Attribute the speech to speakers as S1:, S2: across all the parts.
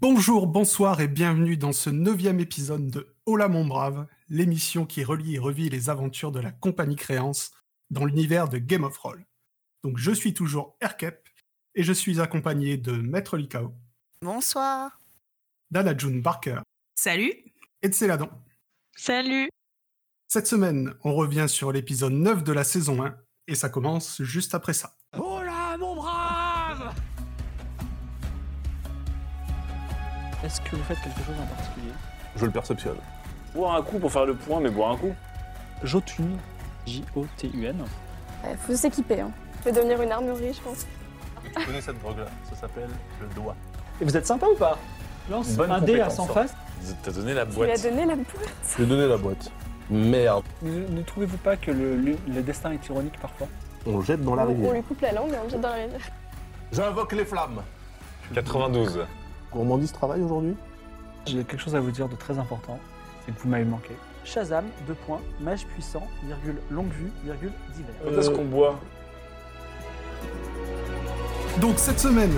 S1: bonjour, bonsoir et bienvenue dans ce neuvième épisode de Hola mon brave, l'émission qui relie et revit les aventures de la compagnie Créance dans l'univers de Game of Roll. Donc je suis toujours Erkep et je suis accompagné de Maître Likao.
S2: Bonsoir.
S1: d'Anna June Barker.
S3: Salut.
S1: Et de Céladon.
S4: Salut.
S1: Cette semaine, on revient sur l'épisode 9 de la saison 1 et ça commence juste après ça.
S5: Oh
S6: Est-ce que vous faites quelque chose en particulier
S7: Je le perceptionne.
S8: Boire un coup pour faire le point, mais boire un coup.
S6: Jotun, J-O-T-U-N.
S9: Il faut s'équiper. Hein. Je vais devenir une armurerie, je pense.
S7: Je connais cette drogue-là, ça s'appelle le doigt.
S6: Et vous êtes sympa ou pas? Lance
S7: Bonne
S6: un dé à
S7: compétence,
S6: 100
S7: ça.
S6: faces.
S8: T'as donné la
S9: Tu lui
S8: boîte.
S9: as donné la boîte.
S7: Je lui ai donné la boîte. Merde.
S6: Ne, ne trouvez-vous pas que le, le- le destin est ironique parfois?
S7: On le jette dans la
S9: On, on
S7: rivière.
S9: lui coupe la langue et on le jette dans la rivière.
S7: J'invoque les flammes.
S8: 92.
S7: Gourmandise travaille aujourd'hui?
S6: J'ai quelque chose à vous dire de très important, c'est que vous m'avez manqué. Shazam, deux points, mage puissant, virgule, longue vue, virgule, divers.
S8: Quand est-ce qu'on boit?
S1: Donc cette semaine,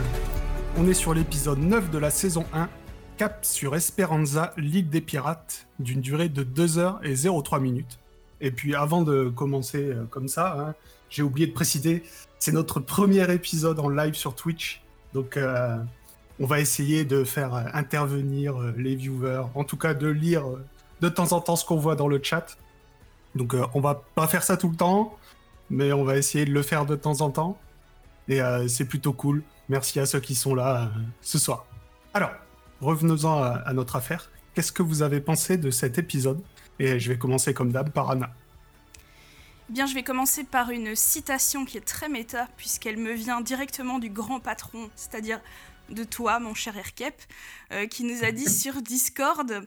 S1: on est sur l'épisode 9 de la saison 1, cap sur Esperanza, l'île des pirates, d'une durée de 2 heures et 03 minutes. Et puis avant de commencer euh, comme ça, hein, j'ai oublié de préciser, c'est notre premier épisode en live sur Twitch. Donc euh, on va essayer de faire euh, intervenir euh, les viewers, en tout cas de lire euh, de temps en temps ce qu'on voit dans le chat. Donc on va pas faire ça tout le temps, mais on va essayer de le faire de temps en temps. Et c'est plutôt cool. Merci à ceux qui sont là ce soir. Alors, revenons-en à, à notre affaire. Qu'est-ce que vous avez pensé de cet épisode? Et je vais commencer comme d'hab par Anna.
S3: Eh Bien, je vais commencer par une citation qui est très méta, puisqu'elle me vient directement du grand patron, c'est-à-dire de toi, mon cher Erkep, euh, qui nous a dit sur Discord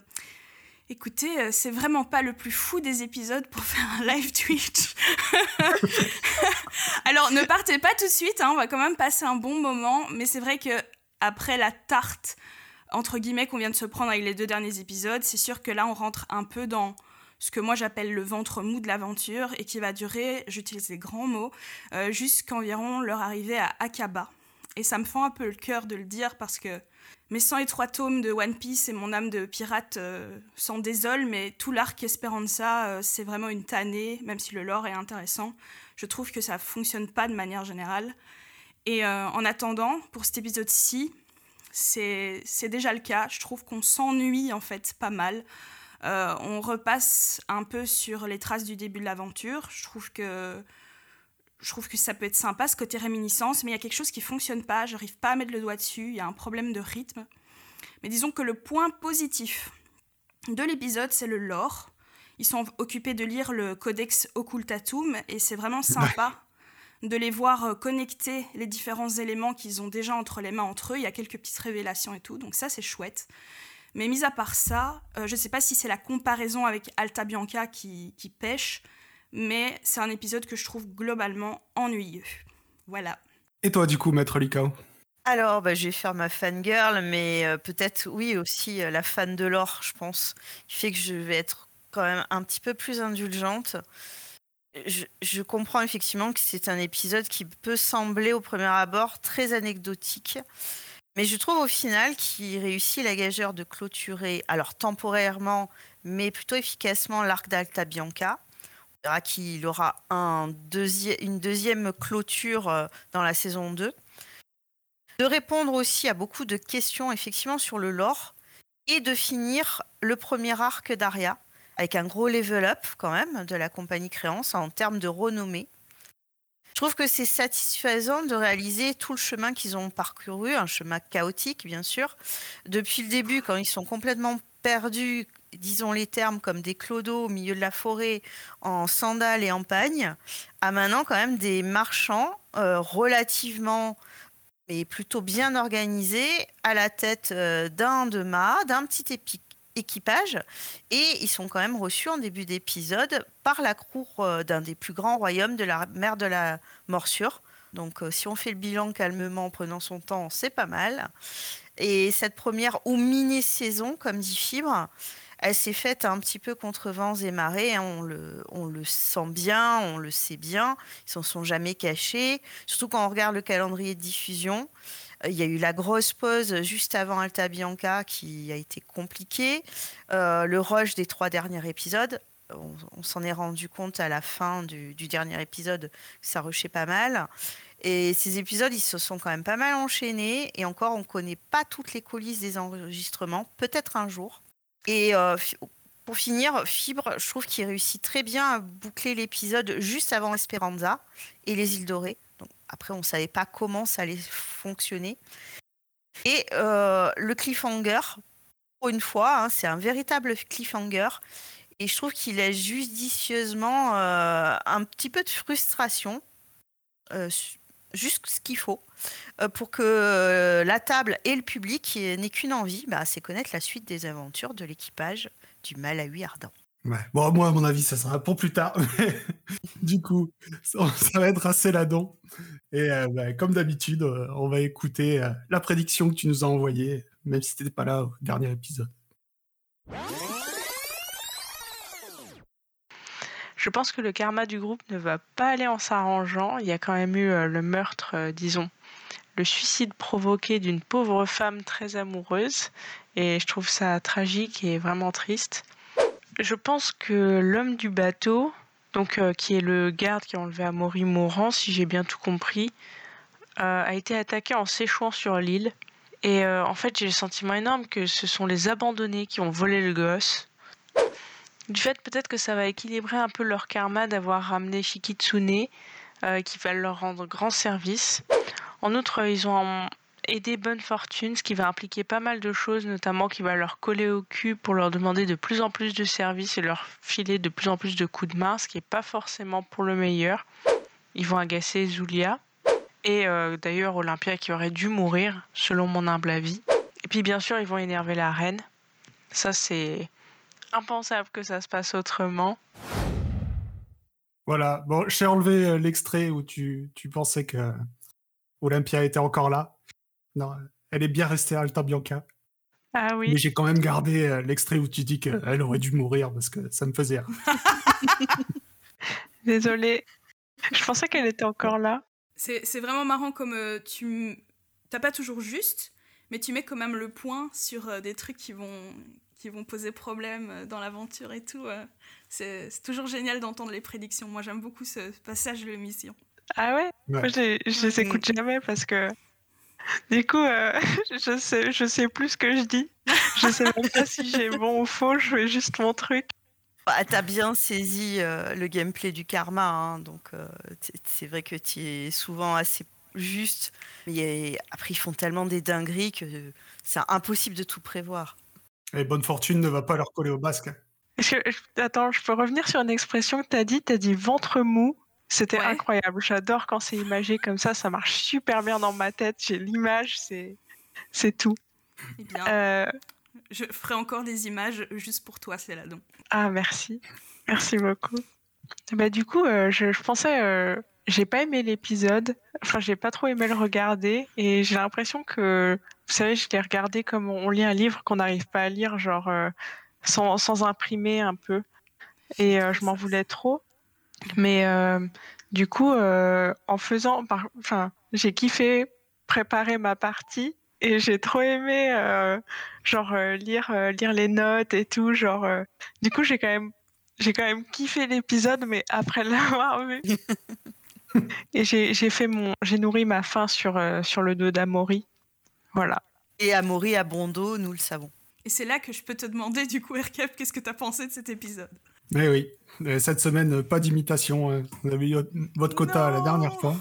S3: Écoutez, euh, c'est vraiment pas le plus fou des épisodes pour faire un live Twitch. Alors, ne partez pas tout de suite, hein, on va quand même passer un bon moment, mais c'est vrai que après la tarte, entre guillemets, qu'on vient de se prendre avec les deux derniers épisodes, c'est sûr que là, on rentre un peu dans ce que moi j'appelle le ventre mou de l'aventure et qui va durer, j'utilise des grands mots, euh, jusqu'environ leur arrivée à Akaba. Et ça me fend un peu le cœur de le dire parce que mes 103 tomes de One Piece et mon âme de pirate euh, s'en désolent, mais tout l'arc Esperanza, euh, c'est vraiment une tannée, même si le lore est intéressant. Je trouve que ça fonctionne pas de manière générale. Et euh, en attendant, pour cet épisode-ci, c'est déjà le cas. Je trouve qu'on s'ennuie en fait pas mal. On repasse un peu sur les traces du début de l'aventure. Je trouve que je trouve que ça peut être sympa ce côté réminiscence, mais il y a quelque chose qui fonctionne pas. J'arrive pas à mettre le doigt dessus. Il y a un problème de rythme. Mais disons que le point positif de l'épisode, c'est le lore. Ils sont occupés de lire le Codex Occultatum et c'est vraiment sympa de les voir euh, connecter les différents éléments qu'ils ont déjà entre les mains entre eux. Il y a quelques petites révélations et tout, donc ça c'est chouette. Mais mis à part ça, euh, je ne sais pas si c'est la comparaison avec Alta Bianca qui, qui pêche, mais c'est un épisode que je trouve globalement ennuyeux. Voilà.
S1: Et toi, du coup, Maître Likao
S2: Alors, bah, je vais faire ma fangirl, mais euh, peut-être, oui, aussi euh, la fan de l'or, je pense, qui fait que je vais être quand même un petit peu plus indulgente. Je, je comprends effectivement que c'est un épisode qui peut sembler au premier abord très anecdotique, mais je trouve au final qu'il réussit la gageure de clôturer, alors temporairement, mais plutôt efficacement, l'arc d'Alta Bianca. Verra qu'il aura une deuxième clôture euh, dans la saison 2 de répondre aussi à beaucoup de questions effectivement sur le lore et de finir le premier arc d'Aria avec un gros level up quand même de la compagnie Créance en termes de renommée. Je trouve que c'est satisfaisant de réaliser tout le chemin qu'ils ont parcouru, un chemin chaotique bien sûr, depuis le début quand ils sont complètement perdus, disons les termes comme des clodos au milieu de la forêt en sandales et en pagne, à maintenant quand même des marchands euh, relativement mais plutôt bien organisé, à la tête euh, d'un de mâts, d'un petit épi- équipage, et ils sont quand même reçus en début d'épisode par la cour euh, d'un des plus grands royaumes de la mer de la morsure. Donc si on fait le bilan calmement en prenant son temps, c'est pas mal. Et cette première ou mini-saison, comme dit Fibre, elle s'est faite un petit peu contre vents et marées. hein, on, le, sent bien, on le sait bien. Ils s'en sont jamais cachés. Surtout quand on regarde le calendrier de diffusion. Il y a eu la grosse pause juste avant Alta Bianca qui a été compliquée. Euh, le rush des trois derniers épisodes, on, on s'en est rendu compte à la fin du, du dernier épisode que ça rushait pas mal. Et ces épisodes, ils se sont quand même pas mal enchaînés. Et encore, on ne connaît pas toutes les coulisses des enregistrements. Peut-être un jour. Et euh, pour finir, Fibre, je trouve qu'il réussit très bien à boucler l'épisode juste avant Esperanza et les îles dorées. Donc, après, on ne savait pas comment ça allait fonctionner. Et euh, le cliffhanger, pour une fois, hein, c'est un véritable cliffhanger. Et je trouve qu'il laisse judicieusement euh, un petit peu de frustration, juste ce qu'il faut, euh, pour que euh, la table et le public n'aient qu'une envie, bah, c'est connaître la suite des aventures de l'équipage du Malawi ardent.
S1: Ouais. Bon, moi, à mon avis, ça sera pour plus tard. du coup, ça, va être assez ladon. Et euh, bah, comme d'habitude, on va écouter la prédiction que tu nous as envoyée, même si tu n'étais pas là au dernier épisode.
S4: Je pense que le karma du groupe ne va pas aller en s'arrangeant. Il y a quand même eu euh, le meurtre, euh, disons, le suicide provoqué d'une pauvre femme très amoureuse. Et je trouve ça tragique et vraiment triste. Je pense que l'homme du bateau, donc euh, qui est le garde qui a enlevé Amaury mourant, si j'ai bien tout compris, a été attaqué en s'échouant sur l'île. Et en fait, j'ai le sentiment énorme que ce sont les abandonnés qui ont volé le gosse. Du fait peut-être que ça va équilibrer un peu leur karma d'avoir ramené Shikitsune, euh, qui va leur rendre grand service. En outre, ils ont aidé Bonne Fortune, ce qui va impliquer pas mal de choses, notamment qui va leur coller au cul pour leur demander de plus en plus de services et leur filer de plus en plus de coups de main, ce qui n'est pas forcément pour le meilleur. Ils vont agacer Zulia. Et euh, d'ailleurs Olympia qui aurait dû mourir, selon mon humble avis. Et puis bien sûr, ils vont énerver la reine. Ça, c'est impensable que ça se passe autrement.
S1: Voilà. Bon, j'ai enlevé euh, l'extrait où tu, tu pensais que Olympia était encore là. Non, elle est bien restée à Alta Bianca.
S4: Ah
S1: Mais
S4: oui,
S1: j'ai quand même gardé euh, l'extrait où tu dis qu'elle aurait dû mourir parce que ça me faisait rire.
S4: désolée. Je pensais qu'elle était encore là.
S3: C'est c'est vraiment marrant comme euh, tu t'as pas toujours juste, mais tu mets quand même le point sur euh, des trucs qui vont qui vont poser problème euh, dans l'aventure et tout. euh. C'est toujours génial d'entendre les prédictions. Moi, j'aime beaucoup ce passage de l'émission.
S4: Ah ouais,
S1: Ouais.
S4: Moi, je, les- je les écoute jamais parce que du coup, euh, je sais, je sais plus ce que je dis. Je sais même pas si j'ai bon ou faux. Je fais juste mon truc.
S2: Bah, T'as bien saisi euh, le gameplay du karma, hein, donc euh, c'est vrai que tu es souvent assez juste. Mais après, ils font tellement des dingueries que c'est impossible de tout prévoir.
S1: Et bonne fortune ne va pas leur coller au basque.
S4: que- attends, je peux revenir sur une expression que tu as dit. Tu as dit ventre mou. C'était
S3: Ouais.
S4: incroyable. J'adore quand c'est imagé comme ça. Ça marche super bien dans ma tête. J'ai l'image. C'est, c'est tout.
S3: Eh bien,
S4: Euh,
S3: je ferai encore des images juste pour toi, c'est là donc.
S4: Ah, merci. Merci beaucoup. Bah, du coup, euh, je, je pensais. euh, j'ai pas aimé l'épisode. Enfin, j'ai pas trop aimé le regarder. Et j'ai l'impression que. Vous savez, je l'ai regardé comme on lit un livre qu'on n'arrive pas à lire, genre euh, sans, sans imprimer un peu. Et euh, je m'en voulais trop. Mais euh, du coup, en faisant. par- Enfin, j'ai kiffé préparer ma partie. Et j'ai trop aimé, genre, lire, lire les notes et tout. Genre, du coup, j'ai quand même, j'ai quand même kiffé l'épisode, mais après l'avoir vu. et j'ai, j'ai fait mon, j'ai nourri ma faim sur, euh, sur le dos d'Amaury. Voilà.
S2: Et Amaury à bon dos, nous le savons.
S3: Et c'est là que je peux te demander, du coup, Aircap, qu'est-ce que t'as pensé de cet épisode?
S1: Mais oui, euh, cette semaine, pas d'imitation. hein. Vous avez eu votre quota la dernière fois.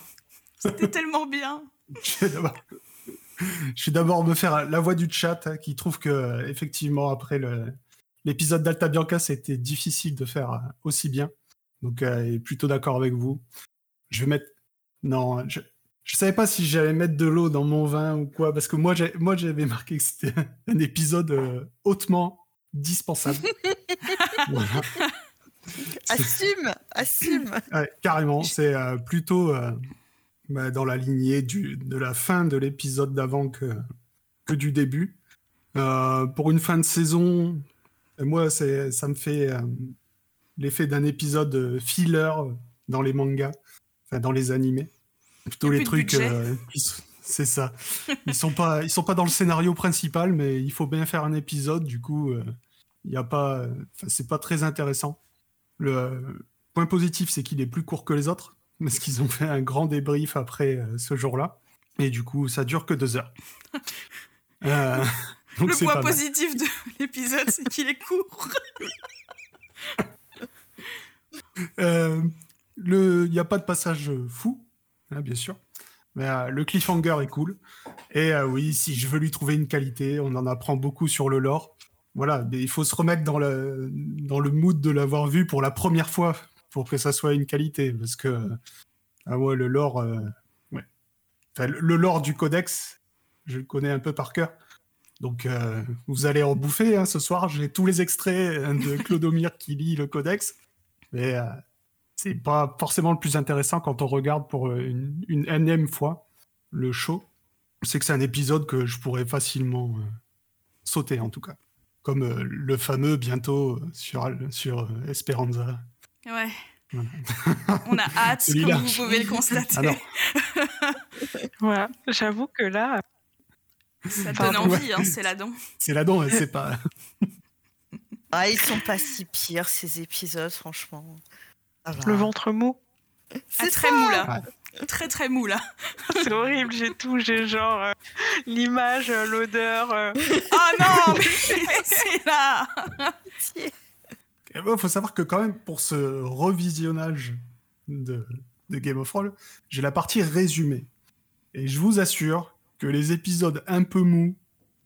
S3: C'était tellement bien.
S1: Je vais d'abord- me faire la voix du chat hein, qui trouve que effectivement après le- l'épisode d'Alta Bianca c'était difficile de faire euh, aussi bien. Donc euh, est plutôt d'accord avec vous. Je vais mettre non, je je savais pas si j'allais mettre de l'eau dans mon vin ou quoi parce que moi moi j'avais marqué que c'était un épisode euh, hautement dispensable. Voilà.
S2: Assume, assume.
S1: Ouais, carrément, c'est euh, plutôt euh, bah, dans la lignée du, de la fin de l'épisode d'avant que, que du début. Euh, pour une fin de saison, moi, c'est, ça me fait l'effet d'un épisode filler dans les mangas, enfin dans les animés. Plutôt les trucs euh, C'est ça. Ils sont pas, ils sont pas dans le scénario principal, mais il faut bien faire un épisode. Du coup, euh, il y a pas, c'est pas très intéressant. Le euh, point positif, c'est qu'il est plus court que les autres, parce qu'ils ont fait un grand débrief après ce jour-là, et du coup, ça dure que deux heures. Euh, donc
S3: Le point
S1: mal.
S3: positif de l'épisode, c'est qu'il est court.
S1: Le, il n'y a pas de passage fou, hein, bien sûr. Mais euh, le cliffhanger est cool. Et euh, oui, si je veux lui trouver une qualité, on en apprend beaucoup sur le lore. Voilà, mais il faut se remettre dans le, dans le mood de l'avoir vu pour la première fois pour que ça soit une qualité. Parce que, ah ouais, le lore, euh, le, lore du codex, je le connais un peu par cœur. Donc, vous allez en bouffer hein, ce soir. J'ai tous les extraits hein, de Clodomir qui lit le codex. Mais c'est pas forcément le plus intéressant quand on regarde pour euh, une, une énième fois le show. C'est que c'est un épisode que je pourrais facilement euh, sauter, en tout cas. Comme euh, le fameux bientôt sur, sur euh, Esperanza.
S3: Ouais.
S1: Voilà.
S3: On a hâte, comme
S1: Celui-là.
S3: vous pouvez le constater.
S1: Ah.
S4: Voilà, j'avoue que là,
S3: Ça
S1: Enfin,
S3: donne envie,
S1: ouais.
S3: hein, c'est là-dedans.
S1: C'est là-dedans, hein, c'est pas.
S2: Ah, ils sont pas si pires ces épisodes, franchement.
S4: Le ventre mou,
S3: Ah,
S2: C'est
S3: très mou là. Très très mou là.
S4: c'est horrible, j'ai tout, j'ai genre euh, l'image, euh, l'odeur. euh.
S3: Oh non, mais c'est là.
S1: Il ben, faut savoir que quand même, pour ce revisionnage de, de Game of Thrones, j'ai la partie résumée. Et je vous assure que les épisodes un peu mous,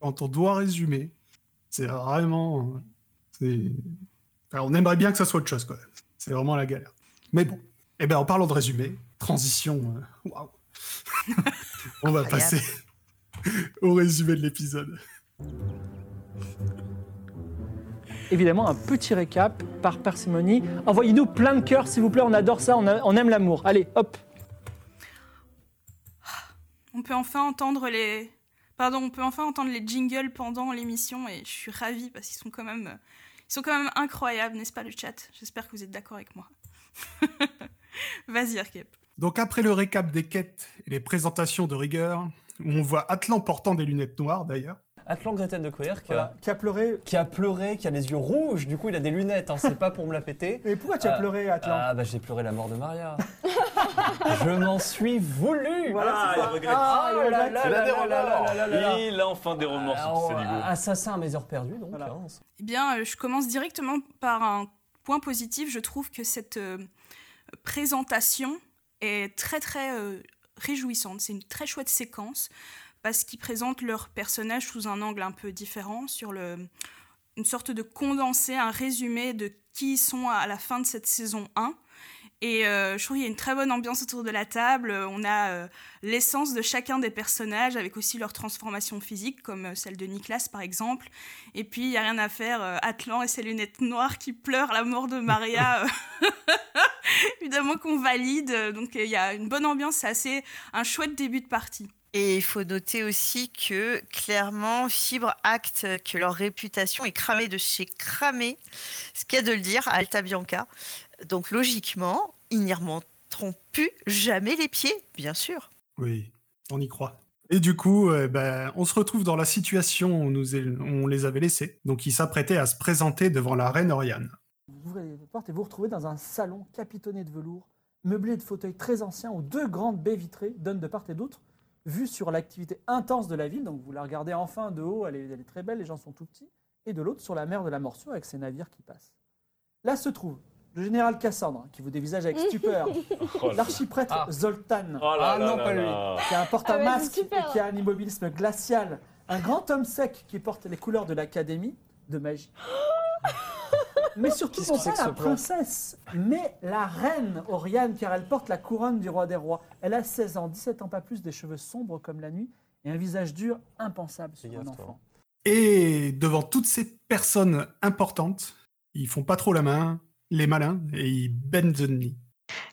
S1: quand on doit résumer, c'est vraiment... euh, enfin, on aimerait bien que ça soit autre chose, quoi. C'est vraiment la galère. Mais bon. Eh bien, en parlant de résumé, transition... euh, waouh. on va passer au résumé de l'épisode.
S6: Évidemment, un petit récap par parcimonie. Envoyez-nous plein de cœurs, s'il vous plaît. On adore ça, on, a- on aime l'amour. Allez, hop.
S3: On peut enfin entendre les. Pardon, on peut enfin entendre les jingles pendant l'émission et je suis ravie parce qu'ils sont quand même, euh, ils sont quand même incroyables, n'est-ce pas le chat? J'espère que vous êtes d'accord avec moi. Vas-y, Arkep.
S1: Donc après le récap des quêtes et les présentations de rigueur, où on voit Atlan portant des lunettes noires d'ailleurs,
S10: Atlan Gretel de Coer qui,
S6: Voilà.
S10: a,
S6: Qui a pleuré
S10: qui a pleuré, qui a les yeux rouges, du coup il a des lunettes, hein, c'est pas pour me la péter.
S6: Mais pourquoi tu as
S10: Ah,
S6: pleuré, Atlan
S10: Ah bah j'ai pleuré la mort de Maria. Je m'en suis voulu
S6: Voilà,
S8: Ah, il regrette.
S6: Ah,
S10: Oh là là
S8: a enfin des remords sur ces niveaux.
S10: Assassin à mes heures perdues donc.
S6: Voilà.
S10: hein.
S3: Eh bien, euh, je commence directement par un point positif. Je trouve que cette euh, présentation est très très euh, réjouissante. C'est une très chouette séquence parce qu'ils présentent leurs personnages sous un angle un peu différent, sur le, une sorte de condensé, un résumé de qui ils sont à la fin de cette saison 1. Et euh, je trouve qu'il y a une très bonne ambiance autour de la table. On a euh, l'essence de chacun des personnages, avec aussi leur transformation physique, comme euh, celle de Niklas par exemple. Et puis, il n'y a rien à faire, euh, Atlan et ses lunettes noires qui pleurent la mort de Maria. Évidemment qu'on valide. Donc, il y a une bonne ambiance, c'est assez un chouette début de partie.
S2: Et il faut noter aussi que clairement, Fibre acte que leur réputation est cramée de chez cramée, ce qu'il y a de le dire à Alta Bianca. Donc logiquement, ils n'y remonteront plus jamais les pieds, bien sûr.
S1: Oui, on y croit. Et du coup, euh, ben, on se retrouve dans la situation où nous, est- on les avait laissés. Donc, ils s'apprêtaient à se présenter devant la reine Oriane.
S6: Vous ouvrez les portes et vous vous retrouvez dans un salon capitonné de velours, meublé de fauteuils très anciens où deux grandes baies vitrées donnent de part et d'autre vue sur l'activité intense de la ville. Donc vous la regardez enfin de haut, elle est, elle est très belle, les gens sont tout petits. Et de l'autre sur la mer de la Morsure avec ses navires qui passent. Là se trouve le général Cassandre, qui vous dévisage avec stupeur,
S8: Oh
S6: l'archiprêtre
S10: Ah.
S6: Zoltan,
S8: Oh là
S10: Ah
S8: là
S10: non,
S8: là
S10: pas lui.
S8: là.
S6: qui a un porte
S9: Ah
S6: un
S9: ouais,
S6: masque
S9: super.
S6: et qui a un immobilisme glacial, un grand homme sec qui porte les couleurs de l'Académie de magie. Mais surtout non pas la princesse, mais la reine Oriane, car elle porte la couronne du roi des rois. Elle a 16 ans, 17 ans pas plus, des cheveux sombres comme la nuit et un visage dur, impensable sur un enfant.
S1: Et devant toutes ces personnes importantes, ils font pas trop la main, les malins, et ils bendent the knee.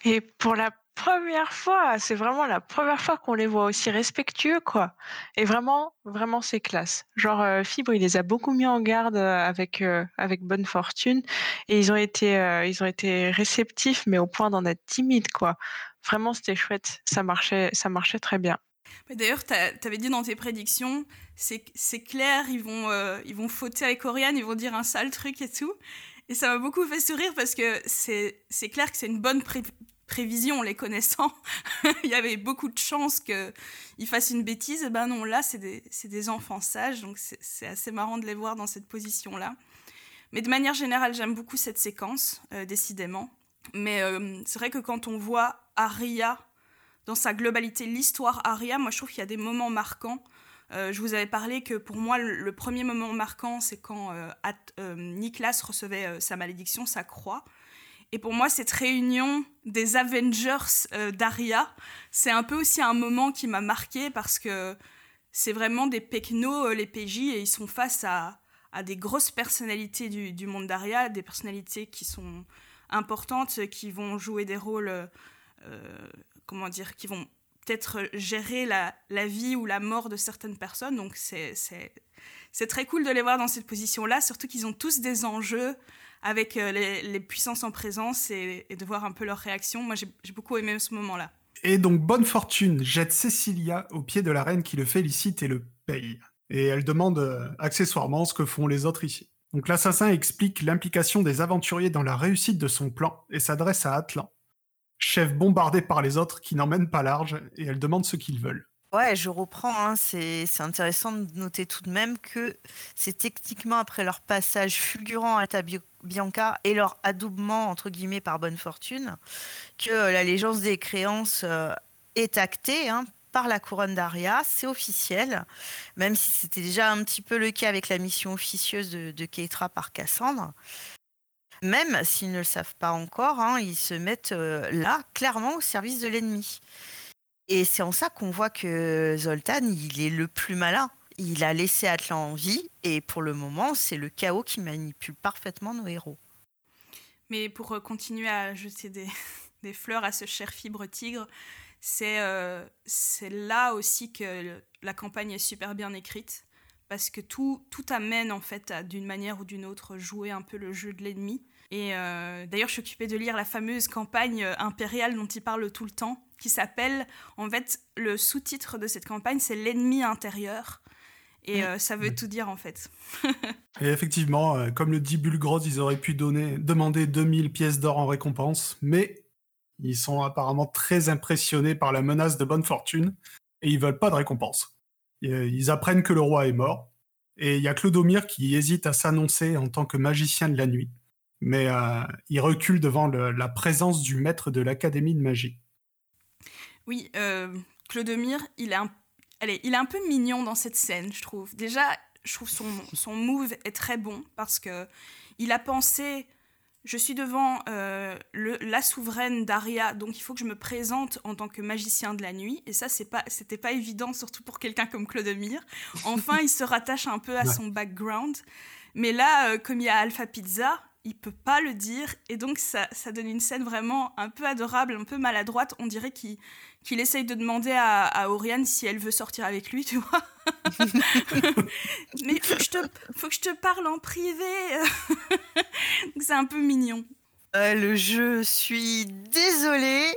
S4: Et pour la première fois, c'est vraiment la première fois qu'on les voit aussi respectueux, quoi. Et vraiment, vraiment, c'est classe. Genre, euh, Fibre, il les a beaucoup mis en garde euh, avec, euh, avec bonne fortune. Et ils ont été, ils ont été réceptifs, mais au point d'en être timides, quoi. Vraiment, c'était chouette. Ça marchait, ça marchait très bien.
S3: D'ailleurs, tu avais dit dans tes prédictions, c'est clair, ils vont, ils vont fauter avec Oriane, ils vont dire un sale truc et tout. Et ça m'a beaucoup fait sourire parce que c'est c'est clair que c'est une bonne pré- prévision, les connaissant. Il y avait beaucoup de chances qu'ils fassent une bêtise. Et ben non, là, c'est des, des enfants sages, donc c'est assez marrant de les voir dans cette position-là. Mais de manière générale, j'aime beaucoup cette séquence, euh, décidément. Mais euh, c'est vrai que quand on voit Aria dans sa globalité, l'histoire Aria, moi je trouve qu'il y a des moments marquants. Euh, je vous avais parlé que pour moi, le, premier moment marquant, c'est quand Niklas recevait sa malédiction, sa croix. Et pour moi, cette réunion des Avengers euh, d'Aria, c'est un peu aussi un moment qui m'a marqué parce que c'est vraiment des pecnos, euh, les PJ, et ils sont face à, des grosses personnalités du, monde d'Aria, des personnalités qui sont importantes, qui vont jouer des rôles, euh, comment dire, qui vont peut-être gérer la, vie ou la mort de certaines personnes. Donc c'est très cool de les voir dans cette position-là, surtout qu'ils ont tous des enjeux avec euh, les, les puissances en présence et, et de voir un peu leurs réactions. Moi, j'ai beaucoup aimé ce moment-là.
S1: Et donc, bonne fortune jette Cecilia au pied de la reine qui le félicite et le paye. Et elle demande euh, accessoirement ce que font les autres ici. Donc, l'assassin explique l'implication des aventuriers dans la réussite de son plan et s'adresse à Atlan, chef bombardé par les autres qui n'emmènent pas large, et elle demande ce qu'ils veulent.
S2: Ouais, je reprends. hein, C'est c'est intéressant de noter tout de même que c'est techniquement après leur passage fulgurant à Tabi- Bianca et leur adoubement, entre guillemets, par bonne fortune, que euh, l'allégeance des créances euh, est actée hein, par la couronne d'Aria. C'est officiel, même si c'était déjà un petit peu le cas avec la mission officieuse de, Keitra par Cassandre. Même s'ils ne le savent pas encore, hein, ils se mettent euh, là, clairement, au service de l'ennemi. Et c'est en ça qu'on voit que Zoltan, il est le plus malin. Il a laissé Atlan en vie, et pour le moment, c'est le chaos qui manipule parfaitement nos héros.
S3: Mais pour euh, continuer à jeter des, fleurs à ce cher fibre tigre, c'est euh, là aussi que la campagne est super bien écrite. Parce que tout, amène en fait à d'une manière ou d'une autre jouer un peu le jeu de l'ennemi. Et euh, d'ailleurs, je suis occupée de lire la fameuse campagne impériale dont il parle tout le temps, qui s'appelle, en fait, le sous-titre de cette campagne, c'est l'ennemi intérieur. Et euh, ça veut tout dire en fait.
S1: Et effectivement, euh, comme le dit Bulgros, ils auraient pu donner, demander 2000 pièces d'or en récompense, mais ils sont apparemment très impressionnés par la menace de bonne fortune et ils veulent pas de récompense. Et, euh, Ils apprennent que le roi est mort et il y a Clodomir qui hésite à s'annoncer en tant que magicien de la nuit, mais il recule devant le- la présence du maître de l'académie de magie.
S3: Oui, Clodomir, il est, un, allez, il est un peu mignon dans cette scène, je trouve. Déjà, je trouve son, son move est très bon parce que il a pensé, je suis devant euh, le, la souveraine d'Aria, donc il faut que je me présente en tant que magicien de la nuit. Et ça, c'est pas, c'était pas évident, surtout pour quelqu'un comme Clodomir. Enfin, il se rattache un peu à
S1: Ouais.
S3: son background. Mais là, euh, comme il y a Alpha Pizza, il peut pas le dire. Et donc, ça, ça donne une scène vraiment un peu adorable, un peu maladroite. On dirait qu'il qu'il essaye de demander à, à Oriane si elle veut sortir avec lui, tu vois. Mais faut que, je te, faut que je te parle en privé. C'est un peu mignon.
S2: Euh, le je suis désolée.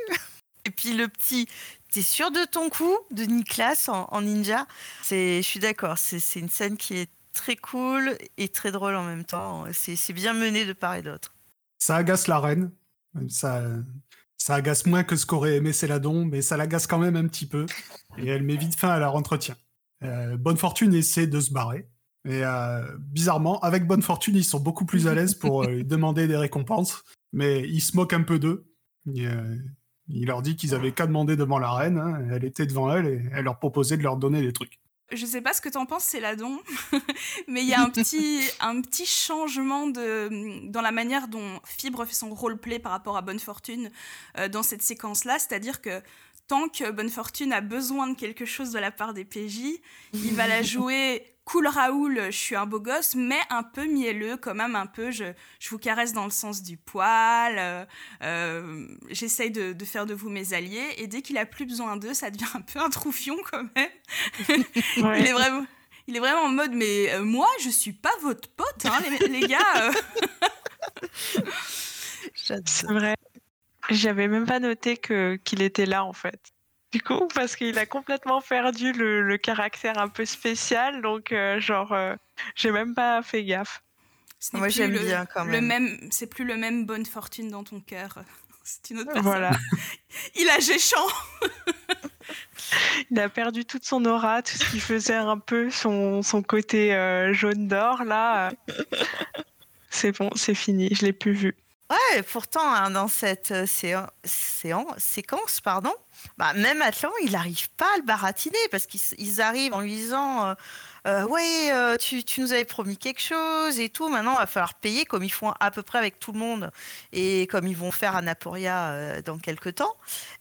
S2: Et puis le petit, t'es sûr de ton coup de Niklas en, en ninja? C'est, je suis d'accord. C'est, c'est une scène qui est très cool et très drôle en même temps. C'est, bien mené de part et d'autre.
S1: Ça agace la reine, ça, ça agace moins que ce qu'aurait aimé Céladon, mais ça l'agace quand même un petit peu, et elle met vite fin à leur entretien. Euh, Bonne Fortune essaie de se barrer, et euh, bizarrement, avec Bonne Fortune, ils sont beaucoup plus à l'aise pour euh, lui demander des récompenses, mais ils se moquent un peu d'eux. Il leur dit qu'ils avaient qu'à demander devant la reine, hein, elle était devant elle, et elle leur proposait de leur donner des trucs.
S3: Je sais pas ce que t'en penses, Céladon, mais il y a un petit, un petit changement de, dans la manière dont Fibre fait son roleplay par rapport à Bonne Fortune euh, dans cette séquence-là. C'est-à-dire que tant que Bonne Fortune a besoin de quelque chose de la part des PJ, il va la jouer cool Raoul, je suis un beau gosse, mais un peu mielleux, quand même un peu, je, je vous caresse dans le sens du poil, euh, euh, j'essaye de, de faire de vous mes alliés, et dès qu'il a plus besoin d'eux, ça devient un peu un troufion quand même.
S4: Ouais.
S3: Il est vraiment... Il est vraiment en mode, mais euh, moi, je suis pas votre pote, hein, les, les gars. euh.
S4: C'est vrai. J'avais même pas noté que qu'il était là en fait. Du coup, parce qu'il a complètement perdu le, le caractère un peu spécial, donc euh, genre, euh, j'ai même pas fait gaffe.
S3: Ce
S2: Moi,
S3: plus
S2: j'aime
S3: le-
S2: bien quand
S3: le
S2: même.
S3: même. C'est plus le même bonne fortune dans ton cœur. C'est une autre personne.
S4: Voilà.
S3: Il a géchant.
S4: Il a perdu toute son aura, tout ce qui faisait un peu son, son côté euh, jaune d'or, là. c'est bon, c'est fini, je l'ai plus vu.
S2: Ouais, pourtant, hein, dans cette euh, séan- séan- séquence, pardon, bah, même Atlan, il n'arrive pas à le baratiner parce qu'ils arrivent en lui disant euh, euh, Ouais, tu, nous avais promis quelque chose et tout. Maintenant, il va falloir payer comme ils font à peu près avec tout le monde et comme ils vont faire à Naporia dans quelques temps.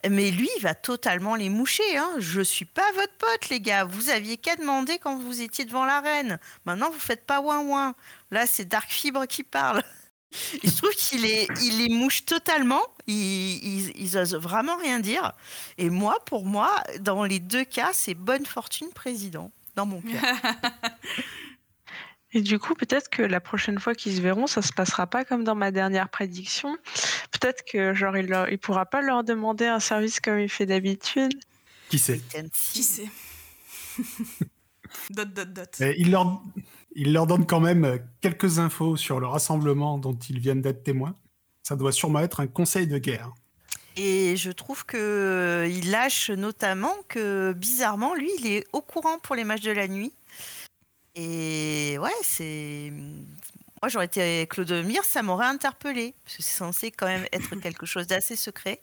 S2: Mais lui, il va totalement les moucher. Hein. Je suis pas votre pote, les gars. Vous aviez qu'à demander quand vous étiez devant la reine. Maintenant, vous faites pas ouin ouin. Là, c'est Dark Fibre qui parle. Et je trouve qu'il il les mouche totalement. Ils, ils, ils osent vraiment rien dire. Et moi, pour moi, dans les deux cas, c'est bonne fortune président dans mon cœur.
S4: Et du coup, peut-être que la prochaine fois qu'ils se verront, ça se passera pas comme dans ma dernière prédiction. Peut-être que genre il, leur- il pourra pas leur demander un service comme il fait d'habitude.
S1: Qui sait?
S3: Qui sait? Dot, dot, dot.
S1: Et il, leur, il leur donne quand même euh, quelques infos sur le rassemblement dont ils viennent d'être témoins. Ça doit sûrement être un conseil de guerre.
S2: Et je trouve que euh, il lâche notamment que bizarrement, lui, il est au courant pour les matchs de la nuit. Et ouais, c'est. Moi, j'aurais été Claude Mire, ça m'aurait interpellé. Parce que c'est censé quand même être quelque chose d'assez secret.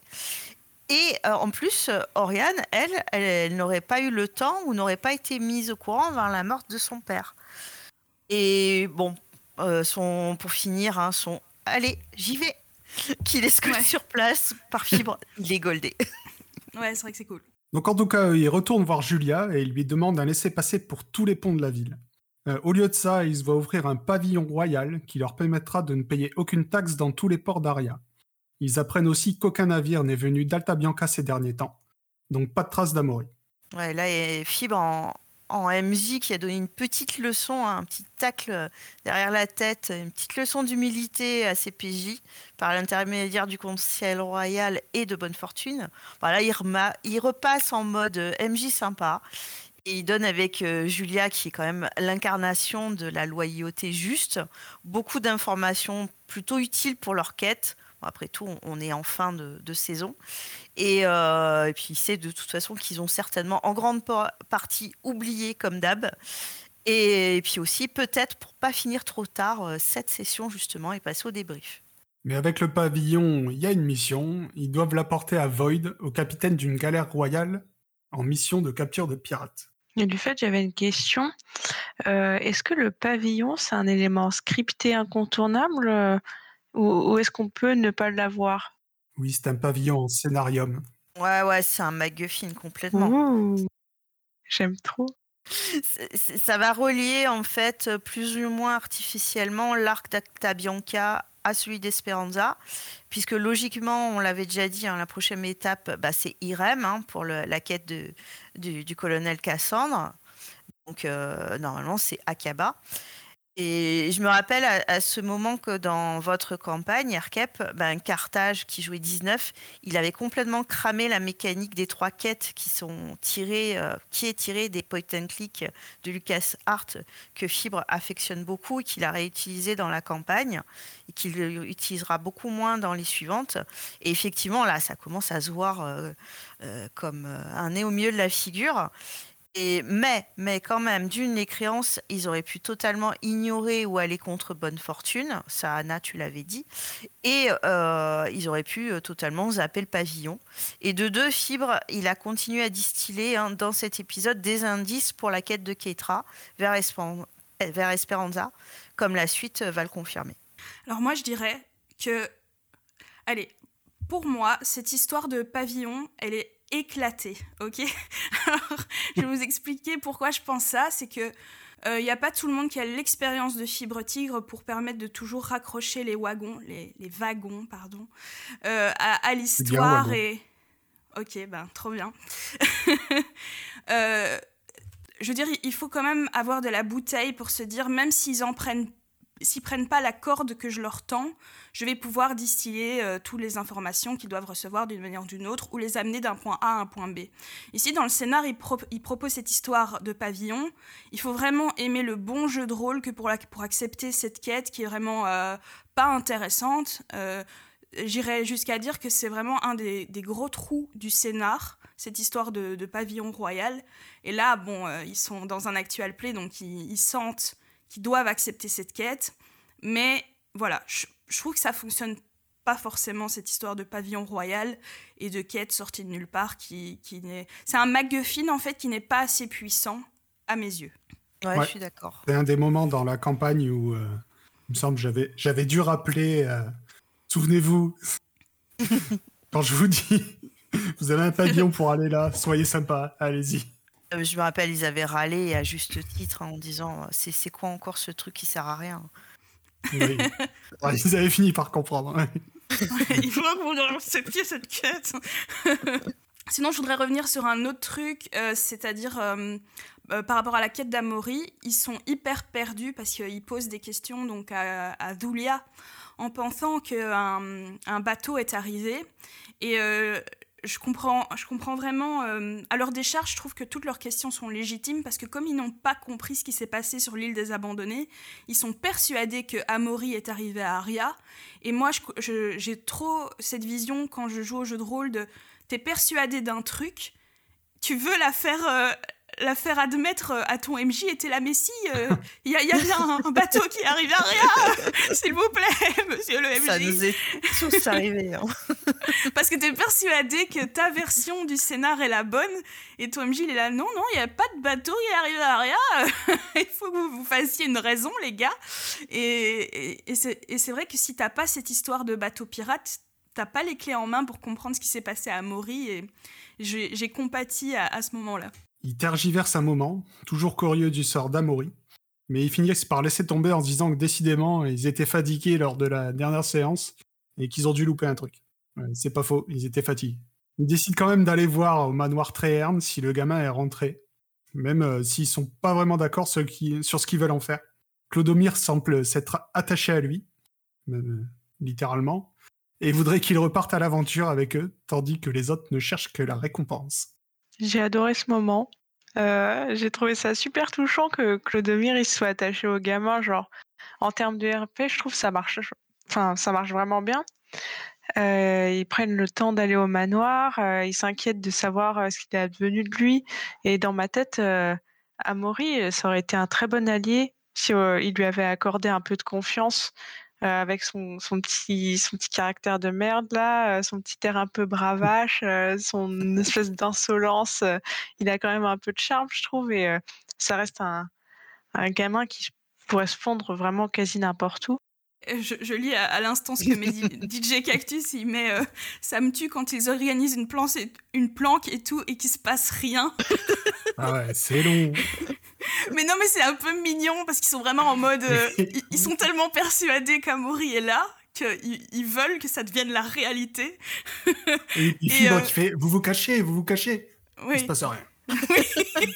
S2: Et euh, en plus, Oriane, elle, elle, elle n'aurait pas eu le temps ou n'aurait pas été mise au courant vers la mort de son père. Et bon, euh, son, pour finir, hein, son Allez, j'y vais Qu'il escorte
S3: Ouais.
S2: sur place par fibre, il est goldé.
S3: Ouais, c'est vrai que c'est cool.
S1: Donc en tout cas, il retourne voir Julia et il lui demande un laissez-passer pour tous les ponts de la ville. Euh, au lieu de ça, il se va ouvrir un pavillon royal qui leur permettra de ne payer aucune taxe dans tous les ports d'Aria. Ils apprennent aussi qu'aucun navire n'est venu d'Alta Bianca ces derniers temps. Donc pas de traces d'Amaury.
S2: Ouais, là, il y a Fibre en, en MJ qui a donné une petite leçon, un petit tacle derrière la tête, une petite leçon d'humilité à ses PJ par l'intermédiaire du Conseil royal et de bonne fortune. Voilà, il, rema- repasse en mode euh, MJ sympa. Et il donne avec euh, Julia, qui est quand même l'incarnation de la loyauté juste, beaucoup d'informations plutôt utiles pour leur quête. Bon, après tout, on- est en fin de, de saison. Et, euh, et puis, il sait de toute façon qu'ils ont certainement en grande pa- partie oublié, comme d'hab. Et, puis aussi, peut-être pour pas finir trop tard euh, cette session, justement, et passer au débrief.
S1: Mais avec le pavillon, il y a une mission. Ils doivent l'apporter à Void, au capitaine d'une galère royale, en mission de capture de pirates.
S4: Et du fait, j'avais une question. Euh, est-ce que le pavillon, c'est un élément scripté incontournable euh, ou, ou est-ce qu'on peut ne pas l'avoir?
S1: Oui, c'est un pavillon en scénarium.
S2: Ouais, ouais, c'est un MacGuffin complètement.
S4: Ouh, J'aime trop.
S2: Ça va relier, en fait, plus ou moins artificiellement l'arc d'Acta Bianca à celui d'Esperanza, puisque logiquement, on l'avait déjà dit, hein, la prochaine étape, bah, c'est Irem hein, pour le- la quête de, du, du colonel Cassandre. Donc, euh, normalement, c'est Akaba. Et je me rappelle à, ce moment que dans votre campagne, Erkep, ben, Carthage, qui jouait 19, il avait complètement cramé la mécanique des trois quêtes qui sont tirées, euh, qui est tirée des point and click de Lucas Art que Fibre affectionne beaucoup et qu'il a réutilisé dans la campagne et qu'il utilisera beaucoup moins dans les suivantes. Et effectivement, là, ça commence à se voir euh, euh, comme un nez au milieu de la figure. Mais, mais quand même, d'une, les créances, ils auraient pu totalement ignorer ou aller contre bonne fortune. Ça, Anna, tu l'avais dit. Et euh, ils auraient pu euh, totalement zapper le pavillon. Et de deux, Fibre, il a continué à distiller hein, dans cet épisode des indices pour la quête de Keitra vers, vers Esperanza, comme la suite euh, va le confirmer.
S3: Alors moi, je dirais que, allez, pour moi, cette histoire de pavillon, elle est éclatée, ok? Alors, je vais vous expliquer pourquoi je pense ça. C'est que il n'y a pas tout le monde qui a l'expérience de fibre tigre pour permettre de toujours raccrocher les wagons, les, les wagons, pardon, euh, à, à l'histoire et. Ok, ben trop bien. Euh, je veux dire, il faut quand même avoir de la bouteille pour se dire, même s'ils en prennent s'ils prennent pas la corde que je leur tends, je vais pouvoir distiller euh, toutes les informations qu'ils doivent recevoir d'une manière ou d'une autre ou les amener d'un point A à un point B. Ici, dans le scénar, il, pro- il propose cette histoire de pavillon. Il faut vraiment aimer le bon jeu de rôle que pour, accepter cette quête qui est vraiment euh, pas intéressante. Euh, J'irais jusqu'à dire que c'est vraiment un des, gros trous du scénar, cette histoire de, pavillon royal. Et là, bon, ils sont dans un actual play, donc ils, ils sentent qu'ils doivent accepter cette quête. Mais voilà, je, je trouve que ça fonctionne pas forcément cette histoire de pavillon royal et de quête sortie de nulle part qui, qui n'est... C'est un MacGuffin en fait qui n'est pas assez puissant à mes yeux.
S2: Ouais,
S1: Ouais.
S2: je suis d'accord.
S1: C'est un des moments dans la campagne où, euh, il me semble, j'avais, j'avais dû rappeler. euh, Souvenez-vous, quand je vous dis, vous avez un pavillon pour aller là, soyez sympa, allez-y.
S2: Euh, Je me rappelle, ils avaient râlé à juste titre en disant c'est c'est quoi encore ce truc qui sert à rien?
S1: Oui. Ouais, ils avaient fini par comprendre. ouais.
S3: Il faut que vous acceptiez cette quête. Sinon, je voudrais revenir sur un autre truc, euh, c'est-à-dire euh, euh, par rapport à la quête d'Amaury, ils sont hyper perdus parce qu'ils posent des questions donc à, à Dhulia en pensant qu'un un bateau est arrivé. Et euh, je, comprends, vraiment. euh, à leur décharge, je trouve que toutes leurs questions sont légitimes parce que comme ils n'ont pas compris ce qui s'est passé sur l'île des Abandonnés, ils sont persuadés que Amaury est arrivé à Aria. Et moi, j'ai trop cette vision quand je joue au jeu de rôle de t'es persuadé d'un truc, tu veux la faire, euh, la faire admettre euh, à ton MJ là, mais si, euh, il y, a, il y a bien un, un bateau qui arrive à Aria, s'il vous plaît, monsieur le MJ.
S2: Ça nous est tous arrivé. hein.
S3: Parce que t'es persuadé que ta version du scénar est la bonne et ton MJ il est là non non il y a pas de bateau qui arrive à Aria il faut que vous vous fassiez une raison les gars et, et, et c'est vrai que si t'as pas cette histoire de bateau pirate t'as pas les clés en main pour comprendre ce qui s'est passé à Maury et j'ai compati à, à ce moment là
S1: Ils tergiversent un moment, toujours curieux du sort d'Amaury, mais ils finissent par laisser tomber en se disant que décidément, ils étaient fatigués lors de la dernière séance et qu'ils ont dû louper un truc. C'est pas faux, ils étaient fatigués. Ils décident quand même d'aller voir au manoir Tréherne si le gamin est rentré, même euh, s'ils sont pas vraiment d'accord sur ce qu'ils veulent en faire. Clodomir semble s'être attaché à lui, même, euh, littéralement, et voudrait qu'il reparte à l'aventure avec eux, tandis que les autres ne cherchent que la récompense.
S4: J'ai adoré ce moment. Euh, j'ai trouvé ça super touchant que Clodomir il soit attaché au gamin. Genre, en termes de RP, je trouve ça marche. Enfin, ça marche vraiment bien. Euh, ils prennent le temps d'aller au manoir. euh, ils s'inquiètent de savoir ce qu'il est advenu de lui. Et dans ma tête, Amaury, ça aurait été un très bon allié si il lui avait accordé un peu de confiance. Euh, avec son, son, petit, son petit caractère de merde là, euh, son petit air un peu bravache, euh, son espèce d'insolence, il a quand même un peu de charme, je trouve, et ça reste un, un gamin qui pourrait se fondre vraiment quasi n'importe où.
S3: Je, je lis à, à l'instant ce que met DJ Cactus, il met euh, ça me tue quand ils organisent une planche et, une planque et tout et qu'il se passe rien.
S1: Ah ouais, c'est long.
S3: Mais non, mais c'est un peu mignon parce qu'ils sont vraiment en mode. euh, ils, ils sont tellement persuadés qu'Amaury est là qu'ils ils veulent que ça devienne la réalité.
S1: Et, et
S3: Et,
S1: Fibre
S3: euh,
S1: fait Vous vous cachez, vous vous cachez. Il
S3: Oui,
S1: se passe rien.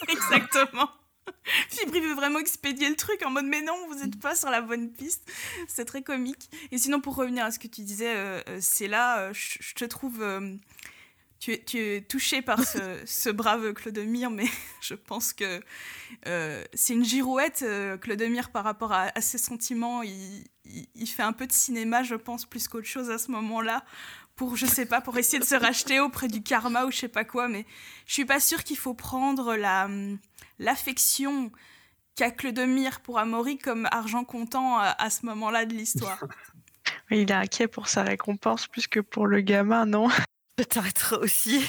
S3: exactement. Fibre, il veut vraiment expédier le truc en mode mais non, vous n'êtes pas sur la bonne piste. C'est très comique. Et sinon, pour revenir à ce que tu disais, euh, euh, c'est là, euh, je je te trouve. euh, tu, es, tu es touché par ce, ce brave Clodomir, mais je pense que c'est une girouette, Clodomir, par rapport à, à ses sentiments. Il, il- il fait un peu de cinéma, je pense, plus qu'autre chose à ce moment-là, pour, je sais pas, pour essayer de se racheter auprès du karma ou je sais pas quoi, mais je suis pas sûre qu'il faut prendre la, l'affection qu'a Clodomir pour Amaury comme argent comptant à, à ce moment-là de l'histoire.
S4: Il est inquiet pour sa récompense plus que pour le gamin, non?
S2: Peut-être aussi.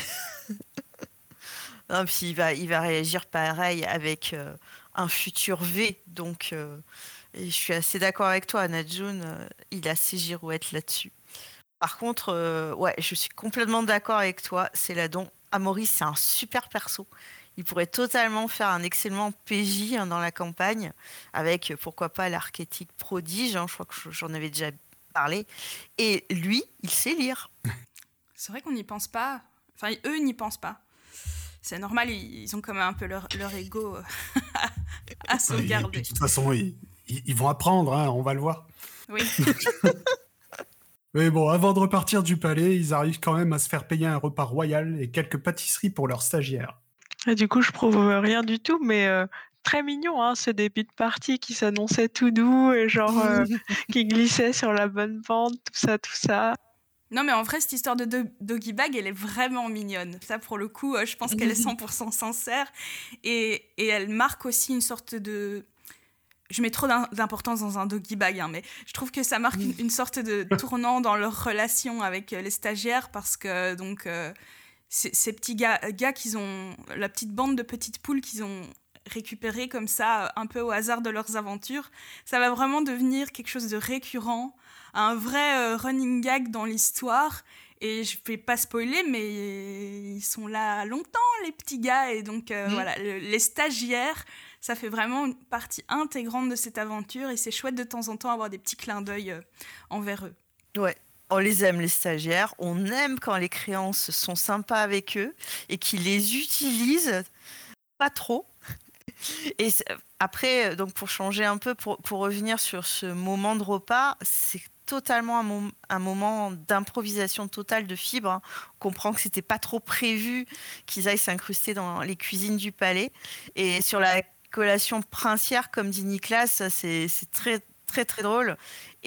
S2: non, puis il va, il va réagir pareil avec euh, un futur V. Donc, euh, et je suis assez d'accord avec toi, Najun. euh, il a ses girouettes là-dessus. Par contre, euh, ouais, je suis complètement d'accord avec toi. C'est là dont Amaury, c'est un super perso. Il pourrait totalement faire un excellent PJ hein, dans la campagne, avec euh, pourquoi pas l'archétype prodige. hein, je crois que j'en avais déjà parlé. Et lui, il sait lire.
S3: C'est vrai qu'on n'y pense pas. Enfin, eux n'y pensent pas. C'est normal, ils ont quand même un peu leur, leur ego euh, à sauvegarder.
S1: de toute façon, ils, ils, ils vont apprendre, hein, on va le voir.
S3: Oui.
S1: Mais bon, avant de repartir du palais, ils arrivent quand même à se faire payer un repas royal et quelques pâtisseries pour leurs stagiaires.
S4: Et du coup, je prouve rien du tout, mais euh, très mignon, hein, ce début de partie qui s'annonçait tout doux et genre euh, qui glissait sur la bonne pente, tout ça, tout ça.
S3: Non, mais en vrai, cette histoire de Do- Doggy Bag, elle est vraiment mignonne. Ça, pour le coup, euh, je pense qu'elle est 100% sincère. Et, et elle marque aussi une sorte de. Je mets trop d'im- d'importance dans un Doggy Bag, hein, mais je trouve que ça marque une, une sorte de tournant dans leur relation avec les stagiaires parce que, donc, euh, ces, ces petits gars, gars qu'ils ont. La petite bande de petites poules qu'ils ont récupérées comme ça, un peu au hasard de leurs aventures, ça va vraiment devenir quelque chose de récurrent un vrai euh, running gag dans l'histoire. Et je vais pas spoiler, mais ils sont là longtemps, les petits gars. Et donc, euh,
S2: Mhm.
S3: voilà, le- les stagiaires, ça fait vraiment une partie intégrante de cette aventure. Et c'est chouette de temps en temps avoir des petits clins d'œil euh, envers eux.
S2: Ouais. On les aime, les stagiaires. On aime quand les créances sont sympas avec eux et qu'ils les utilisent pas trop. Et après, donc pour changer un peu, pour, revenir sur ce moment de repas, c'est totalement un moment d'improvisation totale de fibres. hein. On comprend que c'était pas trop prévu qu'ils aillent s'incruster dans les cuisines du palais. Et sur la collation princière, comme dit Nicolas, c'est c'est très très très drôle.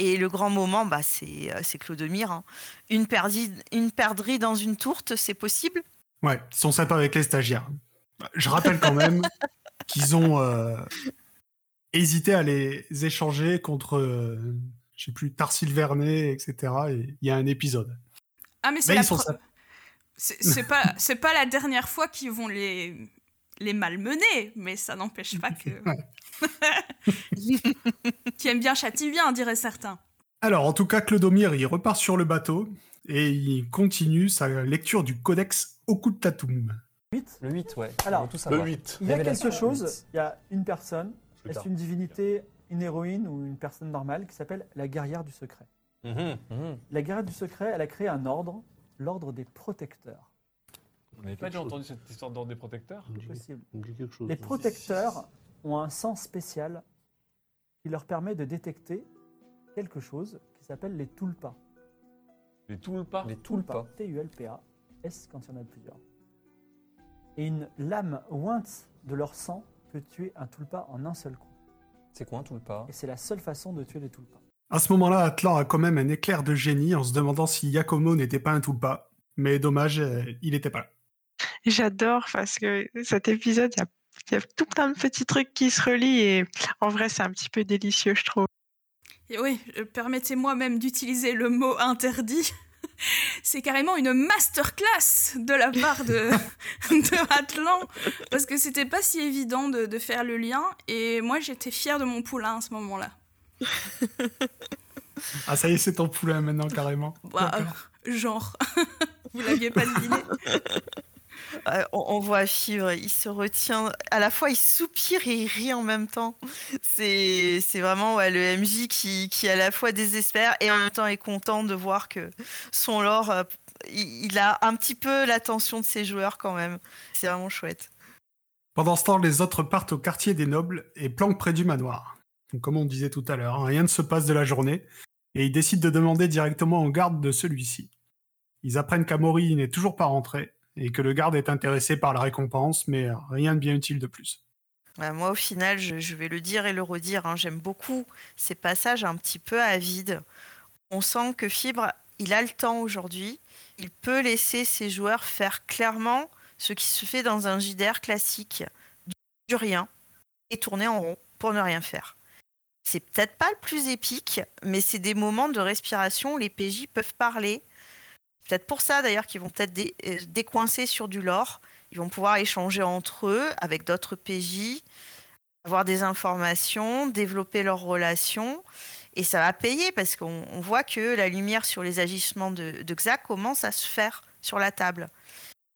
S2: Et le grand moment, bah, c'est euh, c'est Clodomir. hein. Une, perdi- une perdrix dans une tourte, c'est possible?
S1: Ouais, ils sont sympas avec les stagiaires. Je rappelle quand même qu'ils ont euh, hésité à les échanger contre, euh, je sais plus, Tarsil Vernet, etc. Et il y a un épisode.
S3: Ah, mais c'est
S1: Mais
S3: la c'est c'est pas c'est pas la dernière fois qu'ils vont les les malmener, mais ça n'empêche pas que qui aime bien châtie bien, diraient certains.
S1: Alors, en tout cas, Clodomir, il repart sur le bateau et il continue sa lecture du codex Okutatum.
S6: 8.
S10: Le 8, ouais.
S6: Alors,
S10: tout
S7: Le
S10: savoir.
S7: 8.
S6: Il y a quelque chose, il y a une personne, est-ce une divinité, une héroïne ou une personne normale qui s'appelle la guerrière du secret?
S7: Mhm.
S6: La guerrière du secret, elle a créé un ordre, l'ordre des protecteurs.
S8: On n'avait pas déjà entendu cette histoire d'ordre des protecteurs
S7: dit-
S6: Possible.
S7: dit quelque chose.
S6: Les protecteurs ont un sens spécial qui leur permet de détecter quelque chose qui s'appelle les tulpas.
S8: Les Toulpas
S10: Les tulpas.
S6: T-U-L-P-A. S quand il y en a plusieurs. Et une lame ointe de leur sang peut tuer un tulpa en un seul coup.
S10: C'est quoi un tulpa?
S6: Et c'est la seule façon de tuer les tulpas.
S1: À ce moment-là, Atlan a quand même un éclair de génie en se demandant si Yakomo n'était pas un Tulpa. Mais dommage, euh, il n'était pas là.
S4: J'adore parce que cet épisode, il y a, il y a tout plein de petits trucs qui se relient et en vrai, c'est un petit peu délicieux, je trouve.
S3: Et oui, euh, permettez-moi même d'utiliser le mot interdit. C'est carrément une masterclass de la part de, de Atlan, parce que c'était pas si évident de, de faire le lien, et moi j'étais fière de mon poulain à ce moment-là.
S1: Ah, ça y est, c'est ton poulain maintenant, carrément.
S3: Bah, euh, genre, vous l'aviez pas deviné
S2: Euh, on, on voit Fibre, il se retient. À la fois, il soupire et il rit en même temps. C'est vraiment le MJ qui, qui à la fois désespère et en même temps est content de voir que son lore, euh, il, a un petit peu l'attention de ses joueurs quand même. C'est vraiment chouette.
S1: Pendant ce temps, les autres partent au quartier des nobles et planquent près du manoir. Comme on disait tout à l'heure, hein, rien ne se passe de la journée et ils décident de demander directement au garde de celui-ci. Ils apprennent qu'Amori n'est toujours pas rentré et que le garde est intéressé par la récompense, mais rien de bien utile de plus.
S2: Ouais, moi, au final, je, vais le dire et le redire, hein, j'aime beaucoup ces passages un petit peu à vide. On sent que Fibre, il a le temps aujourd'hui. Il peut laisser ses joueurs faire clairement ce qui se fait dans un JDR classique, du rien, et tourner en rond pour ne rien faire. C'est peut-être pas le plus épique, mais c'est des moments de respiration où les PJ peuvent parler. Peut-être pour ça d'ailleurs qu'ils vont peut-être dé- euh, décoincer sur du lore. Ils vont pouvoir échanger entre eux avec d'autres PJ, avoir des informations, développer leurs relations. Et ça va payer parce qu'on on voit que la lumière sur les agissements de, de Xa commence à se faire sur la table.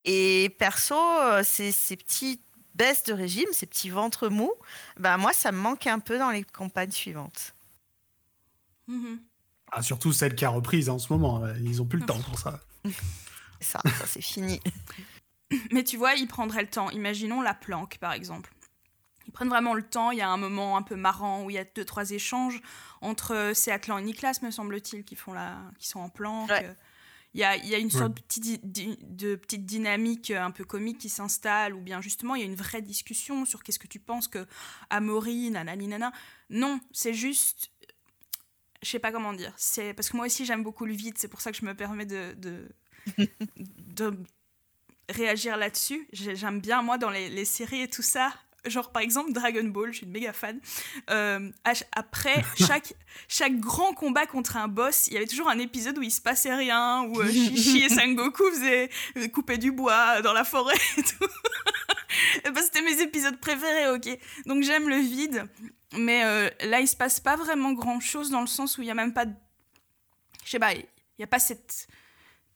S2: Et perso, euh, ces, petites baisses de régime, ces petits ventres mous, bah moi, ça me manque un peu dans les campagnes suivantes.
S3: Mhm.
S1: Ah, surtout celle qui a reprise en ce moment. euh, Ils ont plus le temps pour ça.
S2: Ça, ça c'est fini.
S3: Mais tu vois, il prendrait le temps. Imaginons la planque, par exemple. Il prennent vraiment le temps. Il y a un moment un peu marrant où il y a deux, trois échanges entre euh, c'est Atlan et Nicolas, me semble-t-il, qui, font la... qui sont en planque.
S2: Ouais.
S3: Il y a, il y a une
S1: Ouais.
S3: sorte de petite dynamique euh, un peu comique qui s'installe, ou bien justement, il y a une vraie discussion sur qu'est-ce que tu penses que Amaury, nanani, nana. Non, c'est juste. Je sais pas comment dire. C'est parce que moi aussi j'aime beaucoup le vide, c'est pour ça que je me permets de, de, de réagir là-dessus. J'ai- J'aime bien, moi, dans les, les séries et tout ça. Genre, par exemple, Dragon Ball, je suis une méga fan. Euh, après chaque, chaque grand combat contre un boss, il y avait toujours un épisode où il se passait rien, où euh, Shishi et Sangoku faisaient euh, couper du bois dans la forêt et tout. C'était mes épisodes préférés, ok. Donc j'aime le vide, mais euh, là, il se passe pas vraiment grand-chose dans le sens où il y a même pas... de- Je sais pas, il y a pas cette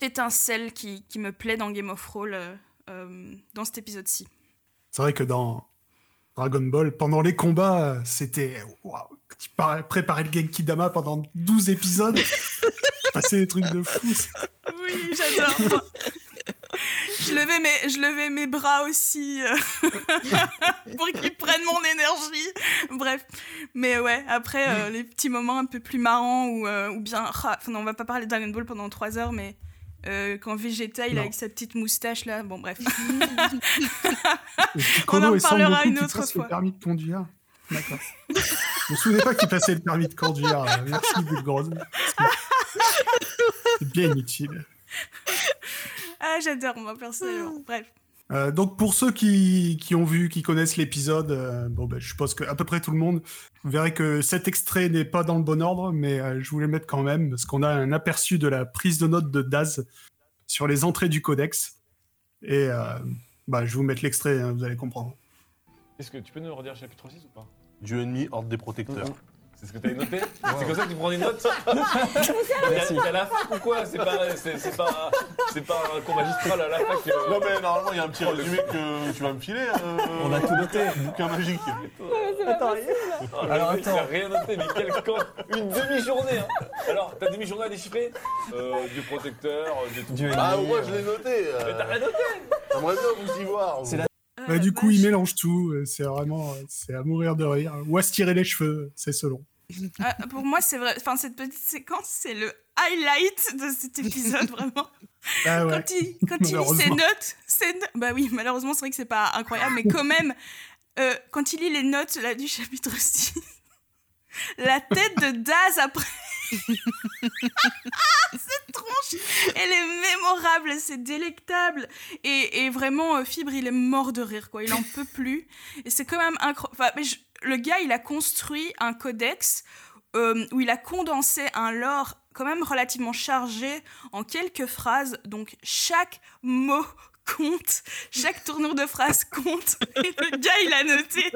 S3: étincelle qui, qui me plaît dans Game of Thrones euh, euh, dans cet épisode-ci.
S1: C'est vrai que dans Dragon Ball, pendant les combats, c'était. Waouh Tu par- préparais le Genki Dama pendant 12 épisodes. Passer des trucs de fou.
S3: Oui, j'adore. Je levais, mes, je levais mes bras aussi euh, pour qu'ils prennent mon énergie. Bref. Mais ouais, après, euh, les petits moments un peu plus marrants ou, euh, ou bien. ah, Enfin, on va pas parler de Dragon Ball pendant trois heures, mais euh, quand Vegeta, il
S1: Non.
S3: avec sa petite moustache là. Bon, bref.
S1: Piccolo
S3: en parlera une autre fois.
S1: le permis de conduire. D'accord. Je me souvenais pas qu'il passait le permis de conduire. Euh, Merci, Bulgrose. C'est bien inutile.
S3: Ah, j'adore, moi, personnellement. Bref.
S1: Euh, donc pour ceux qui, qui ont vu, qui connaissent l'épisode, euh, bon ben, je suppose que à peu près tout le monde, vous verrez que cet extrait n'est pas dans le bon ordre, mais euh, je voulais le mettre quand même parce qu'on a un aperçu de la prise de notes de Daz sur les entrées du codex. Et euh, bah, je vais vous mettre l'extrait, hein, vous allez comprendre.
S8: Est-ce que tu peux nous redire chapitre 6 ou pas?
S7: Dieu ennemi, horde des protecteurs.
S8: C'est ce que t'avais noté C'est comme ça que tu prends des notes Merci. T'as la fac ou quoi C'est pas, c'est, c'est pas, c'est pas un cours magistral à la fac. euh.
S7: Non mais normalement il y a un petit résumé que tu vas me filer. euh,
S10: On a tout noté.
S7: Bouquin magique.
S8: Oh, le
S10: Alors,
S8: mec, il
S10: attends.
S8: rien noté, mais quel camp Une demi-journée hein. Alors, ta demi-journée à déchiffrer euh, Dieu protecteur, euh, Dieu tout.
S10: Dieu
S7: Ah
S10: ennemi,
S7: moi je l'ai noté. euh,
S8: Mais t'as rien noté
S7: J'aimerais bien vous y voir.
S10: C'est
S7: vous.
S10: la-
S3: Ah,
S1: Bah, du coup, il mélange tout, euh, c'est vraiment euh, c'est à mourir de rire. Ou à se tirer les cheveux, c'est selon.
S3: Ah, pour moi, c'est vrai. Enfin, cette petite séquence, c'est le highlight de cet épisode, vraiment.
S1: Ah ouais.
S3: Quand il, quand il lit ses notes, ses no- bah oui, malheureusement, c'est vrai que c'est pas incroyable, mais quand même, euh, quand il lit les notes là, du chapitre 6, la tête de Daz après. Elle est mémorable, c'est délectable. Et, et vraiment, euh, Fibre, il est mort de rire, quoi. Il en peut plus. Et c'est quand même incroyable. Enfin, le gars, il a construit un codex euh, où il a condensé un lore quand même relativement chargé en quelques phrases. Donc chaque mot compte, chaque tournure de phrase compte. Et le gars, il a noté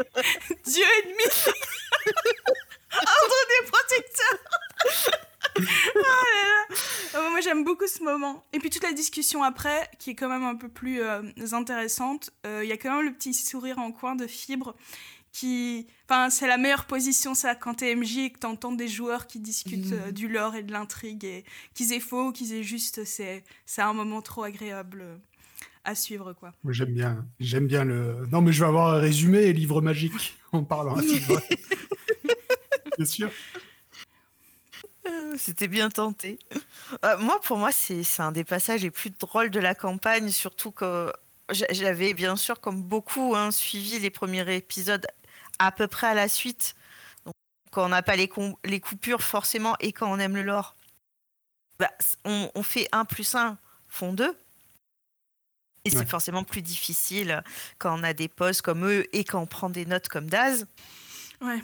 S3: Dieu ennemi, ordre des protecteurs. Oh là là. Euh, moi j'aime beaucoup ce moment. Et puis toute la discussion après, qui est quand même un peu plus euh, intéressante, Euh, il y a quand même le petit sourire en coin de fibre qui... Enfin, c'est la meilleure position, ça, quand t'es MJ et que t'entends des joueurs qui discutent euh, du lore et de l'intrigue, et qu'ils aient faux ou qu'ils aient juste, c'est c'est un moment trop agréable à suivre, quoi.
S1: J'aime bien, j'aime bien le. Non, mais je vais avoir un résumé et livre magique en parlant à Fibre. Bien sûr.
S2: C'était bien tenté. Euh, moi, pour moi, c'est un des passages les plus drôles de la campagne, surtout que j'a- j'avais bien sûr, comme beaucoup, hein, suivi les premiers épisodes à peu près à la suite. Donc, quand on n'a pas les, coupures, forcément, et quand on aime le lore, bah, on, on fait 1 plus 1 font 2. Et c'est forcément plus difficile quand on a des postes comme eux et quand on prend des notes comme Daz.
S3: Ouais.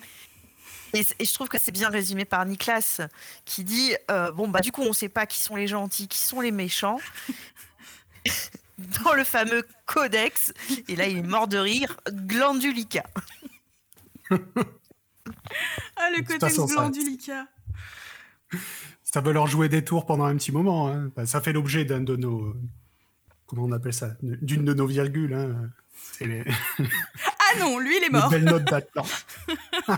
S2: Et, je trouve que c'est bien résumé par Niklas qui dit euh, bon bah du coup on sait pas qui sont les gentils, qui sont les méchants dans le fameux codex. Et là il est mort de rire, glandulica.
S3: Ah, le
S1: ça-
S3: glandulica.
S1: Ça veut leur jouer des tours pendant un petit moment. hein. Bah, ça fait l'objet d'un de nos. Comment on appelle ça? D'une de nos virgules. hein. C'est les,
S3: Ah non, lui, il est
S1: les
S3: mort.
S1: belles notes d'Atlan.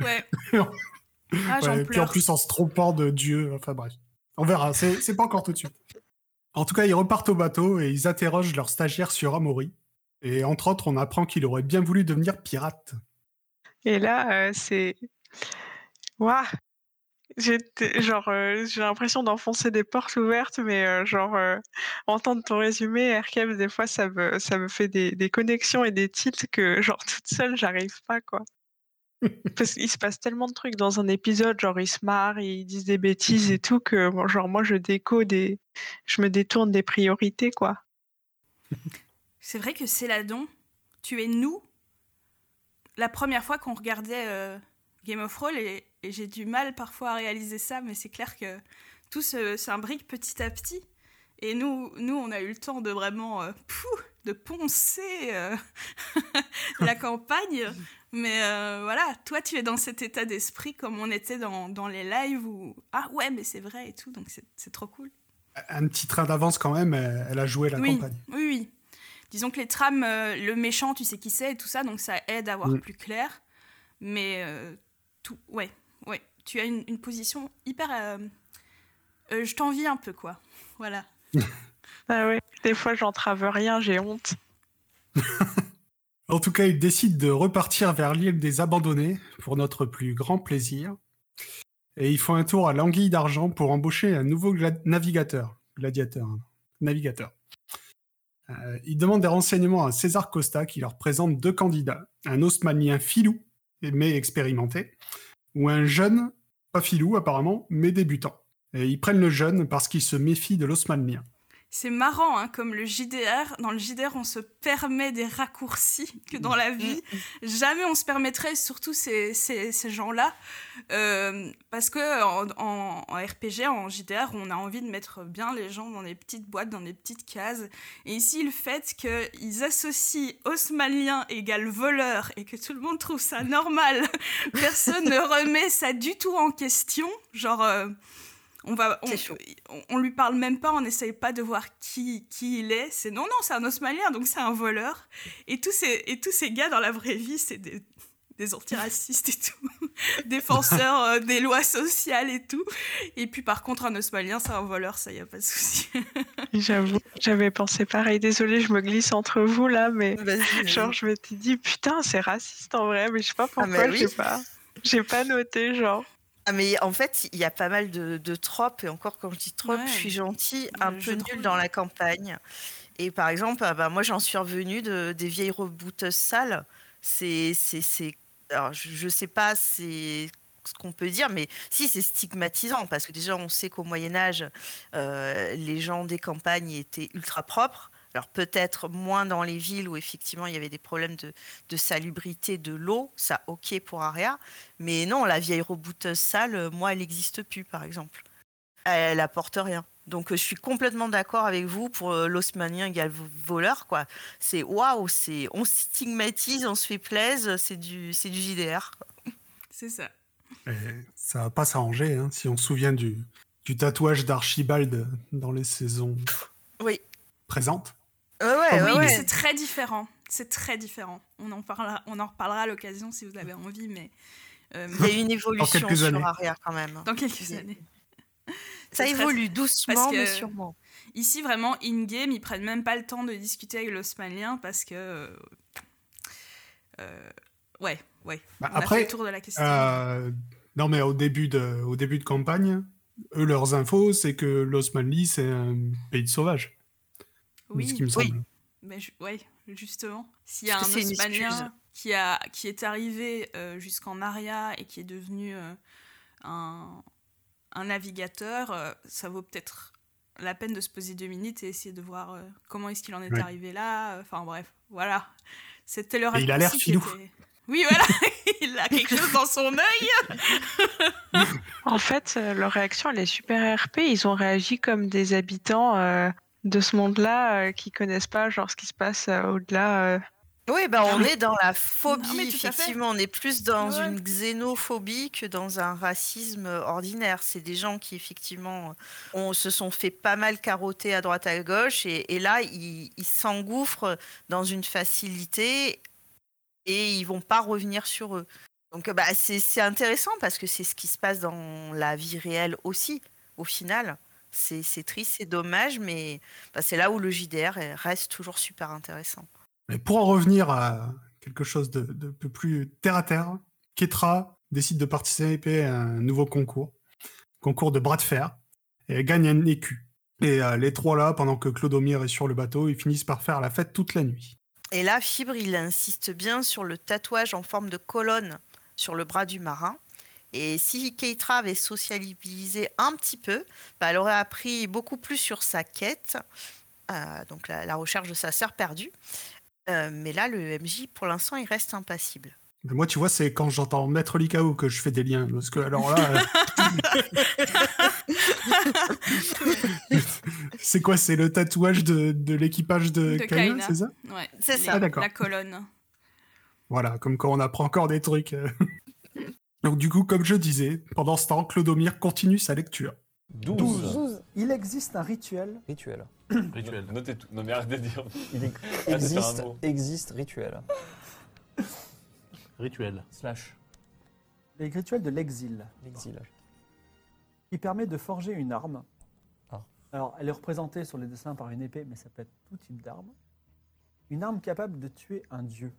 S3: Ouais.
S1: Ouais,
S3: Ah,
S1: puis en plus en se trompant de Dieu. Enfin bref. On verra. C'est c'est pas encore tout de suite. En tout cas, ils repartent au bateau et ils interrogent leur stagiaire sur Amaury. Et entre autres, on apprend qu'il aurait bien voulu devenir pirate.
S4: Et là, euh, c'est. Waouh! J'étais genre euh, j'ai l'impression d'enfoncer des portes ouvertes, mais euh, genre euh, entendre ton résumé, RKM, des fois ça me ça me fait des, des connexions et des titres que genre toute seule j'arrive pas quoi. Parce qu'il se passe tellement de trucs dans un épisode, genre ils se marrent, ils disent des bêtises et tout que genre moi je décode et je me détourne des priorités quoi.
S3: C'est vrai que Céladon, tu es nous la première fois qu'on regardait Game of Thrones et j'ai du mal parfois à réaliser ça, mais c'est clair que tout s'imbrique petit à petit. Et nous, nous, on a eu le temps de vraiment euh, pouf, de poncer euh, la campagne. Mais euh, voilà, toi, tu es dans cet état d'esprit comme on était dans, dans les lives où ah ouais, mais c'est vrai et tout, donc c'est trop cool.
S1: Un petit train d'avance quand même, elle a joué la
S3: oui,
S1: campagne.
S3: oui, oui. Disons que les trames, le méchant, tu sais qui c'est et tout ça, donc ça aide à voir
S1: Mm.
S3: plus clair. Mais tout, ouais. Tu as une, une position hyper. euh, euh, je t'envie un peu, quoi. Voilà.
S4: Ah ouais, des fois j'entrave rien, j'ai honte.
S1: En tout cas, il décide de repartir vers l'île des abandonnés pour notre plus grand plaisir. Et ils font un tour à l'Anguille d'Argent pour embaucher un nouveau gla- navigateur. Gladiateur. hein. Navigateur. Euh, ils demandent des renseignements à César Costa qui leur présente deux candidats. Un osmanien filou, mais expérimenté, ou un jeune, pas filou apparemment, mais débutant. Et ils prennent le jeune parce qu'ils se méfient de l'osmanien.
S3: C'est marrant, hein, comme le JDR. Dans le JDR, on se permet des raccourcis que dans la vie, jamais on se permettrait, surtout ces, ces, ces gens-là. Euh, parce que en, en- en RPG, en JDR, on a envie de mettre bien les gens dans des petites boîtes, dans des petites cases. Et ici, le fait qu'ils associent osmanien égale voleur et que tout le monde trouve ça normal, personne ne remet ça du tout en question. Genre. euh, on va, on, lui parle même pas, on n'essaye pas de voir qui, qui il est. C'est non, non, c'est un osmanien, donc c'est un voleur. Et tous ces, et tous ces gars dans la vraie vie, c'est des, des antiracistes et tout, défenseurs euh, des lois sociales et tout. Et puis par contre, un osmanien, c'est un voleur, ça y a pas de souci.
S4: J'avoue, j'avais pensé pareil. Désolée, je me glisse entre vous là, mais genre je m'étais dit putain, c'est raciste en vrai, mais je sais pas
S2: Ah,
S4: pourquoi
S2: mais oui.
S4: j'ai pas, j'ai pas noté genre.
S2: Ah, mais en fait, il y a pas mal de, de tropes, et encore quand je dis tropes,
S3: Ouais.
S2: je suis gentille, un peu nulle dans la campagne. Et par exemple, ah bah, moi j'en suis revenue de, des vieilles rebooteuses sales. C'est. c'est- c'est- Alors, je, je sais pas c'est ce qu'on peut dire, mais si c'est stigmatisant, parce que déjà on sait qu'au Moyen-Âge, les gens des campagnes étaient ultra propres. Alors peut-être moins dans les villes où effectivement il y avait des problèmes de, de salubrité de l'eau, ça ok pour Aria, mais non, la vieille rebouteuse sale, euh, moi elle n'existe plus par exemple. Elle apporte rien. Donc euh, je suis complètement d'accord avec vous pour euh, l'osmanien égale vo- voleur quoi. C'est waouh, c'est on stigmatise, on se fait plaisir, c'est du c'est du JDR.
S3: c'est ça.
S1: Et ça va pas s'arranger hein, si on se souvient du, du tatouage d'Archibald dans les saisons
S2: Oui.
S1: présentes.
S2: Ouais, ouais,
S1: Oui,
S2: ouais,
S3: mais c'est très différent. C'est très différent. On en parlera, on en reparlera à l'occasion si vous avez envie, mais euh,
S2: Il y a une évolution sur
S1: années.
S2: Aria quand même.
S3: dans quelques années.
S2: Ça évolue doucement
S3: parce que-
S2: mais sûrement.
S3: Ici, vraiment, in-game, ils prennent même pas le temps de discuter avec l'osmanien parce que. euh, ouais, ouais.
S1: Bah,
S3: On a fait
S1: après,
S3: le tour de la question.
S1: Euh, non, mais au début de, au début de campagne, eux, leurs infos, c'est que l'Osmanli, c'est un pays de sauvages.
S3: Oui,
S1: ce qui me
S2: oui.
S1: semble.
S3: mais ouais, justement. S'il y a un osmanien qui, a, qui est arrivé euh, jusqu'en Aria et qui est devenu euh, un, un navigateur, euh, ça vaut peut-être la peine de se poser deux minutes et essayer de voir euh, comment est-ce qu'il en est
S1: Ouais.
S3: arrivé là. Enfin bref, voilà. C'était le
S1: Et il a l'air filou.
S3: était- Oui, voilà, il a quelque chose dans son œil.
S4: En fait, euh, leur réaction elle est super RP. Ils ont réagi comme des habitants euh, de ce monde-là euh, qui connaissent pas genre ce qui se passe euh, au-delà. euh.
S2: Oui, bah, on est dans la phobie,
S3: Non,
S2: effectivement. On est plus dans
S3: Ouais.
S2: une xénophobie que dans un racisme ordinaire. C'est des gens qui, effectivement, on, se sont fait pas mal carotter à droite à gauche. Et, et là, ils s'engouffrent dans une facilité et ils vont pas revenir sur eux. Donc, bah, c'est intéressant parce que c'est ce qui se passe dans la vie réelle aussi, au final. C'est triste, c'est dommage, mais bah, c'est là où le JDR reste toujours super intéressant.
S1: Mais pour en revenir à quelque chose de, plus terre à terre, Ketra décide de participer à un nouveau concours, concours de bras de fer, et elle gagne un écu. Et euh, les trois là, pendant que Clodomir est sur le bateau, ils finissent par faire la fête toute la nuit.
S2: Et là, Fibre, il insiste bien sur le tatouage en forme de colonne sur le bras du marin. Et si Keitra avait socialisé un petit peu, bah, elle aurait appris beaucoup plus sur sa quête, euh, donc la, la recherche de sa sœur perdue. Euh, mais là, le MJ, pour l'instant, il reste impassible.
S1: Mais moi, tu vois, c'est quand j'entends Maître Likao que je fais des liens. Parce que, alors là. euh, c'est quoi C'est le tatouage de, de l'équipage de,
S3: De
S1: Kaina,
S3: Kaina.
S1: c'est ça?
S3: Ouais,
S2: C'est ça.
S1: Ah.
S3: La colonne.
S1: Voilà, comme quand on apprend encore des trucs. Donc, du coup, comme je disais, pendant ce temps, Clodomir continue sa lecture.
S10: 12.
S6: 12. Il existe un rituel.
S10: Rituel.
S7: Rituel.
S8: Notez tout. Non, mais arrête de dire.
S10: Il
S8: Ah,
S10: existe, existe rituel.
S7: Rituel.
S10: Slash.
S6: Les rituels de l'exil.
S10: L'exil.
S6: qui permet de forger une arme.
S10: Ah.
S6: Alors, elle est représentée sur les dessins par une épée, mais ça peut être tout type d'arme. Une arme capable de tuer un dieu.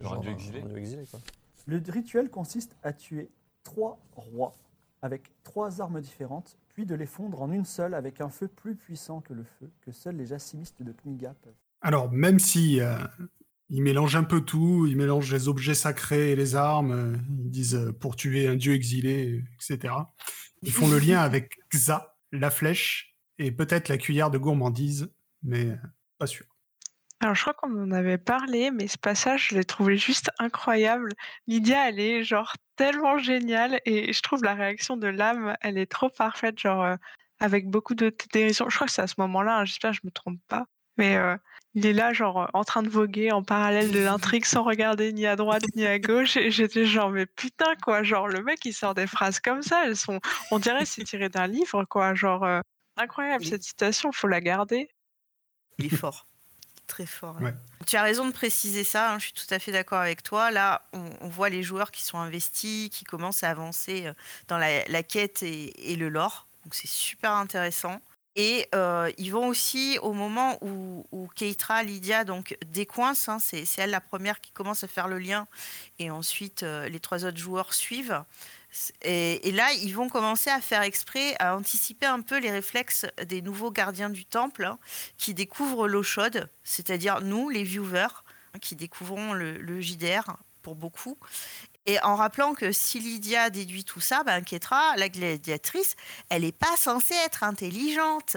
S8: Genre un dieu exilé.
S10: Un dieu exilé, quoi.
S6: Le rituel consiste à tuer trois rois avec trois armes différentes, puis de les fondre en une seule avec un feu plus puissant que le feu que seuls les jacimistes de Kniga peuvent.
S1: Alors, même si euh, ils mélangent un peu tout, ils mélangent les objets sacrés et les armes, euh, ils disent euh, pour tuer un dieu exilé, etc. Ils font le lien avec Xa, la flèche, et peut-être la cuillère de gourmandise, mais pas sûr.
S4: Alors, je crois qu'on en avait parlé, mais ce passage, je l'ai trouvé juste incroyable. Lydia, elle est genre tellement géniale et je trouve la réaction de l'âme, elle est trop parfaite, genre euh, avec beaucoup de dérision. Je crois que c'est à ce moment-là, hein, j'espère que je me trompe pas. Mais euh, il est là, genre, euh, en train de voguer en parallèle de l'intrigue sans regarder ni à droite ni à gauche. Et j'étais genre, mais putain, quoi. Genre, le mec, il sort des phrases comme ça. Elles sont, on dirait, c'est tiré d'un livre, quoi. Genre, euh, incroyable, cette citation, faut la garder.
S2: Il est fort. Très fort. hein.
S1: Ouais.
S2: Tu as raison de préciser ça, hein, je suis tout à fait d'accord avec toi. Là, on, on voit les joueurs qui sont investis, qui commencent à avancer euh, dans la, la quête et, et le lore. Donc c'est super intéressant. Et euh, ils vont aussi au moment où, où Keitra, Lydia, donc décoince, hein, c'est c'est elle la première qui commence à faire le lien, et ensuite euh, les trois autres joueurs suivent. Et, là, ils vont commencer à faire exprès, à anticiper un peu les réflexes des nouveaux gardiens du temple hein, qui découvrent l'eau chaude, c'est-à-dire nous, les viewers, hein, qui découvrons le, le JDR pour beaucoup. Et en rappelant que si Lydia déduit tout ça, ben Ketra, la gladiatrice, elle n'est pas censée être intelligente.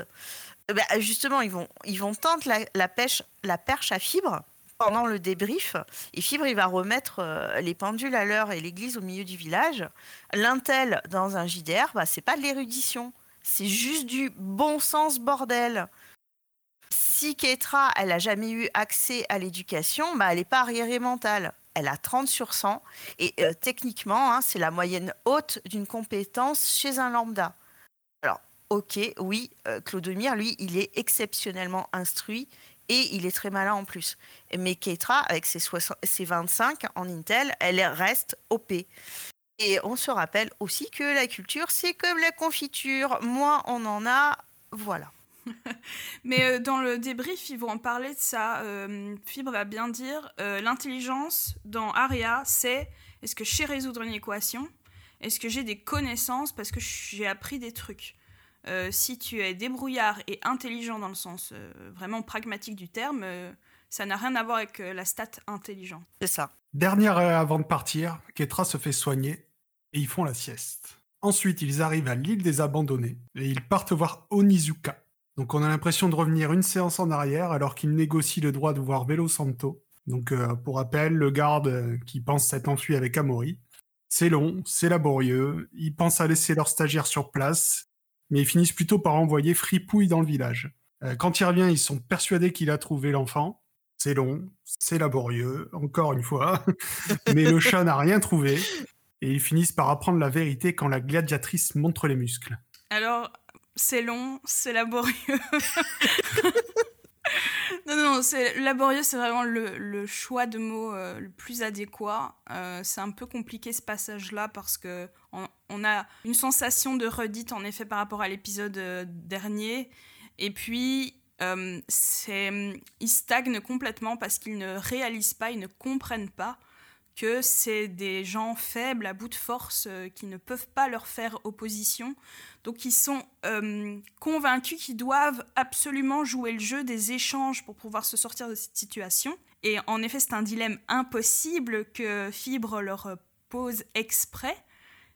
S2: Eh ben, justement, ils vont, ils vont tenter la, pêche, la perche à fibre pendant le débrief. Et il va remettre euh, les pendules à l'heure et l'église au milieu du village. L'intel dans un JDR, bah, c'est pas de l'érudition. C'est juste du bon sens bordel. Si Ketra, elle a jamais eu accès à l'éducation, bah, elle n'est pas arriérée mentale. Elle a 30 sur 100. Et euh, techniquement, hein, c'est la moyenne haute d'une compétence chez un lambda. Alors, ok, oui, euh, Clodomir, lui, il est exceptionnellement instruit et il est très malin en plus. Mais Keitra, avec ses, 60 ses 25 en Intel, elle reste OP. Et on se rappelle aussi que la culture, c'est comme la confiture. Moins on en a, voilà.
S3: Mais euh, dans le débrief, ils vont en parler de ça. Euh, Fibre va bien dire euh, l'intelligence dans Aria, c'est est-ce que je sais résoudre une équation? Est-ce que j'ai des connaissances? Parce que j'ai appris des trucs Euh, Si tu es débrouillard et intelligent dans le sens euh, vraiment pragmatique du terme, euh, ça n'a rien à voir avec euh, la stat intelligent.
S2: C'est ça.
S1: Dernière heure avant de partir, Ketra se fait soigner et ils font la sieste. Ensuite, ils arrivent à l'île des abandonnés et ils partent voir Onizuka. Donc on a l'impression de revenir une séance en arrière alors qu'ils négocient le droit de voir Velo Santo. Donc euh, pour rappel, le garde euh, qui pense s'être enfui avec Amori. C'est long, c'est laborieux, ils pensent à laisser leur stagiaire sur place, mais ils finissent plutôt par envoyer Fripouille dans le village. Euh, quand il revient, ils sont persuadés qu'il a trouvé l'enfant. C'est long, c'est laborieux, encore une fois, mais le chat n'a rien trouvé, et ils finissent par apprendre la vérité quand la gladiatrice montre les muscles.
S3: Alors, c'est long, c'est laborieux. non, non, c'est laborieux, c'est vraiment le, choix de mots euh, le plus adéquat. Euh, c'est un peu compliqué ce passage-là parce que on, a une sensation de redite en effet par rapport à l'épisode euh, dernier. Et puis, c'est, ils stagnent complètement parce qu'ils ne réalisent pas, ils ne comprennent pas que c'est des gens faibles, à bout de force, euh, qui ne peuvent pas leur faire opposition. Donc ils sont euh, convaincus qu'ils doivent absolument jouer le jeu des échanges pour pouvoir se sortir de cette situation. Et en effet, c'est un dilemme impossible que Fibre leur pose exprès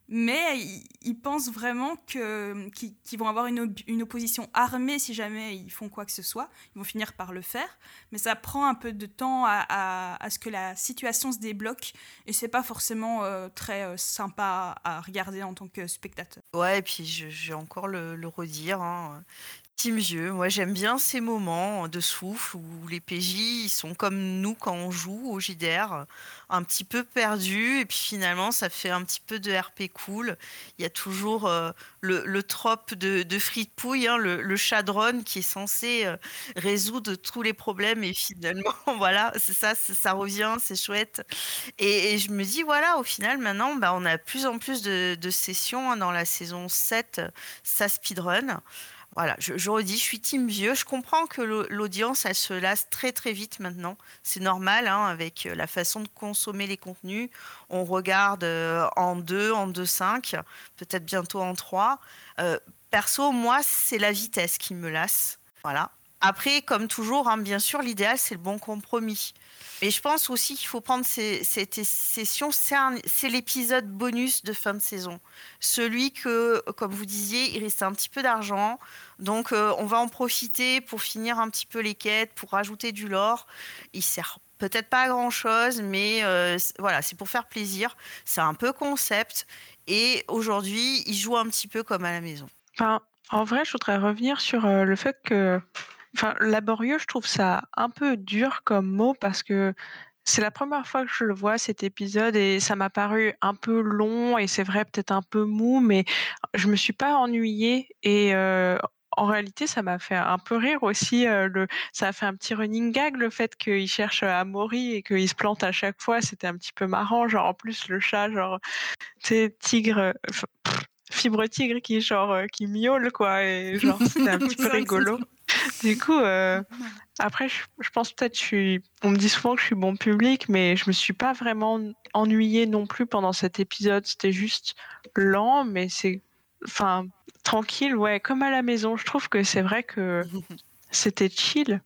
S3: mais ils, pensent vraiment qu'ils, vont avoir une, opposition armée si jamais ils font quoi que ce soit. Ils vont finir par le faire, mais ça prend un peu de temps à, à, ce que la situation se débloque et c'est pas forcément euh, très euh, sympa à regarder en tant que spectateur.
S2: Ouais, et puis vais encore le, le redire. Hein. Team Vieux, moi j'aime bien ces moments de souffle où les PJ sont comme nous quand on joue au JDR, un petit peu perdus et puis finalement ça fait un petit peu de RP cool. Il y a toujours euh, le, le trope de, de Fritpouille, hein, le, le chadron qui est censé euh, résoudre tous les problèmes et finalement voilà, c'est ça, ça revient, c'est chouette. Et, je me dis voilà, au final maintenant bah, on a plus en plus de, de sessions hein, dans la saison 7, ça speedrun. Voilà, je, redis, je suis team vieux. Je comprends que l'audience, elle se lasse très très vite maintenant. C'est normal, hein, avec euh, la façon de consommer les contenus. On regarde euh, en deux, en deux cinq, peut-être bientôt en trois. Euh, perso, moi, c'est la vitesse qui me lasse. Voilà. Après, comme toujours, hein, bien sûr, l'idéal, c'est le bon compromis. Mais je pense aussi qu'il faut prendre cette session, c'est l'épisode bonus de fin de saison. Celui que, comme vous disiez, il reste un petit peu d'argent. Donc, euh, on va en profiter pour finir un petit peu les quêtes, pour rajouter du lore. Il sert peut-être pas à grand chose, mais euh, voilà, c'est pour faire plaisir. C'est un peu concept. Et aujourd'hui, il joue un petit peu comme à la maison.
S4: En vrai, je voudrais revenir sur euh, le fait que Enfin, laborieux, je trouve ça un peu dur comme mot parce que c'est la première fois que je le vois cet épisode et ça m'a paru un peu long et c'est vrai peut-être un peu mou, mais je me suis pas ennuyée et euh, en réalité, ça m'a fait un peu rire aussi. Euh, le, ça a fait un petit running gag le fait qu'il cherche à Mori et qu'il se plante à chaque fois. C'était un petit peu marrant. Genre en plus le chat, genre, tigre, fibre tigre qui genre euh, qui miaule quoi et genre c'était un petit peu rigolo. Du coup, euh, après, je, pense peut-être, je suis, on me dit souvent que je suis bon public, mais je me suis pas vraiment ennuyée non plus pendant cet épisode. C'était juste lent, mais c'est, enfin, tranquille, ouais, comme à la maison. Je trouve que c'est vrai que c'était chill.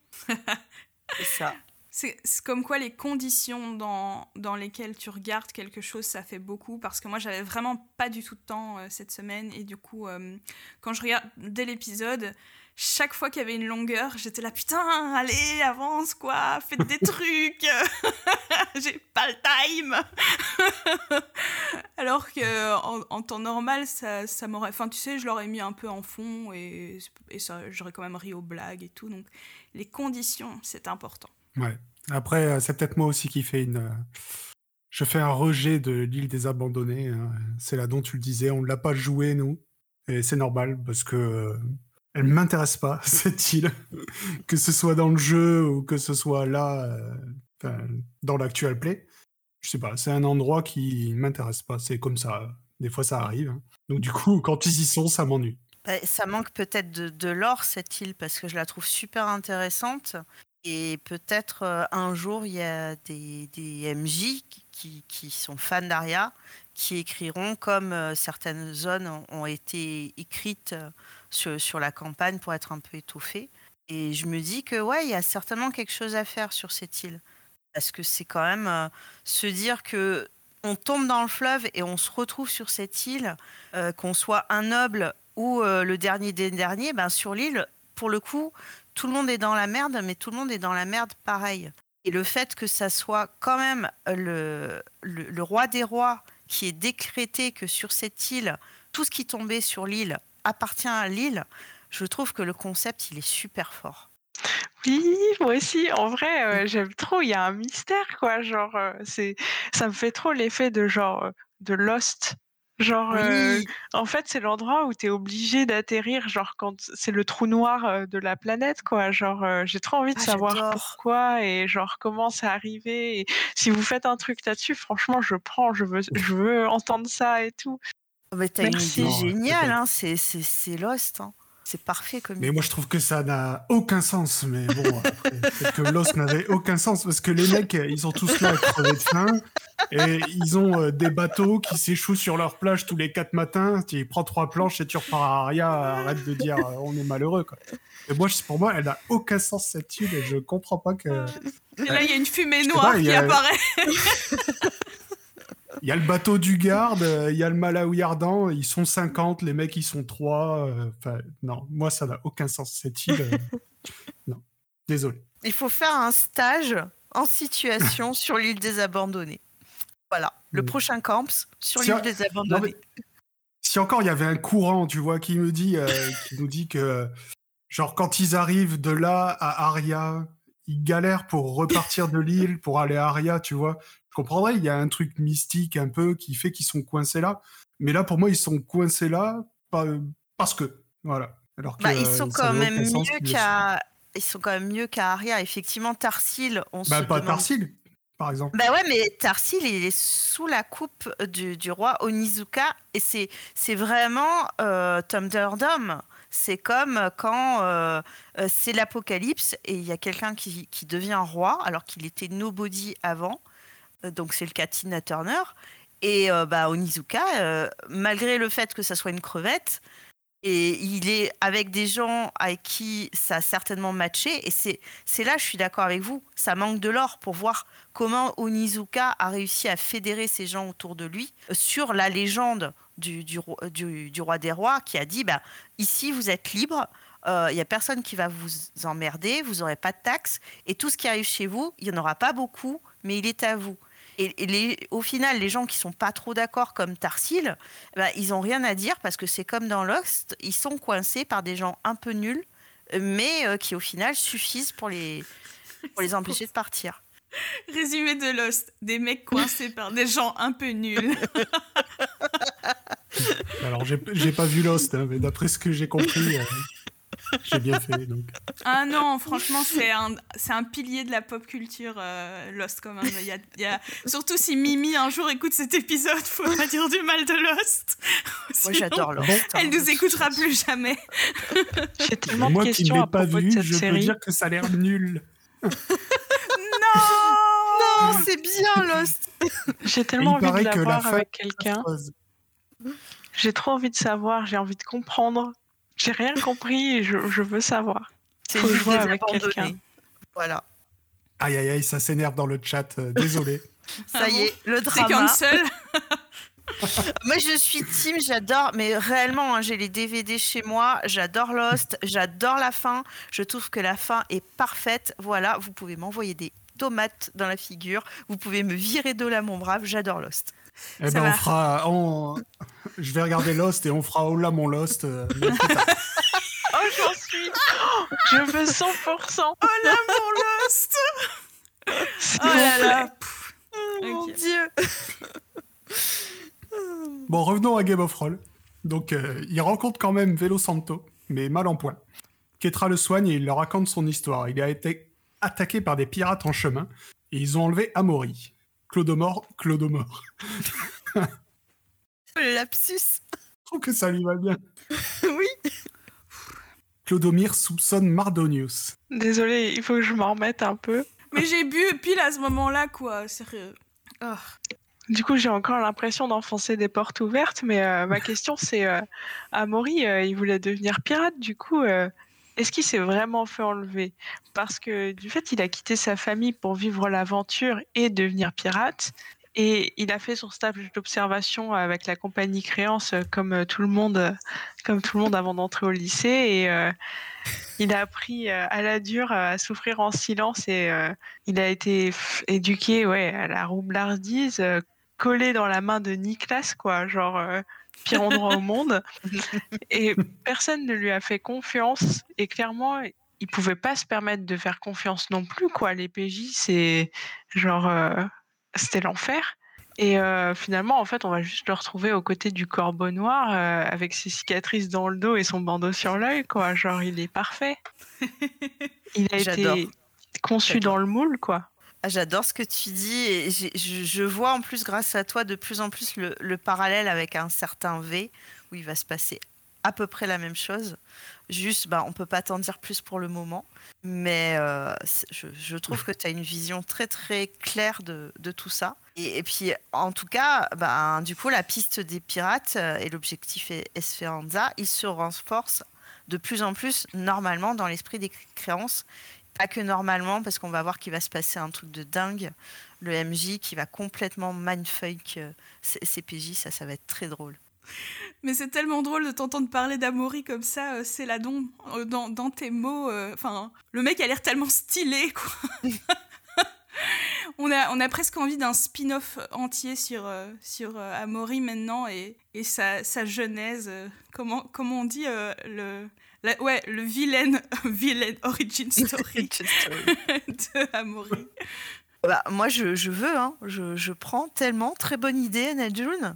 S2: c'est ça.
S3: C'est comme quoi les conditions dans, dans lesquelles tu regardes quelque chose, ça fait beaucoup. Parce que moi, j'avais vraiment pas du tout de temps euh, cette semaine. Et du coup, euh, quand je regarde dès l'épisode, chaque fois qu'il y avait une longueur, j'étais là, putain, allez, avance, quoi, faites des trucs, j'ai pas le time. Alors que en, temps normal, ça, ça m'aurait, enfin, tu sais, je l'aurais mis un peu en fond et, et ça, j'aurais quand même ri aux blagues et tout. Donc, les conditions, c'est important.
S1: Ouais. Après, euh, c'est peut-être moi aussi qui fais une. Euh, je fais un rejet de l'île des abandonnés. Hein. C'est là dont tu le disais, on ne l'a pas joué, nous. Et c'est normal parce que euh, elle m'intéresse pas, cette île. que ce soit dans le jeu ou que ce soit là, dans l'actual play. Je sais pas, c'est un endroit qui m'intéresse pas. C'est comme ça. Des fois, ça arrive. Hein. Donc, du coup, quand ils y sont, ça m'ennuie.
S2: Bah, ça manque peut-être de l'or, cette île, parce que je la trouve super intéressante. Et peut-être euh, un jour, il y a des, MJ qui, sont fans d'Aria qui écriront comme euh, certaines zones ont, été écrites sur, la campagne pour être un peu étouffé. Et je me dis que ouais, il y a certainement quelque chose à faire sur cette île. Parce que c'est quand même euh, se dire que on tombe dans le fleuve et on se retrouve sur cette île, euh, qu'on soit un noble ou euh, le dernier des derniers, ben sur l'île, pour le coup, tout le monde est dans la merde, mais tout le monde est dans la merde pareil. Et le fait que ça soit quand même le, le roi des rois qui ait décrété que sur cette île, tout ce qui tombait sur l'île appartient à Lille, je trouve que le concept, il est super fort.
S4: Oui, moi aussi. En vrai, euh, j'aime trop. Il y a un mystère, quoi. Genre, euh, ça me fait trop l'effet de genre euh, de Lost. Genre, en fait, c'est l'endroit où tu es obligé d'atterrir, genre quand c'est le trou noir de la planète, quoi. Genre, j'ai trop envie de ah, savoir pourquoi et genre comment c'est arrivé. Et si vous faites un truc là-dessus, franchement, je prends, je veux, je veux entendre ça et tout.
S2: Oh, mais t'as une idée géniale, hein, c'est Lost. Hein. C'est parfait comme.
S1: Mais moi, je trouve que ça n'a aucun sens. Mais bon, après, que Lost n'avait aucun sens parce que les mecs, ils sont tous là à crever de faim et ils ont euh, des bateaux qui s'échouent sur leur plage tous les quatre matins. Tu prends trois planches et tu repars à Aria. Arrête de dire euh, on est malheureux. Quoi. Et moi, je- pour moi, elle n'a aucun sens cette île et je comprends pas que.
S3: Et là, il y a une fumée noire qui
S1: a-
S3: apparaît.
S1: Il y a le bateau du garde, euh, il y a le Malawi ardent, ils sont 50, les mecs ils sont 3. Enfin, non, moi ça n'a aucun sens cette île. euh, non, désolé.
S2: Il faut faire un stage en situation sur l'île des abandonnés. Voilà, le prochain camps sur l'île des abandonnés.
S1: si encore il y avait un courant, tu vois, qui me dit, euh, qui nous dit que, genre, quand ils arrivent de là à Aria, ils galèrent pour repartir de l'île, pour aller à Aria, tu vois. Comprendrais, il y a un truc mystique un peu qui fait qu'ils sont coincés là. Mais là, pour moi, ils sont coincés là pas- parce que, voilà. Alors que,
S2: Bah, ils
S1: euh,
S2: sont
S1: ça
S2: quand même mieux qu'à. Ils sont quand même mieux qu'à Aria. Effectivement, Tarsil, on
S1: soient.
S2: se
S1: Bah, pas
S2: demande-
S1: Tarsil, par exemple.
S2: Bah ouais, mais Tarsil, il est sous la coupe du, du roi Onizuka et c'est c'est vraiment euh, Thunderdome. C'est comme quand euh, euh, c'est l'apocalypse et il y a quelqu'un qui, qui devient roi alors qu'il était nobody avant. Euh, donc c'est le cas de Tina Turner. Et euh, bah, Onizuka, euh, malgré le fait que ça soit une crevette, et il est avec des gens avec qui ça a certainement matché. Et c'est là, je suis d'accord avec vous, ça manque de l'or pour voir comment Onizuka a réussi à fédérer ces gens autour de lui euh, sur la légende du, du, roi- des rois qui a dit bah, ici vous êtes libre, il n'y a personne qui va vous emmerder, vous n'aurez pas de taxes, et tout ce qui arrive chez vous, il n'y en aura pas beaucoup, mais il est à vous. Et, et les- au final, les gens qui sont pas trop d'accord, comme Tarsil, bah, ils ont rien à dire parce que c'est comme dans Lost, ils sont coincés par des gens un peu nuls, mais euh, qui au final suffisent pour les, pour les empêcher de partir.
S3: Résumé de Lost des mecs coincés par des gens un peu nuls.
S1: Alors, j'ai j'ai pas vu Lost, hein, mais d'après ce que j'ai compris, euh, j'ai bien fait. Donc.
S3: Ah non, franchement, c'est un, c'est un pilier de la pop culture, euh, Lost, quand même. Il y a, il y a- Surtout si Mimi un jour écoute cet épisode, faut pas dire du mal de Lost.
S2: Moi,
S3: Sinon,
S2: j'adore Lost.
S3: Elle nous écoutera plus jamais.
S4: J'ai tellement
S1: Moi
S4: de
S1: qui ne
S4: questions
S1: l'ai pas vu, je peux
S4: série.
S1: dire que ça a l'air nul.
S3: Non
S2: Non, c'est bien Lost.
S4: J'ai tellement
S1: il
S4: envie de
S1: paraît
S4: la
S1: que la
S4: voir
S1: fin
S4: avec quelqu'un. J'ai trop envie de savoir, j'ai envie de comprendre. J'ai rien compris et je, je veux savoir.
S2: C'est
S4: Faut
S2: des
S4: avec quelqu'un.
S2: Voilà.
S1: Aïe aïe aïe, ça s'énerve dans le chat, euh, désolé.
S2: Ça y est, le
S3: C'est
S2: drama.
S3: cancel.
S2: Moi, je suis team, j'adore, mais réellement, hein, j'ai les DVD chez moi, j'adore Lost, j'adore la fin, je trouve que la fin est parfaite. Voilà, vous pouvez m'envoyer des tomates dans la figure, vous pouvez me virer de là, mon brave, j'adore Lost.
S1: Eh ben, on fera. on- Je vais regarder Lost et on fera Oh là mon Lost. euh.
S4: Oh, j'en suis Oh, Je veux 100%
S3: Oh là, mon Lost Oh là là Pff.
S2: Mon. Dieu
S1: Bon, revenons à Game of Roll. Donc, euh, il rencontre quand même Velo Santo, mais mal en point. Ketra le soigne et il leur raconte son histoire. Il a été attaqué par des pirates en chemin et ils ont enlevé Amaury. Clodomor, Clodomor.
S2: Le lapsus
S1: Je trouve que ça lui va bien.
S2: Oui
S1: Clodomir soupçonne Mardonius.
S4: Désolée, il faut que je m'en remette un peu.
S3: Mais j'ai bu pile à ce moment-là, quoi, sérieux. Oh.
S4: Du coup, j'ai encore l'impression d'enfoncer des portes ouvertes, mais euh, ma question c'est euh, Amaury, euh, il voulait devenir pirate, du coup, euh, est-ce qu'il s'est vraiment fait enlever? Parce que du fait, il a quitté sa famille pour vivre l'aventure et devenir pirate, et il a fait son stage d'observation avec la compagnie Créance, euh, comme euh, tout le monde, euh, comme tout le monde avant d'entrer au lycée, et il a appris à la dure à souffrir en silence, et il a été éduqué, ouais, à la roublardise. collé dans la main de Niklas, quoi, genre pire endroit au monde. Et personne ne lui a fait confiance. Et clairement, il pouvait pas se permettre de faire confiance non plus, quoi. Les PJ, c'est genre, euh, c'était l'enfer. Et euh, finalement, en fait, on va juste le retrouver aux côtés du corbeau noir euh, avec ses cicatrices dans le dos et son bandeau sur l'œil, quoi. Genre, il est parfait. Il a été conçu dans le moule, quoi.
S2: J'adore ce que tu dis et je, vois en plus grâce à toi de plus en plus le, le parallèle avec un certain V où il va se passer à peu près la même chose. Juste, bah, on peut pas t'en dire plus pour le moment. Mais euh, je, trouve que tu as une vision très très claire de, tout ça. Et, puis, en tout cas, bah, du coup, la piste des pirates euh, et l'objectif Esperanza, ils se renforcent de plus en plus normalement dans l'esprit des créances. Pas que normalement, parce qu'on va voir qu'il va se passer un truc de dingue. Le MJ qui va complètement mindfuck euh, ces ces PJ, ça, ça va être très drôle.
S3: Mais c'est tellement drôle de t'entendre parler d'Amaury comme ça, euh, c'est la don euh, dans, tes mots. euh, Enfin, le mec a l'air tellement stylé, quoi. on, a, presque envie d'un spin-off entier sur, euh, sur euh, Amaury maintenant et, sa, sa genèse. euh, comment, comment on dit euh, le, la- Ouais, le vilain, vilain origin story de Amaury.
S2: Bah, moi, je, je veux, hein. je, je prends tellement. Très bonne idée, Najun.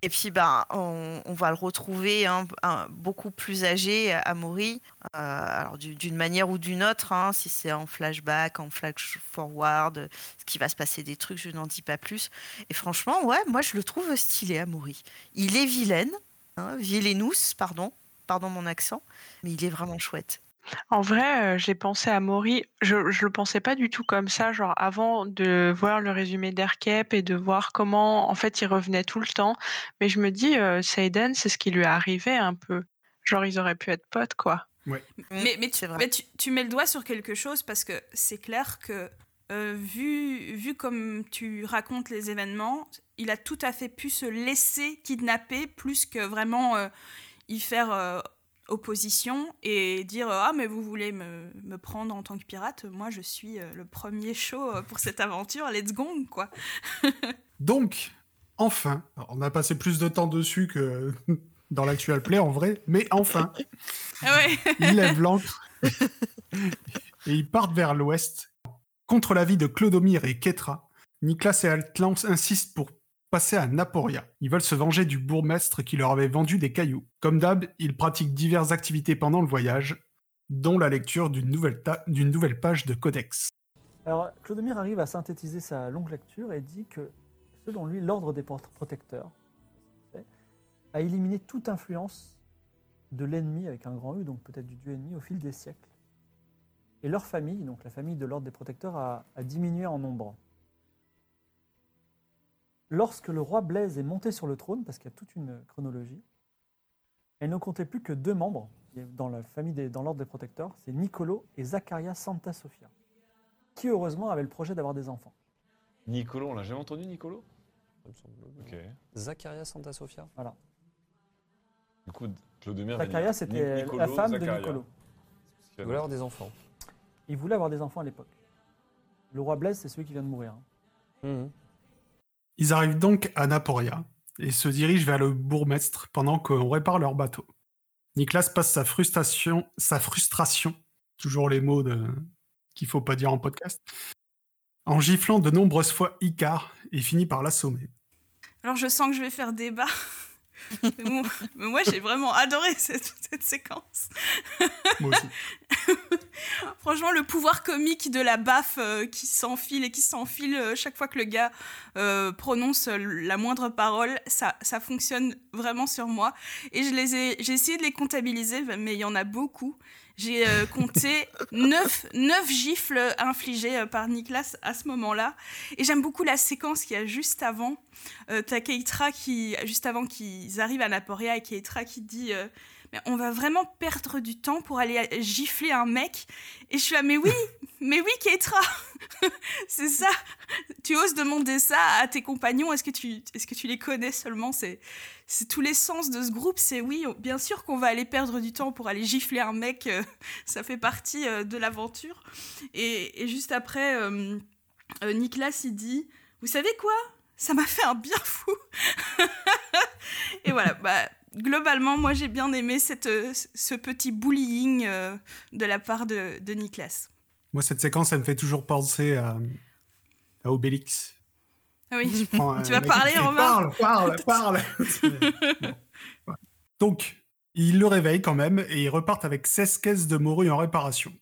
S2: Et puis, bah, on, on va le retrouver hein, un- beaucoup plus âgé, Amaury. Euh, alors, du- d'une manière ou d'une autre, hein, si c'est en flashback, en flash forward, ce qui va se passer des trucs, je n'en dis pas plus. Et franchement, ouais, moi, je le trouve stylé, Amaury. Il est vilaine, hein, vilainous, pardon, pardon mon accent, mais il est vraiment chouette.
S4: En vrai, euh, j'ai pensé à Maury. Je, je le pensais pas du tout comme ça, genre avant de voir le résumé d'Aircap et de voir comment, en fait, il revenait tout le temps. Mais je me dis, euh, Seiden, c'est ce qui lui est arrivé un peu. Genre, ils auraient pu être potes, quoi.
S1: Ouais.
S3: Mais, mais, tu,
S2: c'est vrai.
S3: mais tu, tu mets le doigt sur quelque chose parce que c'est clair que, euh, vu, vu comme tu racontes les événements, il a tout à fait pu se laisser kidnapper plus que vraiment euh, y faire euh, opposition et dire Ah, mais vous voulez me, me prendre en tant que pirate? Moi, je suis euh, le premier show euh, pour cette aventure, let's go, quoi.
S1: Donc, enfin, on a passé plus de temps dessus que dans l'actual play en vrai, mais enfin,
S3: Ah ouais.
S1: ils lèvent l'ancre et ils partent vers l'ouest. Contre l'avis de Clodomir et Ketra, Niklas et Altlans insistent pour passer à Naporia. Ils veulent se venger du bourgmestre qui leur avait vendu des cailloux. Comme d'hab, ils pratiquent diverses activités pendant le voyage, dont la lecture d'une nouvelle, page de codex.
S6: Alors, Clodomir arrive à synthétiser sa longue lecture et dit que, selon lui, l'ordre des protecteurs a éliminé toute influence de l'ennemi avec un grand U, donc peut-être du dieu ennemi, au fil des siècles. Et leur famille, donc la famille de l'ordre des protecteurs, a diminué en nombre. Lorsque le roi Blaise est monté sur le trône, parce qu'il y a toute une chronologie, elle ne comptait plus que deux membres dans la famille des- dans l'ordre des protecteurs, c'est Nicolo et Zaccaria Santa Sofia qui heureusement avait le projet d'avoir des enfants.
S8: Nicolo, on l'a jamais entendu, Nicolo? Ok.
S10: Zacharia Santa Sofia.
S6: Voilà.
S8: Du coup, Clodomir va
S6: Zaccaria, c'était la femme de
S8: Zaccaria. Qu'il
S10: Il voulait avoir des enfants.
S6: Il voulait avoir des enfants à l'époque. Le roi Blaise, c'est celui qui vient de mourir. hein.
S10: Mhm.
S1: Ils arrivent donc à Naporia et se dirigent vers le bourgmestre pendant qu'on répare leur bateau. Niklas passe sa frustration, toujours les mots qu'il faut pas dire en podcast, en giflant de nombreuses fois Icar et finit par l'assommer.
S3: Alors je sens que je vais faire débat. mais bon, mais moi j'ai vraiment adoré cette, cette séquence.
S1: Moi aussi.
S3: Franchement, le pouvoir comique de la baffe euh, qui s'enfile et qui s'enfile euh, chaque fois que le gars euh, prononce la moindre parole, ça, ça fonctionne vraiment sur moi. Et je les ai, j'ai essayé de les comptabiliser, mais il y en a beaucoup. J'ai euh, compté 9, gifles infligées euh, par Niklas à ce moment-là. Et j'aime beaucoup la séquence qu'il y a juste avant. Euh, T'as Keitra qui, juste avant qu'ils arrivent à Naporia, et Keitra qui dit on va vraiment perdre du temps pour aller gifler un mec. Et je suis là, mais oui, mais oui, Keitra, c'est ça. Tu oses demander ça à tes compagnons Est-ce que tu, est-ce que tu les connais seulement? C'est, c'est tous les sens de ce groupe. C'est oui, bien sûr qu'on va aller perdre du temps pour aller gifler un mec. euh, ça fait partie euh, de l'aventure. Et, et juste après, euh, euh, Nicolas il dit, vous savez quoi? Ça m'a fait un bien fou. Et voilà, bah, globalement, moi j'ai bien aimé cette, euh, ce petit bullying euh, de la part de, de Niklas.
S1: Moi, cette séquence, elle me fait toujours penser à, à Obélix.
S3: Ah oui,
S1: Prends
S3: tu vas parler, Romain
S1: Parle, parle, parle Bon. Donc, il le réveille quand même et ils repartent avec 16 caisses de morue en réparation.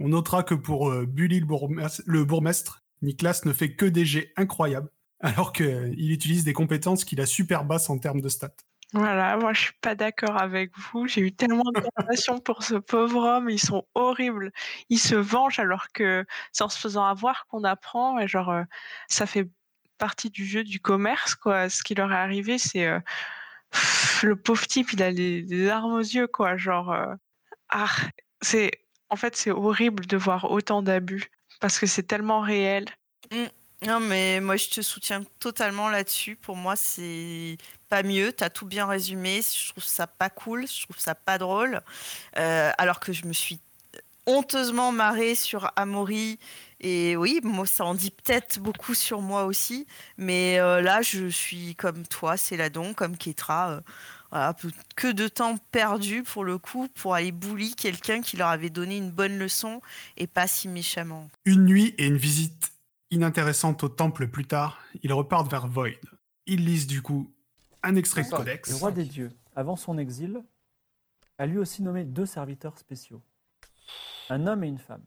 S1: On notera que pour euh, Bully le bourgmestre, le bourgmestre, Niklas ne fait que des jets incroyables, alors qu'il utilise des compétences qu'il a super basses en termes de stats.
S4: Voilà, moi je suis pas d'accord avec vous. J'ai eu tellement de compassion pour ce pauvre homme. Ils sont horribles. Ils se vengent alors que c'est en se faisant avoir qu'on apprend. Et genre, euh, ça fait partie du jeu du commerce, quoi. Ce qui leur est arrivé, c'est euh, le pauvre type, il a les, les larmes aux yeux, quoi. Genre, euh, ah, c'est en fait c'est horrible de voir autant d'abus parce que c'est tellement réel.
S2: Non, mais moi, je te soutiens totalement là-dessus. Pour moi, c'est pas mieux. T'as tout bien résumé. Je trouve ça pas cool. Je trouve ça pas drôle. Euh, alors que je me suis honteusement marrée sur Amaury. Et oui, moi, ça en dit peut-être beaucoup sur moi aussi. Mais euh, là, je suis comme toi, Céladon, comme Ketra. euh, voilà, que de temps perdu pour le coup pour aller bully quelqu'un qui leur avait donné une bonne leçon et pas si méchamment.
S1: Une nuit et une visite inintéressante au temple plus tard, ils repartent vers Void. Ils lisent du coup un extrait de codex.
S6: Le roi des dieux, avant son exil, a lui aussi nommé deux serviteurs spéciaux. Un homme et une femme.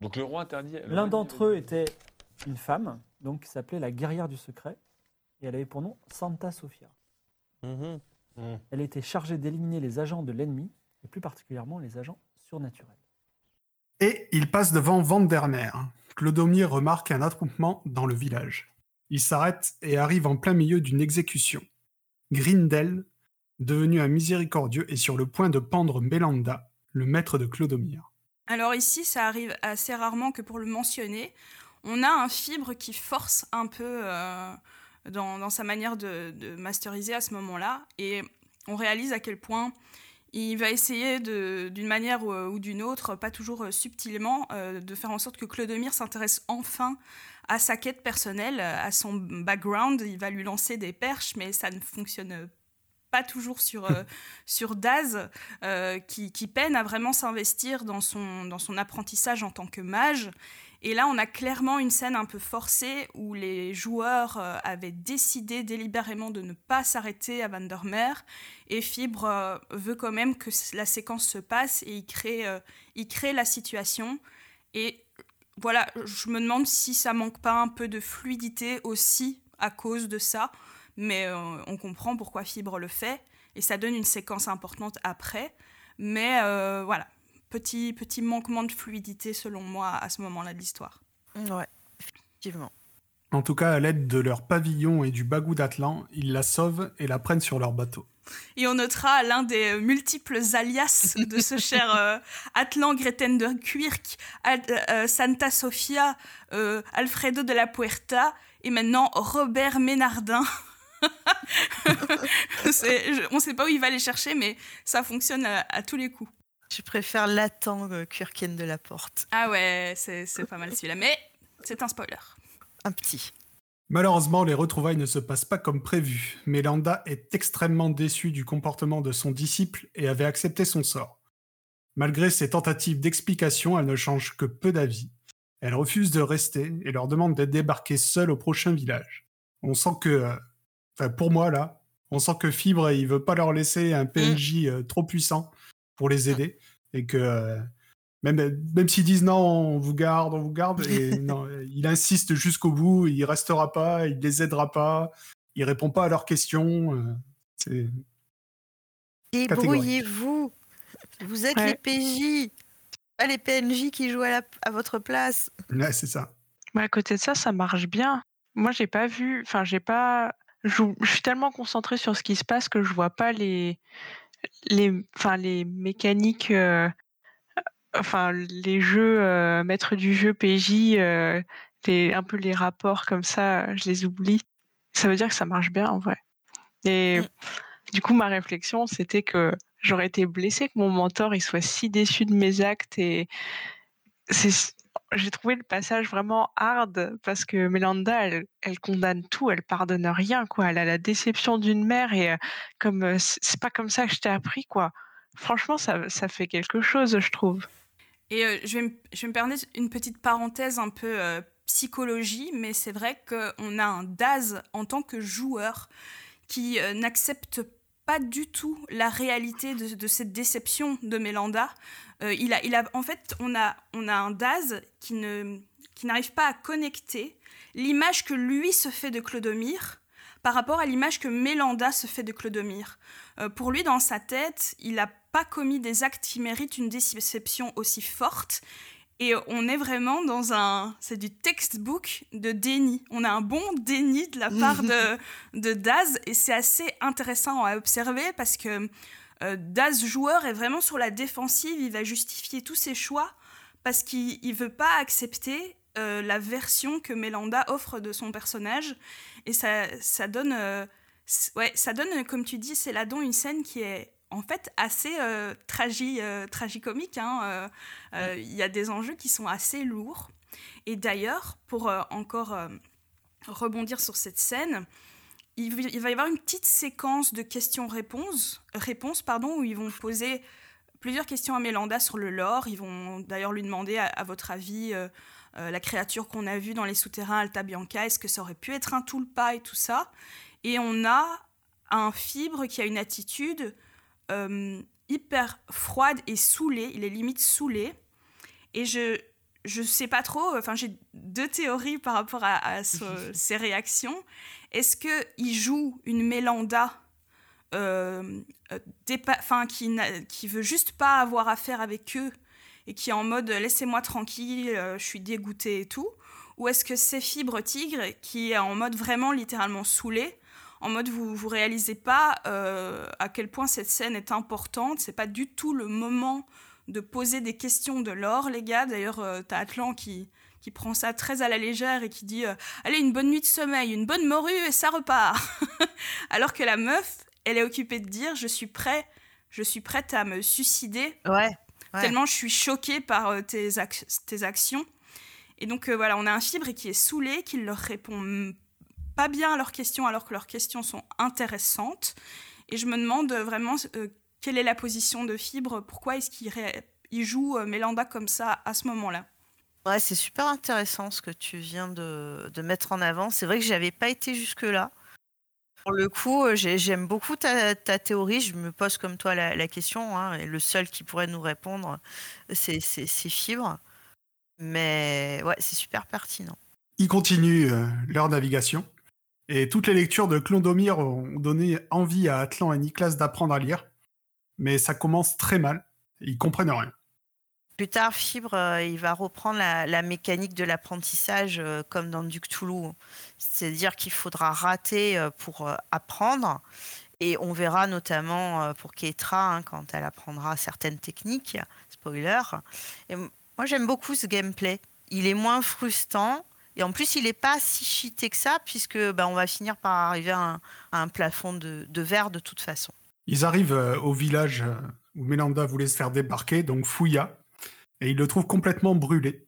S8: Donc le roi interdit.
S6: L'un d'entre eux était une femme, donc qui s'appelait la guerrière du secret, et elle avait pour nom Santa Sofia.
S8: Mhm.
S6: Elle était chargée d'éliminer les agents de l'ennemi, et plus particulièrement les agents surnaturels.
S1: Et ils passent devant Vandermeer. Clodomir remarque un attroupement dans le village. Il s'arrête et arrive en plein milieu d'une exécution. Grindel, devenu un miséricordieux, est sur le point de pendre Mélanda, le maître de Clodomir.
S3: Alors ici, ça arrive assez rarement que pour le mentionner, on a un fibre qui force un peu euh, dans, sa manière de masteriser à ce moment-là, et on réalise à quel point il va essayer d'une manière ou, ou d'une autre, pas toujours euh, subtilement, euh, de faire en sorte que Clodomir s'intéresse enfin à sa quête personnelle, à son background. Il va lui lancer des perches, mais ça ne fonctionne pas toujours sur, euh, sur Daz, euh, qui, qui peine à vraiment s'investir dans son, dans son apprentissage en tant que mage. Et là, on a clairement une scène un peu forcée où les joueurs euh, avaient décidé délibérément de ne pas s'arrêter à Vandermeer. Et Fibre euh, veut quand même que la séquence se passe et il crée, euh, il crée la situation. Et voilà, je me demande si ça manque pas un peu de fluidité aussi à cause de ça. Mais on comprend pourquoi Fibre le fait. Et ça donne une séquence importante après. Mais voilà, petit, petit manquement de fluidité selon moi à ce moment-là de l'histoire.
S2: Ouais, effectivement.
S1: En tout cas, à l'aide de leur pavillon et du bagou d'Atlan, ils la sauvent et la prennent sur leur bateau.
S3: Et on notera l'un des euh, multiples alias de ce cher euh, Atlan Greten de Quirk, Ad- euh, Santa Sofia, euh, Alfredo de la Puerta et maintenant Robert Ménardin. Je- on ne sait pas où il va les chercher, mais ça fonctionne à, à tous les coups.
S2: Je préfère l'attendre euh, Kurken de la porte.
S3: Ah ouais, c'est pas mal celui-là, mais c'est un spoiler.
S2: Un petit.
S1: Malheureusement, les retrouvailles ne se passent pas comme prévu. Mélanda est extrêmement déçue du comportement de son disciple et avait accepté son sort. Malgré ses tentatives d'explication, elle ne change que peu d'avis. Elle refuse de rester et leur demande d'être débarquée seule au prochain village. On sent que, euh, enfin pour moi là, on sent que Fibre il veut pas leur laisser un PNJ euh, trop puissant pour les aider et que euh, même, même s'ils disent non, on vous garde, on vous garde, et non, il insiste jusqu'au bout, il restera pas, il les aidera pas, il répond pas à leurs questions. euh,
S2: Débrouillez-vous. Vous êtes
S4: Ouais.
S2: les PJ, pas les PNJ qui jouent à, la- à votre place.
S1: ouais, c'est ça.
S4: Mais à côté de ça, ça marche bien. Moi, j'ai pas vu, enfin, j'ai pas. Je, je suis tellement concentrée sur ce qui se passe que je vois pas les, les, enfin, les mécaniques, euh, enfin, les jeux, euh, maître du jeu PJ, euh, les, un peu les rapports comme ça, je les oublie. Ça veut dire que ça marche bien en vrai. Et du coup, ma réflexion, c'était que j'aurais été blessée que mon mentor il soit si déçu de mes actes et c'est j'ai trouvé le passage vraiment hard parce que Mélanda, elle, condamne tout, elle pardonne rien, quoi. Elle a la déception d'une mère et euh, comme euh, c'est pas comme ça que je t'ai appris, quoi. Franchement, ça, ça fait quelque chose, je trouve.
S3: Et euh, je, vais me, je vais me permettre une petite parenthèse un peu psychologie, mais c'est vrai qu'on a un Daz en tant que joueur qui n'accepte pas du tout la réalité de cette déception de Mélanda. Euh, il a, il a, en fait, on a, on a un Daz qui ne qui n'arrive pas à connecter l'image que lui se fait de Clodomir par rapport à l'image que Mélanda se fait de Clodomir. Euh, pour lui, dans sa tête, il n'a pas commis des actes qui méritent une déception aussi forte. Et on est vraiment dans un... C'est du textbook de déni. On a un bon déni de la part de, de Daz, et c'est assez intéressant à observer parce que euh, Daz, joueur, est vraiment sur la défensive. Il va justifier tous ses choix parce qu'il ne veut pas accepter euh, la version que Mélanda offre de son personnage. Et ça, ça donne... euh, ouais, ça donne, comme tu dis, c'est là-dedans une scène qui est en fait assez euh, tragi, tragicomique. hein, Il y a des enjeux qui sont assez lourds. Et d'ailleurs, pour encore rebondir sur cette scène, il, va- y avoir une petite séquence de questions-réponses, réponses, pardon, où ils vont poser plusieurs questions à Mélanda sur le lore. Ils vont d'ailleurs lui demander, à, à votre avis, euh, euh, la créature qu'on a vue dans les souterrains Alta Bianca, est-ce que ça aurait pu être un tulpa et tout ça? Et on a un fibre qui a une attitude euh, hyper froide et saoulée. Il est limite saoulé. Et je je sais pas trop. Enfin, j'ai deux théories par rapport à, à ce- ces réactions. Est-ce que il joue une Mélanda euh, euh, qui, veut juste pas avoir affaire avec eux et qui est en mode laissez-moi tranquille, euh, je suis dégoûté et tout? Ou est-ce que c'est Fibre Tigre qui est en mode vraiment littéralement saoulé en mode vous vous réalisez pas euh, à quel point cette scène est importante, c'est pas du tout le moment de poser des questions de l'or, les gars. D'ailleurs, euh, t'as Atlan qui, qui prend ça très à la légère et qui dit euh, Allez, une bonne nuit de sommeil, une bonne morue et ça repart. Alors que la meuf, elle est occupée de dire Je suis prêt, je suis prête à me suicider.
S2: Ouais. ouais.
S3: Tellement je suis choquée par euh, tes, ac- tes actions. Et donc euh, voilà, on a un fibre qui est saoulé, qui leur répond pas bien à leurs questions alors que leurs questions sont intéressantes. Et je me demande vraiment euh, quelle est la position de fibre, pourquoi est-ce qu'il ré- joue euh, Mélanda comme ça à ce moment-là?
S2: Ouais, c'est super intéressant ce que tu viens de, mettre en avant. C'est vrai que j'avais pas été jusque-là. Pour le coup, euh, j'ai- j'aime beaucoup ta, théorie. Je me pose comme toi la, question. hein, et le seul qui pourrait nous répondre, c'est Fibre. Mais ouais, c'est super pertinent.
S1: Ils continuent euh, leur navigation. Et toutes les lectures de Clondomir ont donné envie à Atlan et Niklas d'apprendre à lire. Mais ça commence très mal. Ils comprennent rien.
S2: Plus tard, Fibre, euh, il va reprendre la, mécanique de l'apprentissage euh, comme dans Duc Toulouse. C'est-à-dire qu'il faudra rater euh, pour apprendre. Et on verra notamment pour Keitra, hein, quand elle apprendra certaines techniques, spoiler. Et moi, j'aime beaucoup ce gameplay. Il est moins frustrant. Et en plus, il n'est pas si cheaté que ça, puisque bah, on va finir par arriver à un, plafond de, de verre de toute façon.
S1: Ils arrivent au village où Mélanda voulait se faire débarquer, donc Fouilla, et ils le trouvent complètement brûlé.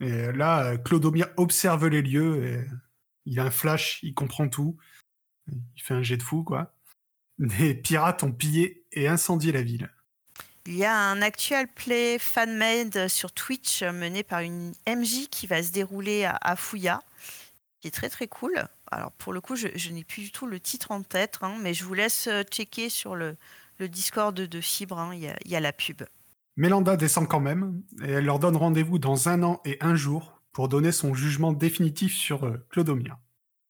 S1: Et là, Clodomir observe les lieux, il a un flash, il comprend tout. Il fait un jet de fou, quoi. Les pirates ont pillé et incendié la ville.
S2: Il y a un actual play fan-made sur Twitch mené par une MJ qui va se dérouler à, à Fouilla, qui est très très cool. Alors pour le coup, je, n'ai plus du tout le titre en tête, hein, mais je vous laisse euh, checker sur le, Discord de, Fibre, hein, il il y a la pub.
S1: Mélanda descend quand même, et elle leur donne rendez-vous dans un an et un jour pour donner son jugement définitif sur euh, Clodomir.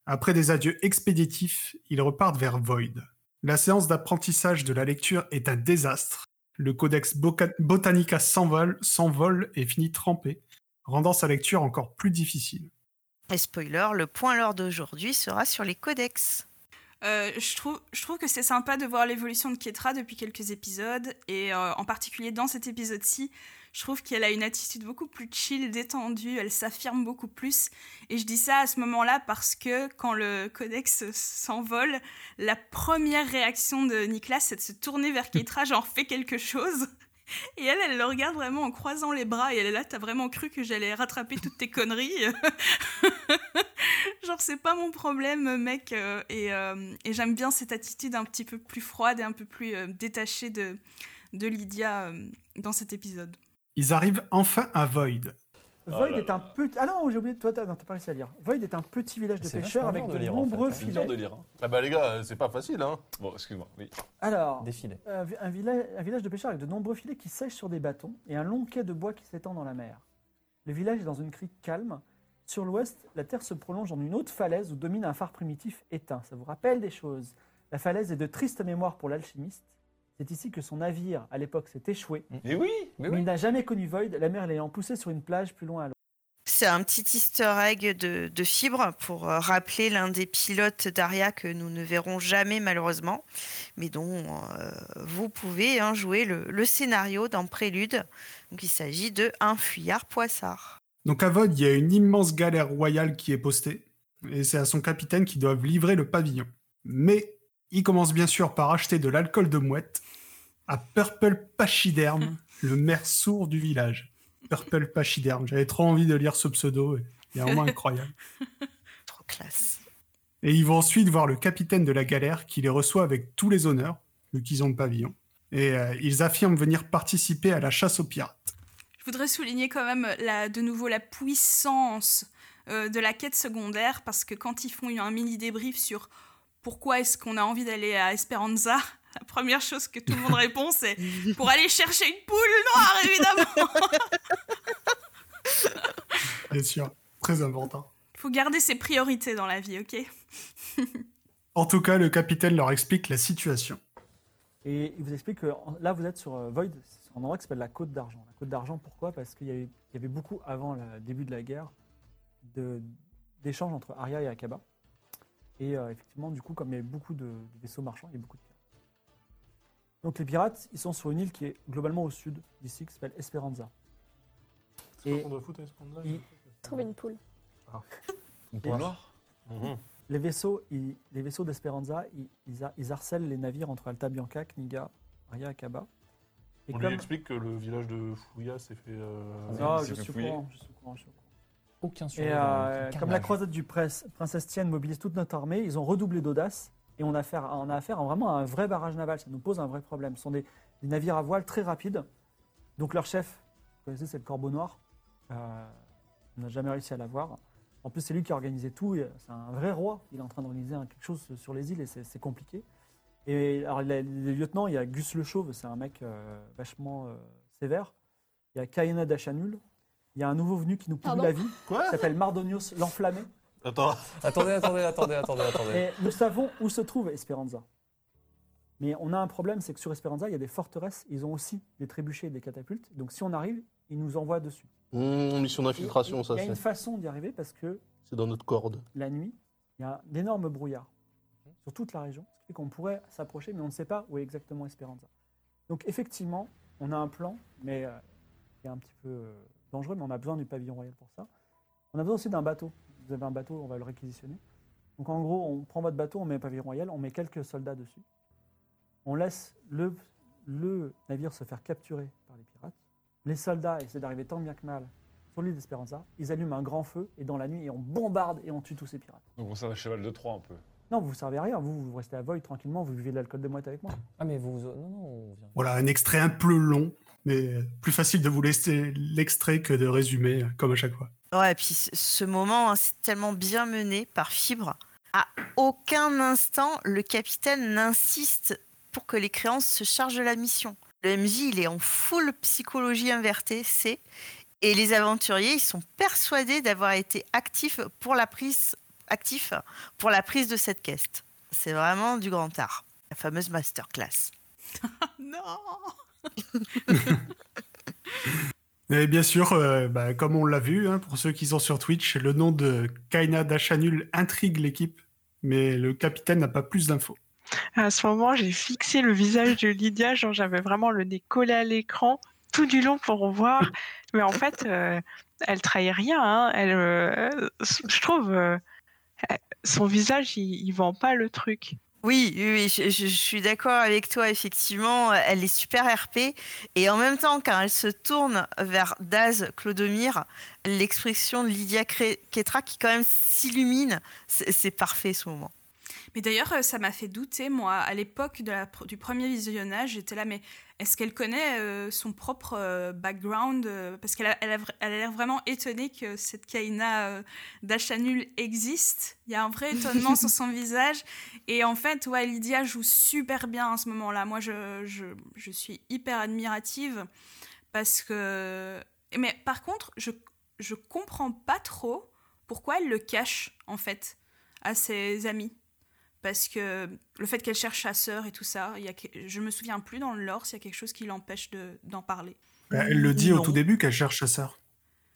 S1: Après des adieux expéditifs, ils repartent vers Void. La séance d'apprentissage de la lecture est un désastre. Le codex Botanica s'envole, s'envole et finit trempé, rendant sa lecture encore plus difficile.
S2: Et spoiler, le point lors d'aujourd'hui sera sur les codex.
S3: Euh, je, trouve, je trouve que c'est sympa de voir l'évolution de Ketra depuis quelques épisodes, et euh, en particulier dans cet épisode-ci, je trouve qu'elle a une attitude beaucoup plus chill, détendue, elle s'affirme beaucoup plus. Et je dis ça à ce moment-là parce que quand le codex s'envole, la première réaction de Nicolas, c'est de se tourner vers Ketra, genre fais quelque chose. Et elle, elle le regarde vraiment en croisant les bras, et elle est là, t'as vraiment cru que j'allais rattraper toutes tes conneries Genre, c'est pas mon problème, mec. euh, et euh, et j'aime bien cette attitude un petit peu plus froide et un peu plus euh, détachée de, Lydia dans cet épisode.
S1: Ils arrivent enfin à Void.
S6: Void
S8: là
S6: est un petit. Ah non, j'ai oublié de toi, t'as non, t'as pas réussi à lire. Void est un petit village de pêcheurs avec de,
S10: de lire, en fait,
S6: nombreux filets.
S8: dur de lire. hein.
S7: Ah bah les gars, c'est pas facile, hein.
S8: Bon, excuse-moi, oui.
S6: Alors, un, vi- un village, un village de pêcheurs avec de nombreux filets qui sèchent sur des bâtons et un long quai de bois qui s'étend dans la mer. Le village est dans une crique calme. Sur l'ouest, la Terre se prolonge en une haute falaise où domine un phare primitif éteint. Ça vous rappelle des choses? La falaise est de triste mémoire pour l'alchimiste. C'est ici que son navire, à l'époque, s'est échoué.
S8: Mais oui
S10: Mais
S6: Mais
S10: oui.
S6: il n'a jamais connu Void, la mer l'ayant poussé sur une plage plus loin à l'ouest.
S2: C'est un petit easter egg de, de fibre pour euh, rappeler l'un des pilotes d'Aria que nous ne verrons jamais malheureusement, mais dont euh, vous pouvez hein, jouer le, le scénario dans Prélude. Donc il s'agit de Un fuyard poissard.
S1: Donc à Vod, il y a une immense galère royale qui est postée, et c'est à son capitaine qu'ils doivent livrer le pavillon. Mais il commence bien sûr par acheter de l'alcool de mouette à Purple Pachyderme, le maire sourd du village. Purple Pachyderme, j'avais trop envie de lire ce pseudo, et il est vraiment incroyable.
S2: Trop classe.
S1: Et ils vont ensuite voir le capitaine de la galère qui les reçoit avec tous les honneurs, vu qu'ils ont le pavillon. Et euh, ils affirment venir participer à la chasse aux pirates.
S3: Je voudrais souligner quand même la, de nouveau la puissance euh, de la quête secondaire parce que quand ils font un mini débrief sur pourquoi est-ce qu'on a envie d'aller à Esperanza, la première chose que tout le monde répond c'est pour aller chercher une poule noire évidemment.
S1: Bien sûr, très important.
S3: Il faut garder ses priorités dans la vie, ok?
S1: En tout cas, le capitaine leur explique la situation.
S6: Et il vous explique que là, vous êtes sur euh, Void, c'est sur un endroit qui s'appelle la Côte d'Argent. La Côte d'Argent, pourquoi? Parce qu'il y, y avait beaucoup, avant le début de la guerre, d'échanges entre Aria et Akaba. Et euh, effectivement, du coup, comme il y avait beaucoup de, de vaisseaux marchands, il y a beaucoup de pirates. Donc les pirates, ils sont sur une île qui est globalement au sud d'ici, qui s'appelle Esperanza. Et
S7: On doit foutre Esperanza
S6: il-
S9: Trouver une poule.
S10: Une poule noire
S7: Mhm.
S6: les vaisseaux, ils- les vaisseaux d'Esperanza, ils, ils har- ils harcèlent les navires entre Alta Bianca, Kniga, Aria, Akaba. Et
S7: On lui explique que le village de Fouya s'est fait. euh,
S6: Ah,
S10: il
S6: je suis, au courant, je suis au courant, je suis au courant.
S10: Aucun
S6: Et
S10: survivant.
S6: euh, comme la croisade du presse, princesse Tienne mobilise toute notre armée, ils ont redoublé d'audace et on a, affaire, on a affaire à vraiment à un vrai barrage naval. Ça nous pose un vrai problème. Ce sont des, des navires à voile très rapides. Donc leur chef, vous connaissez, c'est le Corbeau Noir. Euh, on n'a jamais réussi à l'avoir. En plus, c'est lui qui a organisé tout. et C'est un vrai roi. Il est en train d'organiser quelque chose sur les îles et c'est compliqué. Et alors, les, les lieutenants, il y a Gus le Chauve, c'est un mec euh, vachement euh, sévère. Il y a Kaina Dachanul. Il y a un nouveau venu qui nous pourrit
S9: Pardon
S6: la vie.
S7: Quoi
S6: Il s'appelle Mardonios l'Enflammé.
S7: Attends,
S10: Attendez, attendez, attendez, attendez, attendez.
S6: Et nous savons où se trouve Esperanza. Mais on a un problème, c'est que sur Esperanza, il y a des forteresses. Ils ont aussi des trébuchets et des catapultes. Donc si on arrive, ils nous envoient dessus.
S7: Mmh, mission d'infiltration, ça,
S6: Il y a une
S7: c'est
S6: façon d'y arriver parce que
S7: c'est dans notre corde.
S6: la nuit, il y a d'énormes brouillards sur toute la région. Ce qui fait qu'on pourrait s'approcher, mais on ne sait pas où est exactement Esperanza. Donc effectivement, on a un plan, mais euh, qui est un petit peu euh, dangereux, mais on a besoin du pavillon royal pour ça. On a besoin aussi d'un bateau. Vous avez un bateau, on va le réquisitionner. Donc en gros, on prend votre bateau, on met un pavillon royal, on met quelques soldats dessus. On laisse le, le navire se faire capturer par les pirates. Les soldats essaient d'arriver tant bien que mal sur l'île d'Esperanza. Ils allument un grand feu et dans la nuit, on bombarde et on tue tous ces pirates.
S8: Donc on sert un cheval de Troie un peu.
S6: Non, vous ne servez à rien. Vous, vous restez à Void tranquillement, vous vivez de l'alcool de mouette avec moi.
S10: Ah, mais vous. Non, non, on vient.
S1: Voilà, un extrait un peu long, mais plus facile de vous laisser l'extrait que de résumer, comme à chaque fois.
S2: Ouais, et puis ce- moment, hein, c'est tellement bien mené par Fibre. À aucun instant, le capitaine n'insiste pour que les créances se chargent de la mission. Le MJ, il est en full psychologie invertée, c'est. Et les aventuriers, ils sont persuadés d'avoir été actifs pour la prise, actifs pour la prise de cette quête. C'est vraiment du grand art. La fameuse masterclass.
S3: Non
S1: Et bien sûr, euh, bah, comme on l'a vu, hein, pour ceux qui sont sur Twitch, le nom de Kaina Dachanul intrigue l'équipe, mais le capitaine n'a pas plus d'infos.
S4: À ce moment, j'ai fixé le visage de Lydia, genre j'avais vraiment le nez collé à l'écran tout du long pour voir. Mais en fait, euh, elle trahit rien. hein. Elle, euh, je trouve, son visage, il, il vend pas le truc.
S2: Oui, oui, je, suis d'accord avec toi, effectivement, elle est super RP. Et en même temps, quand elle se tourne vers Daz Clodomir, l'expression de Lydia Ketra qui quand même s'illumine, c'est parfait ce moment.
S3: Mais d'ailleurs, euh, ça m'a fait douter, moi, à l'époque du premier visionnage, j'étais là, mais est-ce qu'elle connaît euh, son propre euh, background euh, Parce qu'elle a, elle elle l'air vraiment étonnée que cette Kaina d'Achanul existe. Il y a un vrai étonnement sur son visage. Et en fait, ouais, Lydia joue super bien à ce moment-là. Moi, je, je, je suis hyper admirative parce que... Mais par contre, je, je comprends pas trop pourquoi elle le cache en fait à ses amis parce que le fait qu'elle cherche sa sœur et tout ça, il y a, que- je me souviens plus dans le lore s'il y a quelque chose qui l'empêche de- d'en parler.
S1: Bah, Elle le dit au tout début qu'elle cherche sa sœur.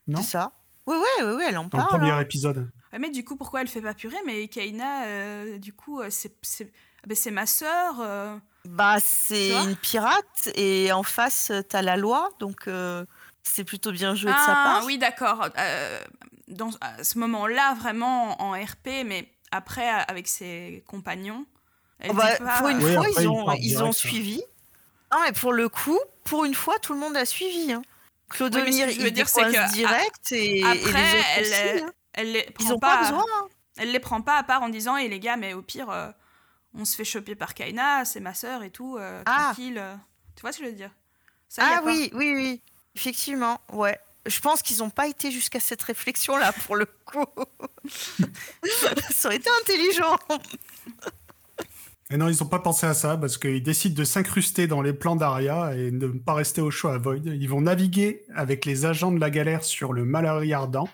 S1: Non
S2: C'est ça. Oui, oui, oui, oui, elle en
S1: Dans le
S2: parle.
S1: premier
S2: hein.
S1: épisode.
S3: Ouais, mais du coup, pourquoi elle fait pas purée Mais Kaina, euh, du coup, euh, c'est c'est ah ben, c'est ma sœur. euh,
S2: Bah, c'est une pirate et en face, t'as la loi, donc euh, c'est plutôt bien joué de sa
S3: Ah
S2: part.
S3: oui, d'accord. Euh, dans à ce moment-là, vraiment en RP, mais après, euh, avec ses compagnons. Elle
S2: Oh bah,
S3: dit pas-
S2: pour une
S1: Oui,
S2: fois,
S1: après,
S2: ils
S1: ils
S2: ont, ils ont
S1: direct,
S2: suivi. Non, mais pour le coup, pour une fois, tout le monde a suivi. Hein. Claude
S3: Oui, mais ce que
S2: Mire,
S3: je veux
S2: il
S3: dire, c'est que,
S2: direct et, et les
S3: Après,
S2: autres
S3: elle,
S2: aussi,
S3: est-
S2: hein.
S3: elle les
S2: Ils
S3: prend
S2: ont pas,
S3: pas,
S2: besoin. hein.
S3: elle les prend pas à part en disant et les gars mais au pire euh, on se fait choper par Kaina c'est ma sœur et tout euh,
S2: Ah.
S3: tranquille euh. tu vois ce que je veux dire? Ça, a
S2: Ah
S3: pas.
S2: oui, oui, oui. Effectivement, ouais. Je pense qu'ils n'ont pas été jusqu'à cette réflexion-là, pour le coup. Ça aurait été intelligent.
S1: Et non, ils n'ont pas pensé à ça parce qu'ils décident de s'incruster dans les plans d'Aria et de ne pas rester au chaud à Void. Ils vont naviguer avec les agents de la galère sur le Mallory Ardent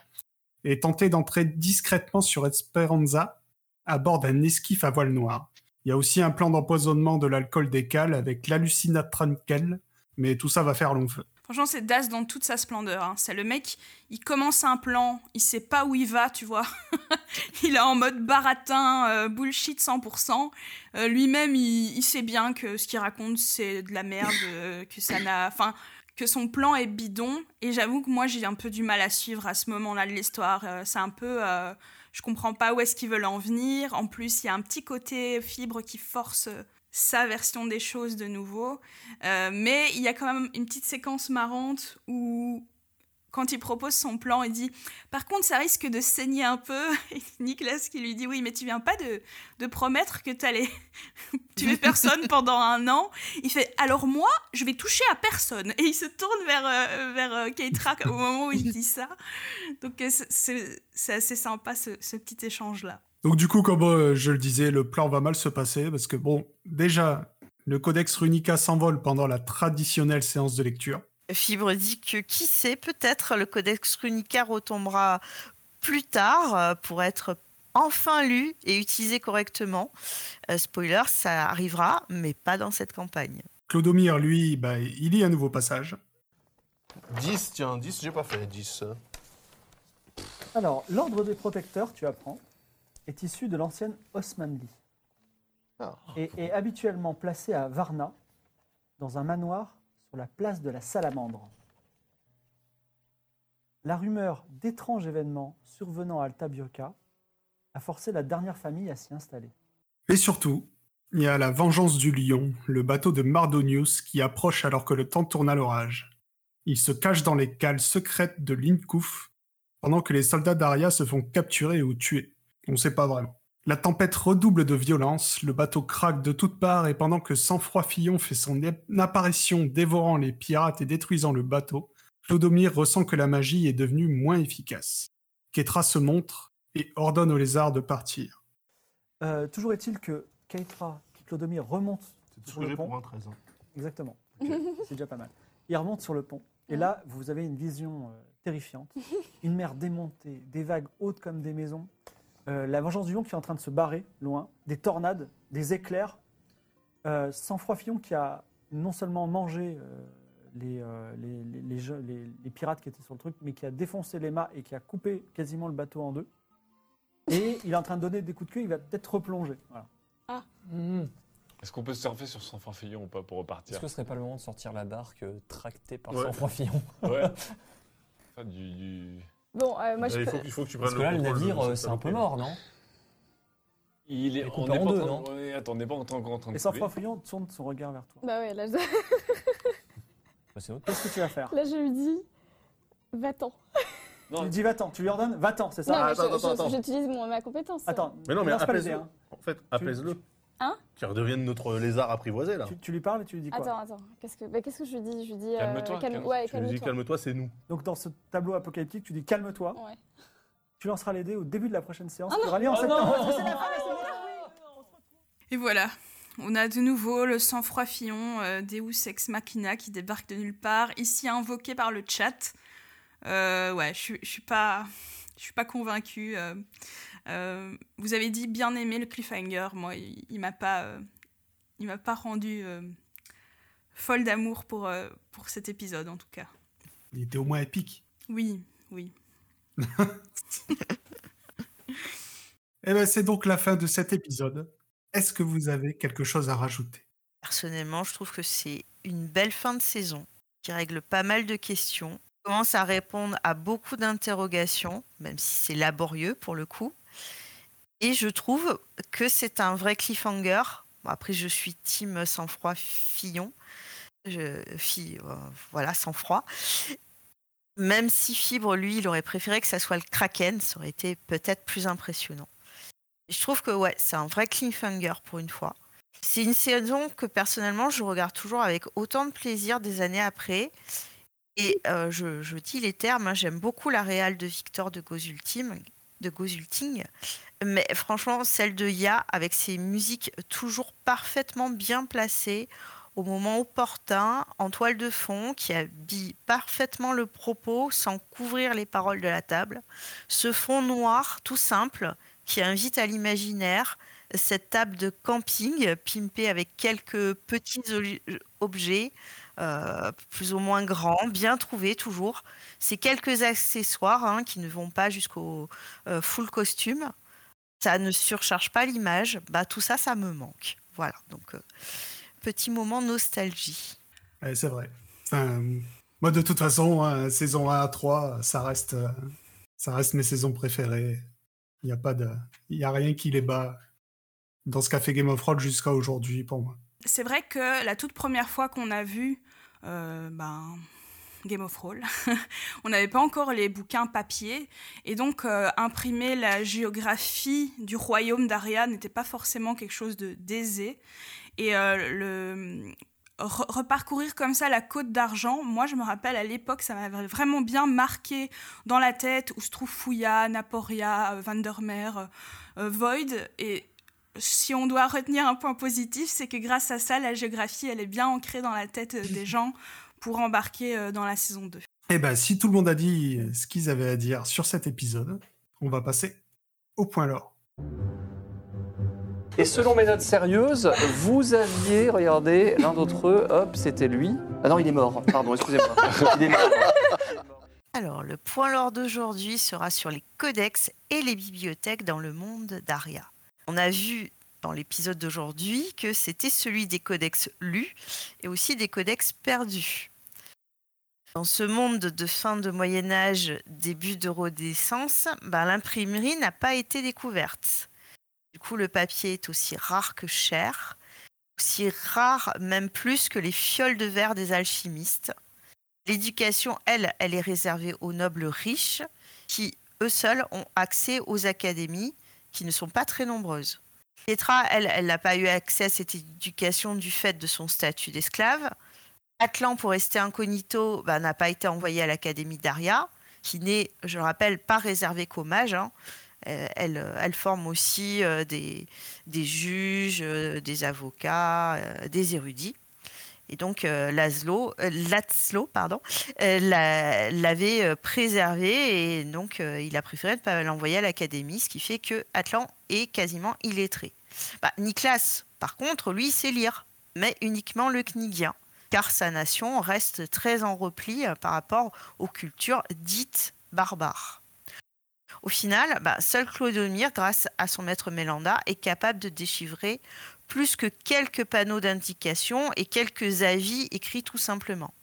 S1: et tenter d'entrer discrètement sur Esperanza à bord d'un esquif à voile noire. Il y a aussi un plan d'empoisonnement de l'alcool des cales avec l'hallucinatranquel, mais tout ça va faire long feu.
S3: Franchement, c'est Das dans toute sa splendeur. hein. C'est le mec, il commence un plan, il sait pas où il va, tu vois. il est en mode baratin, euh, bullshit 100%. Euh, Lui-même, il, sait bien que ce qu'il raconte, c'est de la merde, euh, que ça n'a. Enfin, que son plan est bidon. Et j'avoue que moi, j'ai un peu du mal à suivre à ce moment-là de l'histoire. C'est un peu. je comprends pas où est-ce qu'ils veulent en venir. En plus, il y a un petit côté fibre qui force sa version des choses de nouveau. Euh, mais il y a quand même une petite séquence marrante où, quand il propose son plan, il dit Par contre, ça risque de saigner un peu. Et Nicolas qui lui dit Oui, mais tu viens pas de, de promettre que tu allais tuer personne pendant un an. Il fait Alors moi, je vais toucher à personne. Et il se tourne vers, euh, vers euh, Keitra au moment où il dit ça. Donc, euh, c'est assez sympa ce, ce petit échange-là.
S1: Donc du coup, comme euh, je le disais, le plan va mal se passer parce que bon, déjà, le codex Runica s'envole pendant la traditionnelle séance de lecture.
S2: Fibre dit que qui sait, peut-être le Codex Runica retombera plus tard euh, pour être enfin lu et utilisé correctement. Euh, spoiler, ça arrivera, mais pas dans cette campagne.
S1: Clodomir, lui, bah, il lit un nouveau passage.
S7: 10, tiens, 10, j'ai pas fait 10.
S6: Alors, l'ordre des protecteurs, tu apprends, est issu de l'ancienne Osmanli
S7: Ah.
S6: et est habituellement placé à Varna, dans un manoir sur la place de la Salamandre. La rumeur d'étranges événements survenant à Altabioca a forcé la dernière famille à s'y installer.
S1: Et surtout, il y a la vengeance du lion, le bateau de Mardonius qui approche alors que le temps tourne à l'orage. Il se cache dans les cales secrètes de Linkouf pendant que les soldats d'Aria se font capturer ou tuer. On ne sait pas vraiment. La tempête redouble de violence, le bateau craque de toutes parts et pendant que Sang-Froid Fillon fait son apparition dévorant les pirates et détruisant le bateau, Clodomir ressent que la magie est devenue moins efficace. Ketra se montre et ordonne aux lézards de partir.
S6: Euh, toujours est-il que Keitra et Clodomir
S7: ce
S6: sur le pont.
S7: pour un 13. hein.
S6: Exactement. C'est déjà pas mal. Il remonte sur le pont. Et là, vous avez une vision euh, terrifiante. Une mer démontée, des vagues hautes comme des maisons. Euh, la vengeance du lion qui est en train de se barrer loin. Des tornades, des éclairs. Euh, Sang-froid Fillon qui a non seulement mangé euh, les, euh, les, les- les jeux- les- les pirates qui étaient sur le truc, mais qui a défoncé les mâts et qui a coupé quasiment le bateau en deux. Et il est en train de donner des coups de queue, il va peut-être replonger. Voilà.
S10: Hmm.
S8: Est-ce qu'on peut surfer sur fin fillon ou pas pour repartir?
S10: Est-ce que ce serait pas le moment de sortir la barque euh, tractée par
S7: Ouais.
S10: froid fillon
S8: Ouais. Enfin, du, du-
S9: Bon, euh, moi je
S7: il,
S9: peux.
S7: faut, il faut que tu
S10: Parce
S7: prennes
S10: que là, le
S7: contrôle de
S10: navire, euh, c'est un peu mort, non?
S8: Il est,
S10: est
S8: on
S10: coupé
S8: n'est
S10: en
S8: pas
S10: deux,
S8: en train-
S10: non?
S8: ouais, Attends, on n'est pas en train- encore en train de
S6: Et Sang-froid. Fillon tourne son regard vers toi.
S9: Bah ouais, là je,
S10: Bah, C'est
S6: Qu'est-ce que tu vas faire?
S9: Là, je lui dis va-t'en.
S6: Tu lui dis va-t'en, tu lui ordonnes va-t'en, c'est ça?
S9: Non, mais
S7: attends,
S9: je-
S7: attends,
S9: je-
S7: attends.
S9: j'utilise mon- ma compétence.
S6: Attends,
S7: Mais non, mais
S6: lance pas les
S7: apaise-le.
S6: dés, hein.
S7: En fait, apaise-le.
S9: Hein
S7: Qu'il redevienne notre lézard apprivoisé, là.
S6: Tu, tu lui parles et tu lui dis quoi
S9: Attends, attends. Qu'est-ce que, bah, qu'est-ce que je lui dis? Je lui dis. euh,
S8: Calme-toi,
S9: calme-
S8: calme-
S9: Ouais,
S7: Tu lui dis
S9: calme-toi.
S7: calme-toi, c'est nous.
S6: Donc dans ce tableau apocalyptique, tu dis calme-toi.
S9: Ouais.
S6: Tu lanceras les dés au début de la prochaine séance
S9: Ah
S6: qui
S9: non.
S6: aura lieu en
S10: Oh
S6: septembre.
S10: non.
S6: Parce que c'est la fin de la saison.
S3: Et voilà, on a de nouveau le sang-froid Fillon, euh, Deus Ex Machina qui débarque de nulle part, ici invoqué par le chat. Euh, ouais, je suis- je suis pas, je suis pas convaincue. euh, euh, vous avez dit bien aimé le cliffhanger. Moi, il, il m'a pas, euh, il m'a pas rendu euh, folle d'amour pour, euh, pour cet épisode, en tout cas.
S1: Il était au moins épique.
S3: Oui, oui.
S1: Eh ben, c'est donc la fin de cet épisode. Est-ce que vous avez quelque chose à rajouter?
S2: Personnellement, je trouve que c'est une belle fin de saison qui règle pas mal de questions, commence à répondre à beaucoup d'interrogations, même si c'est laborieux pour le coup. Et je trouve que c'est un vrai cliffhanger. Après, je suis team sang-froid Fillon. Je, euh, voilà, sang-froid. Même si Fibre, lui, il aurait préféré que ça soit le Kraken, ça aurait été peut-être plus impressionnant. Je trouve que ouais, c'est un vrai cliffhanger pour une fois. C'est une saison que personnellement je regarde toujours avec autant de plaisir des années après. Et euh, je, dis les termes, hein, j'aime beaucoup la réale de Victor de Gozulting, de Gozulting, mais franchement celle de Ya avec ses musiques toujours parfaitement bien placées au moment opportun, en toile de fond, qui habille parfaitement le propos sans couvrir les paroles de la table. Ce fond noir tout simple qui invite à l'imaginaire, cette table de camping pimpée avec quelques petits objets euh, plus ou moins grands, bien trouvés toujours. Ces quelques accessoires hein, qui ne vont pas jusqu'au euh, full costume, ça ne surcharge pas l'image. Bah, tout ça, ça me manque. Voilà, donc euh, petit moment nostalgie.
S1: Ouais, c'est vrai. Enfin, moi, de toute façon, hein, saison 1 à 3, ça reste, euh, ça reste mes saisons préférées. Il n'y a, pas de... Il y a rien qui les bat dans ce qu'a fait Game of Thrones jusqu'à aujourd'hui pour moi.
S3: C'est vrai que la toute première fois qu'on a vu euh, ben, Game of Thrones, on n'avait pas encore les bouquins papier, et donc euh, imprimer la géographie du royaume d'Aria n'était pas forcément quelque chose de d'aisé. Et euh, le re- reparcourir comme ça la côte d'argent, moi je me rappelle à l'époque, ça m'avait vraiment bien marqué dans la tête. Où se trouve Fouya, Naporia, euh, Vandermeer, euh, Void, et si on doit retenir un point positif, c'est que grâce à ça, la géographie, elle est bien ancrée dans la tête des gens pour embarquer euh, dans la saison 2.
S1: Eh ben, si tout le monde a dit ce qu'ils avaient à dire sur cet épisode, on va passer au point lore.
S10: Et selon mes notes sérieuses, vous aviez, regardez, l'un d'entre eux, hop, c'était lui. Ah non, il est mort, pardon, excusez-moi. Il est mort.
S2: Alors, le point lore d'aujourd'hui sera sur les codex et les bibliothèques dans le monde d'Aria. On a vu dans l'épisode d'aujourd'hui que c'était celui des codex lus et aussi des codex perdus. Dans ce monde de fin de Moyen Âge, début de Renaissance, ben, l'imprimerie n'a pas été découverte. Du coup, le papier est aussi rare que cher, aussi rare même plus que les fioles de verre des alchimistes. L'éducation, elle, elle est réservée aux nobles riches qui, eux seuls, ont accès aux académies qui ne sont pas très nombreuses. Petra, elle, elle n'a pas eu accès à cette éducation du fait de son statut d'esclave. Atlan, pour rester incognito, bah, n'a pas été envoyé à l'académie d'Aria, qui n'est, je le rappelle, pas réservée qu'aux mages. hein. Euh, Elle, euh, elle forme aussi euh, des, des juges, des avocats, des érudits. Et donc, euh, Laszlo, euh, pardon, euh, l'a- l'avait euh, préservé et donc euh, il a préféré ne pas l'envoyer à l'académie, ce qui fait que Atlan est quasiment illettré. Bah, Niklas, par contre, lui, sait lire, mais uniquement le knigien, car sa nation reste très en repli par rapport aux cultures dites barbares. Au final, bah, seul Clodomir, grâce à son maître Mélanda, est capable de déchiffrer plus que quelques panneaux d'indication et quelques avis écrits tout simplement.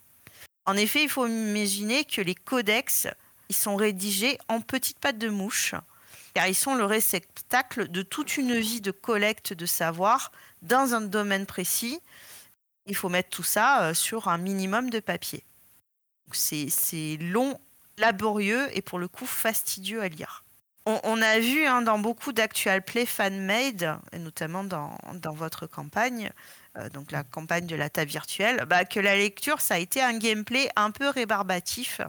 S2: En effet, il faut imaginer que les codex ils sont rédigés en petites pattes de mouche, car ils sont le réceptacle de toute une vie de collecte de savoir dans un domaine précis. Il faut mettre tout ça euh, sur un minimum de papier. C'est long, laborieux et pour le coup fastidieux à lire. On, a vu hein, dans beaucoup d'actual play fan-made, et notamment dans, votre campagne, euh, donc la campagne de la table virtuelle, bah, que la lecture, ça a été un gameplay un peu rébarbatif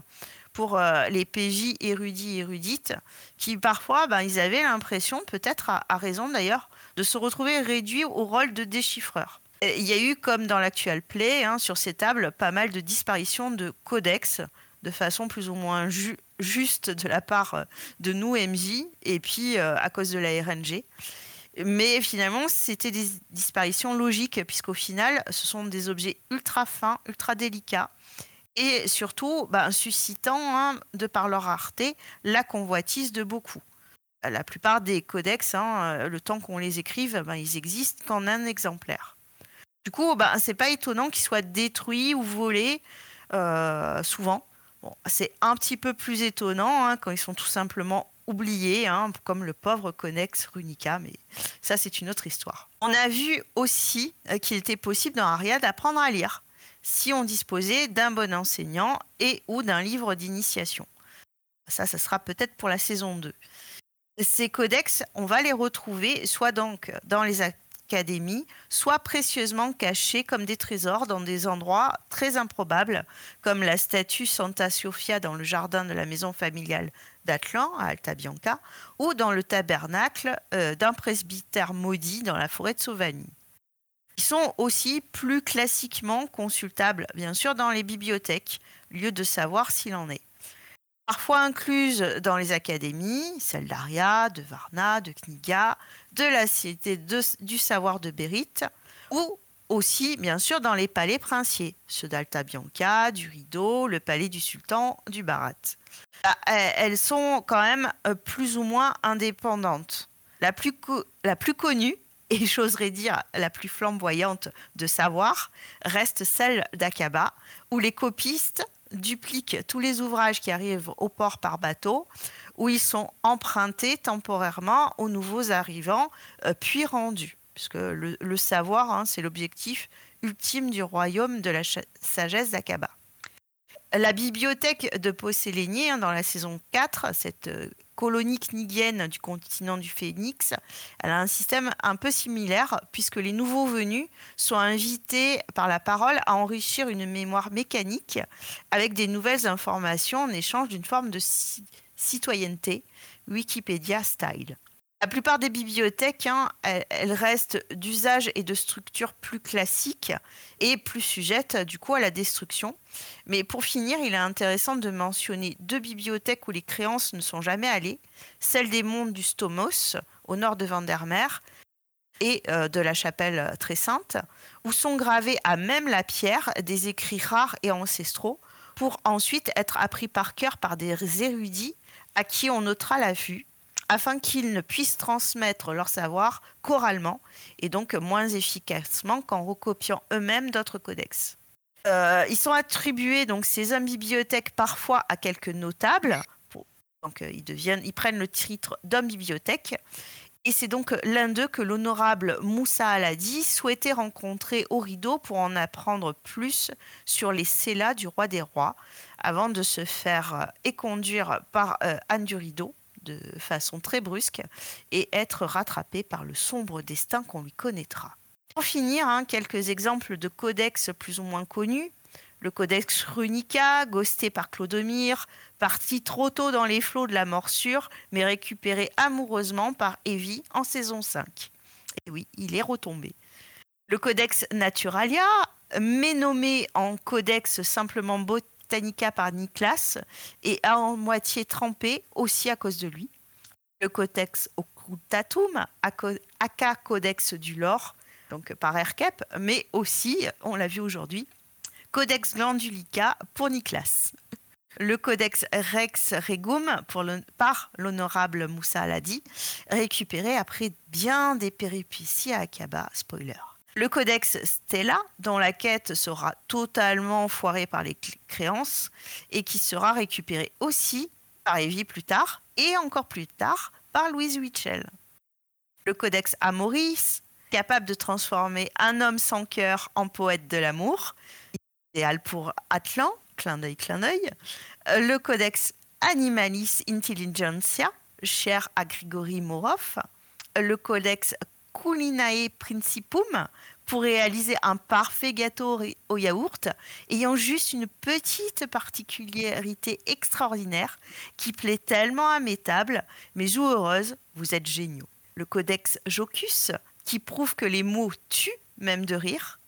S2: pour euh, les PJ érudits érudites, qui parfois, bah, ils avaient l'impression, peut-être à, raison d'ailleurs, de se retrouver réduits au rôle de déchiffreur. Il y a eu, comme dans l'actual play, hein, sur ces tables, pas mal de disparitions de codex, de façon plus ou moins ju- juste de la part euh, de nous, MJ, et puis euh, à cause de la RNG. Mais finalement, c'était des disparitions logiques, puisqu'au final, ce sont des objets ultra fins, ultra délicats, et surtout ben, suscitant, hein, de par leur rareté, la convoitise de beaucoup. La plupart des codex, hein, le temps qu'on les écrive, ben, ils existent qu'en un exemplaire. Du coup, ben, c'est pas étonnant qu'ils soient détruits ou volés euh, souvent. C'est un petit peu plus étonnant hein, quand ils sont tout simplement oubliés, hein, comme le pauvre Conex Runica, mais ça c'est une autre histoire. On a vu aussi euh, qu'il était possible dans Aria d'apprendre à lire, si on disposait d'un bon enseignant et ou d'un livre d'initiation. Ça, ça sera peut-être pour la saison 2. Ces codex, on va les retrouver soit donc dans les académies, soit précieusement cachés comme des trésors dans des endroits très improbables, comme la statue Santa Sofia dans le jardin de la maison familiale d'Atlan, à Alta Bianca, ou dans le tabernacle euh, d'un presbytère maudit dans la forêt de Sauvagny. Ils sont aussi plus classiquement consultables, bien sûr, dans les bibliothèques, lieu de savoir s'il en est. Parfois incluses dans les académies, celles d'Aria, de Varna, de Kniga, de la Cité du Savoir de Bérite, ou aussi, bien sûr, dans les palais princiers, ceux d'Alta Bianca, du Rideau, le palais du Sultan, du Barat. Ah, eh, Elles sont quand même euh, plus ou moins indépendantes. La plus, la plus connue, et j'oserais dire la plus flamboyante de savoir, reste celle d'Akaba, où les copistes dupliquent tous les ouvrages qui arrivent au port par bateau, où ils sont empruntés temporairement aux nouveaux arrivants, euh, puis rendus. Puisque le, savoir, hein, c'est l'objectif ultime du royaume de la sagesse d'Akaba. La bibliothèque de Posélénier, hein, dans la saison 4, cette euh, colonie knigienne du continent du Phénix, elle a un système un peu similaire, puisque les nouveaux venus sont invités par la parole à enrichir une mémoire mécanique avec des nouvelles informations en échange d'une forme de ci- citoyenneté, Wikipédia style. La plupart des bibliothèques, hein, elles, restent d'usage et de structure plus classiques et plus sujettes du coup à la destruction. Mais pour finir, il est intéressant de mentionner deux bibliothèques où les créances ne sont jamais allées, celle des monts du Stomos, au nord de Vandermeer, et euh, de la chapelle très sainte, où sont gravés à même la pierre des écrits rares et ancestraux, pour ensuite être appris par cœur par des érudits à qui on notera la vue, afin qu'ils ne puissent transmettre leur savoir qu'oralement, et donc moins efficacement qu'en recopiant eux-mêmes d'autres codex. Euh, ils sont attribués donc ces hommes bibliothèques parfois à quelques notables. Donc euh, ils prennent le titre d'homme bibliothèque. Et c'est donc l'un d'eux que l'honorable Moussa Aladi souhaitait rencontrer au rideau pour en apprendre plus sur les célas du roi des rois, avant de se faire euh, éconduire par Anne du rideau de façon très brusque et être rattrapé par le sombre destin qu'on lui connaîtra. Pour finir, hein, quelques exemples de codex plus ou moins connus. Le codex Runica, ghosté par Clodomir, parti trop tôt dans les flots de la morsure, mais récupéré amoureusement par Evie en saison 5. Et oui, il est retombé. Le codex Naturalia, mais nommé en codex simplement Botanica par Niklas, et à en moitié trempé aussi à cause de lui. Le codex Occultatum, aka codex du lore, donc par Erkep, mais aussi, on l'a vu aujourd'hui, Codex Glandulica pour Niklas. Le Codex Rex Regum par l'honorable Moussa Aladi, récupéré après bien des péripéties à Akaba, spoiler. Le Codex Stella, dont la quête sera totalement foirée par les créances et qui sera récupéré aussi par Evie plus tard et encore plus tard par Louise Wichel. Le Codex Amoris, capable de transformer un homme sans cœur en poète de l'amour, idéal pour Atlan, clin d'œil, clin d'œil. Euh, Le codex Animalis Intelligentsia, cher à Grigory Morov. Le codex Culinae Principum, pour réaliser un parfait gâteau au yaourt, ayant juste une petite particularité extraordinaire qui plaît tellement à mes tables, mes joues heureuses, vous êtes géniaux. Le codex Jocus, qui prouve que les mots tuent, même de rire.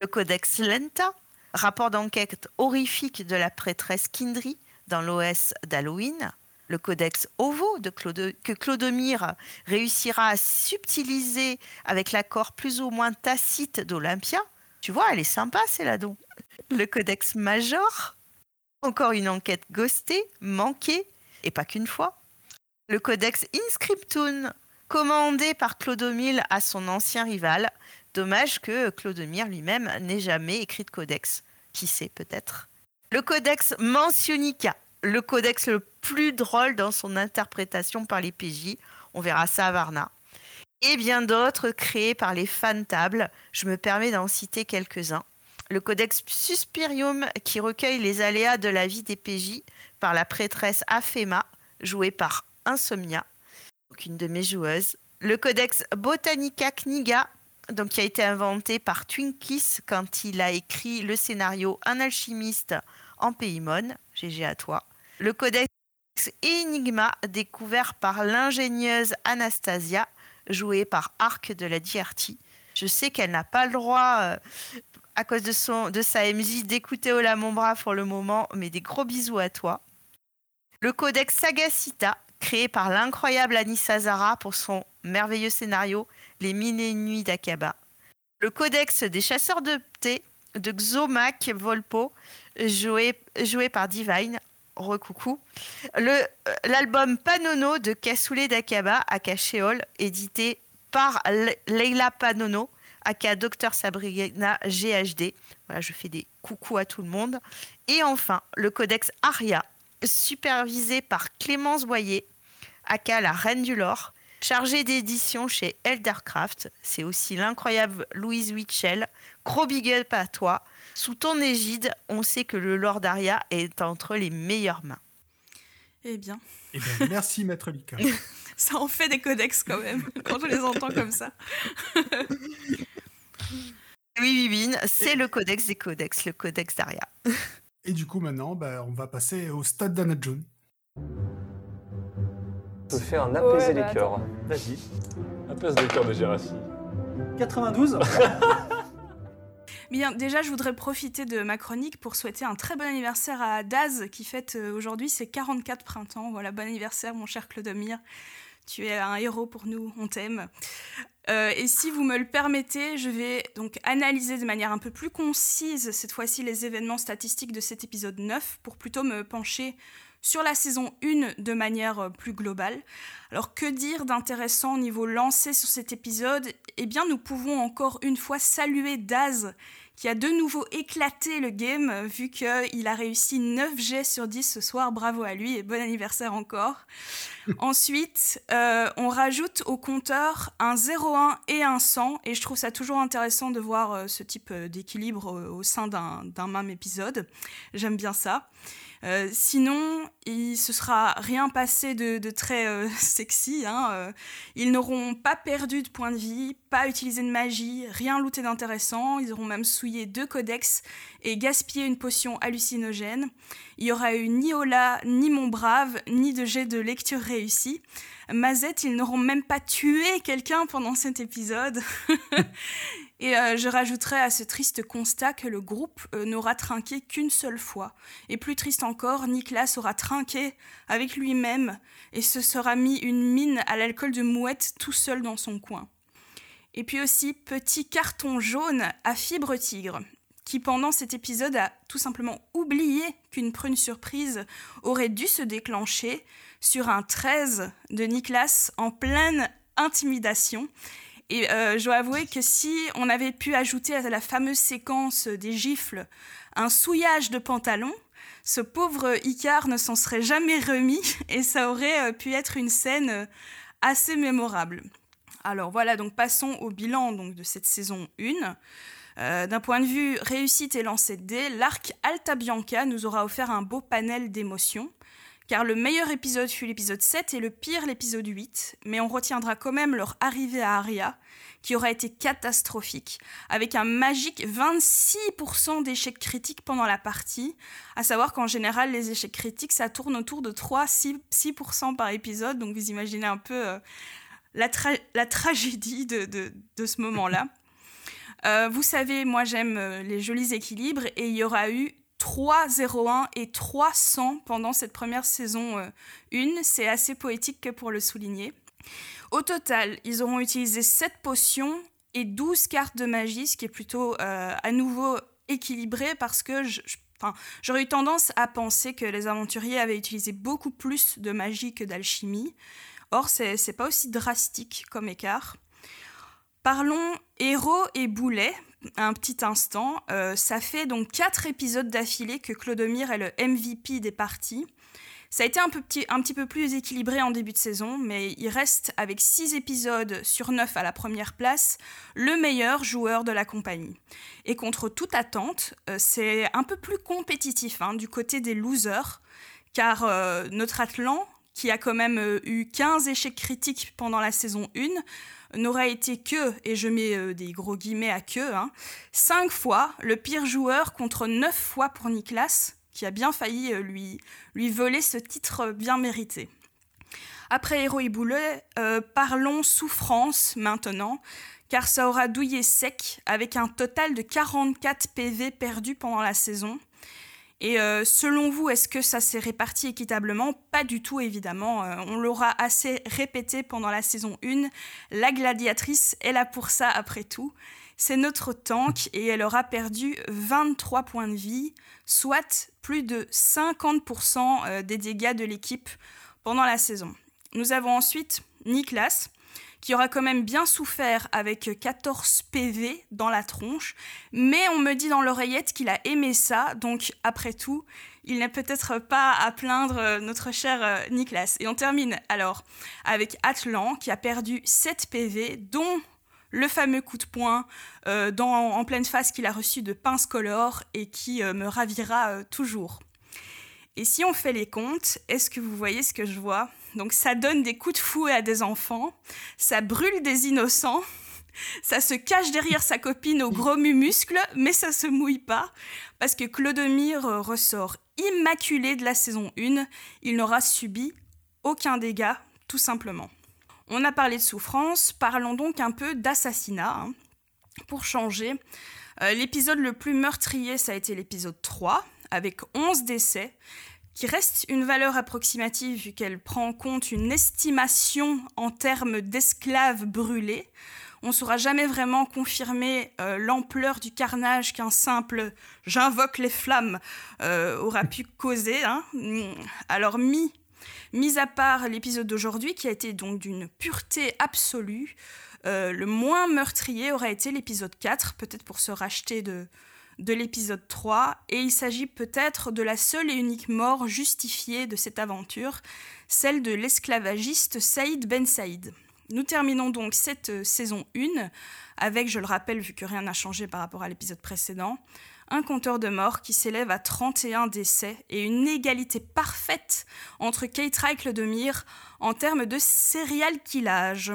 S2: Le codex Lenta, rapport d'enquête horrifique de la prêtresse Kindry dans l'OS d'Halloween, le codex OVO que Clodomir réussira à subtiliser avec l'accord plus ou moins tacite d'Olympia. Tu vois, elle est sympa, c'est la don. Le codex Major, encore une enquête ghostée, manquée, et pas qu'une fois. Le codex Inscriptun, commandé par Clodomir à son ancien rival. Dommage que Clodomir lui-même n'ait jamais écrit de codex. Qui sait peut-être Le codex Mentionnica, le codex le plus drôle dans son interprétation par les PJ. On verra ça à Varna. Et bien d'autres créés par les fans tables. Je me permets d'en citer quelques-uns. Le codex Suspirium qui recueille les aléas de la vie des PJ par la prêtresse Aphema, jouée par Insomnia, donc une de mes joueuses. Le codex Botanica Kniga, donc qui a été inventé par Twinkies quand il a écrit le scénario Un alchimiste en Paymon. GG à toi. Le codex Enigma, découvert par l'ingénieuse Anastasia, jouée par Arc de la DRT. Je sais qu'elle n'a pas le droit, euh, à cause de, son, de sa MJ, d'écouter Ola mon bras pour le moment, mais des gros bisous à toi. Le codex Sagacita, créé par l'incroyable Anissa Zara pour son merveilleux scénario Les mille et nuits d'Akaba. Le codex des chasseurs de thé de Xomac Volpo, joué, joué par Divine. Recoucou. Euh, L'album Panono de Cassoulet d'Akaba, aka Sheol, édité par Le- Leila Panono, aka Dr Sabrina GHD. Voilà, je fais des coucous à tout le monde. Et enfin, le codex Aria, supervisé par Clémence Boyer, aka la Reine du Lore, chargée d'édition chez Eldercraft. C'est aussi l'incroyable Louise Witchell. Gros big up à toi. Sous ton égide, on sait que le Lord Aria est entre les meilleures mains.
S3: Eh bien,
S1: Eh bien, merci, Maître Lika.
S3: ça en fait des codex quand même, quand je les entends comme ça.
S2: Oui, oui, oui, c'est le codex des codex, le codex d'Aria.
S1: Et du coup, maintenant, bah, on va passer au stade d'Anna June.
S10: Je fais un apaiser
S9: Ouais,
S10: les
S9: bah,
S10: cœurs.
S8: Vas-y. Apaise le cœur de Gérassi.
S6: 92
S3: Bien, déjà, je voudrais profiter de ma chronique pour souhaiter un très bon anniversaire à Daz, qui fête euh, aujourd'hui ses 44 printemps. Voilà, bon anniversaire, mon cher Clodomir. Tu es un héros pour nous, on t'aime. Euh, et si vous me le permettez, je vais donc analyser de manière un peu plus concise, cette fois-ci, les événements statistiques de cet épisode 9, pour plutôt me pencher sur la saison 1 de manière euh, plus globale. Alors que dire d'intéressant au niveau lancé sur cet épisode? Eh bien nous pouvons encore une fois saluer Daz qui a de nouveau éclaté le game euh, vu qu'il a réussi 9 jets sur 10 ce soir, bravo à lui et bon anniversaire encore. Ensuite, euh, on rajoute au compteur un 0,1 et un 100 et je trouve ça toujours intéressant de voir euh, ce type d'équilibre euh, au sein d'un même épisode. J'aime bien ça. Euh, sinon, il se sera rien passé de, très euh, sexy. hein, euh. ils n'auront pas perdu de points de vie, pas utilisé de magie, rien looté d'intéressant. Ils auront même souillé deux codex et gaspillé une potion hallucinogène. Il y aura eu ni Ola, ni Mon Brave, ni de jet de lecture réussi. Mazette, ils n'auront même pas tué quelqu'un pendant cet épisode. Et euh, je rajouterai à ce triste constat que le groupe euh, n'aura trinqué qu'une seule fois. Et plus triste encore, Nicolas aura trinqué avec lui-même et se sera mis une mine à l'alcool de mouette tout seul dans son coin. Et puis aussi, petit carton jaune à fibre tigre, qui pendant cet épisode a tout simplement oublié qu'une prune surprise aurait dû se déclencher sur un 13 de Nicolas en pleine intimidation. Et euh, je dois avouer que si on avait pu ajouter à la fameuse séquence des gifles un souillage de pantalon, ce pauvre Icar ne s'en serait jamais remis et ça aurait euh, pu être une scène euh, assez mémorable. Alors voilà, donc passons au bilan donc, de cette saison 1. Euh, D'un point de vue réussite et lancé de dés, l'arc Alta Bianca nous aura offert un beau panel d'émotions car le meilleur épisode fut l'épisode 7 et le pire l'épisode 8, mais on retiendra quand même leur arrivée à Aria, qui aura été catastrophique, avec un magique 26% d'échecs critiques pendant la partie, à savoir qu'en général les échecs critiques ça tourne autour de 3-6% par épisode, donc vous imaginez un peu euh, la, tra- la tragédie de ce moment-là. Euh, vous savez, moi j'aime euh, les jolis équilibres et il y aura eu 3-0-1 et 300 pendant cette première saison 1. C'est assez poétique que pour le souligner. Au total, ils auront utilisé 7 potions et 12 cartes de magie, ce qui est plutôt euh, à nouveau équilibré parce que j'aurais eu tendance à penser que les aventuriers avaient utilisé beaucoup plus de magie que d'alchimie. Or, c'est pas aussi drastique comme écart. Parlons héros et boulets un petit instant. Euh, ça fait donc quatre épisodes d'affilée que Clodomir est le MVP des parties. Ça a été un, petit, un petit peu plus équilibré en début de saison, mais il reste avec 6 épisodes sur 9 à la première place, le meilleur joueur de la compagnie. Et contre toute attente, euh, c'est un peu plus compétitif hein, du côté des losers, car euh, notre Atlan, qui a quand même euh, eu 15 échecs critiques pendant la saison 1, n'aura été que, et je mets des gros guillemets à que, hein, 5 fois le pire joueur contre 9 fois pour Niklas, qui a bien failli euh, lui, voler ce titre bien mérité. Après Héros euh, parlons souffrance maintenant, car ça aura douillé sec avec un total de 44 PV perdus pendant la saison. Et euh, selon vous, est-ce que ça s'est réparti équitablement? Pas du tout, évidemment. on l'aura assez répété pendant la saison 1. La gladiatrice est là pour ça, après tout. C'est notre tank et elle aura perdu 23 points de vie, soit plus de 50% euh, des dégâts de l'équipe pendant la saison. Nous avons ensuite Niklas, qui aura quand même bien souffert avec 14 PV dans la tronche, mais on me dit dans l'oreillette qu'il a aimé ça, donc après tout, il n'est peut-être pas à plaindre euh, notre cher euh, Niklas. Et on termine alors avec Atlan, qui a perdu 7 PV, dont le fameux coup de poing euh, en pleine face qu'il a reçu de Pince Color et qui me ravira toujours. Et si on fait les comptes, est-ce que vous voyez ce que je vois? Donc ça donne des coups de fouet à des enfants, ça brûle des innocents, ça se cache derrière sa copine au gros muscles, mais ça se mouille pas, parce que Clodomir ressort immaculé de la saison 1, il n'aura subi aucun dégât, tout simplement. On a parlé de souffrance, parlons donc un peu d'assassinat. Hein. Pour changer, euh, l'épisode le plus meurtrier, ça a été l'épisode 3, avec 11 décès, qui reste une valeur approximative vu qu'elle prend en compte une estimation en termes d'esclaves brûlés. On ne saura jamais vraiment confirmer euh, l'ampleur du carnage qu'un simple j'invoque les flammes euh, aura pu causer. Hein. Alors, mis Mis à part l'épisode d'aujourd'hui, qui a été donc d'une pureté absolue, euh, le moins meurtrier aurait été l'épisode 4, peut-être pour se racheter de, de l'épisode 3, et il s'agit peut-être de la seule et unique mort justifiée de cette aventure, celle de l'esclavagiste Saïd Ben Saïd. Nous terminons donc cette euh, saison 1 avec, je le rappelle, vu que rien n'a changé par rapport à l'épisode précédent, un compteur de morts qui s'élève à 31 décès et une égalité parfaite entre Keitra et Clodomir en termes de serial killage.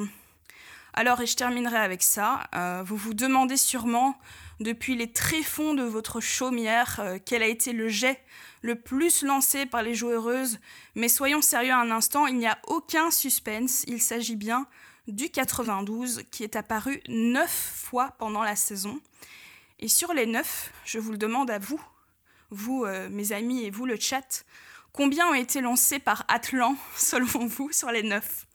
S3: Alors, et je terminerai avec ça, euh, vous vous demandez sûrement, depuis les tréfonds de votre chaumière, euh, quel a été le jet le plus lancé par les joueuses, mais soyons sérieux un instant, il n'y a aucun suspense, il s'agit bien du 92 qui est apparu 9 fois pendant la saison. Et sur les neuf, je vous le demande à vous, vous, euh, mes amis, et vous, le chat, combien ont été lancés par Atlan, selon vous, sur les neuf?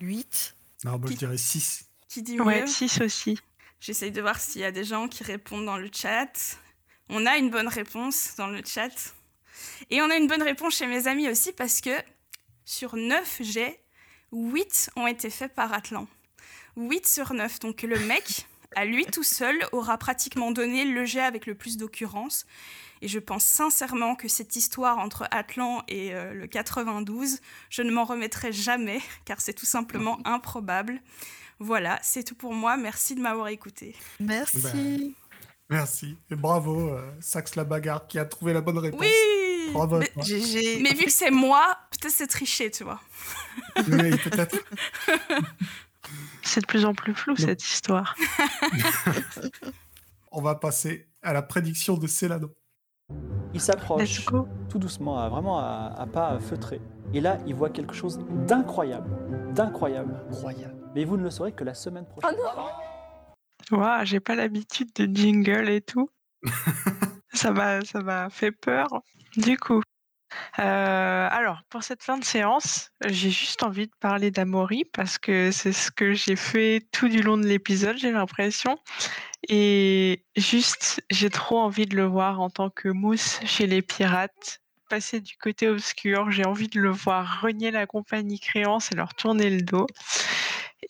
S2: 8
S1: Non, moi je dirais 6.
S3: Qui dit
S4: Ouais, 6 aussi.
S3: J'essaye de voir s'il y a des gens qui répondent dans le chat. On a une bonne réponse dans le chat. Et on a une bonne réponse chez mes amis aussi parce que sur 9 jets, 8 ont été faits par Atlan. 8 sur 9. Donc le mec, à lui tout seul, aura pratiquement donné le jet avec le plus d'occurrence. Et je pense sincèrement que cette histoire entre Atlan et euh, le 92, je ne m'en remettrai jamais, car c'est tout simplement improbable. Voilà, c'est tout pour moi. Merci de m'avoir écouté.
S2: Merci.
S1: Ben, merci. Et bravo, euh, Sax la bagarre, qui a trouvé la bonne réponse.
S3: Oui
S1: Bravo.
S3: mais, mais vu que c'est moi, peut-être c'est triché, tu vois.
S1: Oui, peut-être.
S4: C'est de plus en plus flou cette histoire.
S1: On va passer à la prédiction de Célano.
S6: Il s'approche tout doucement, à, vraiment à, pas feutré. Et là, il voit quelque chose d'incroyable. D'incroyable.
S10: Incroyable.
S6: Mais vous ne le saurez que la semaine prochaine.
S9: Oh non
S4: Waouh, j'ai pas l'habitude de jingle et tout. Ça m'a, ça m'a fait peur. Du coup, euh, alors pour cette fin de séance, j'ai juste envie de parler d'Amaury parce que c'est ce que j'ai fait tout du long de l'épisode, j'ai l'impression. Et juste, j'ai trop envie de le voir en tant que mousse chez les pirates, passer du côté obscur. J'ai envie de le voir renier la compagnie créance et leur tourner le dos.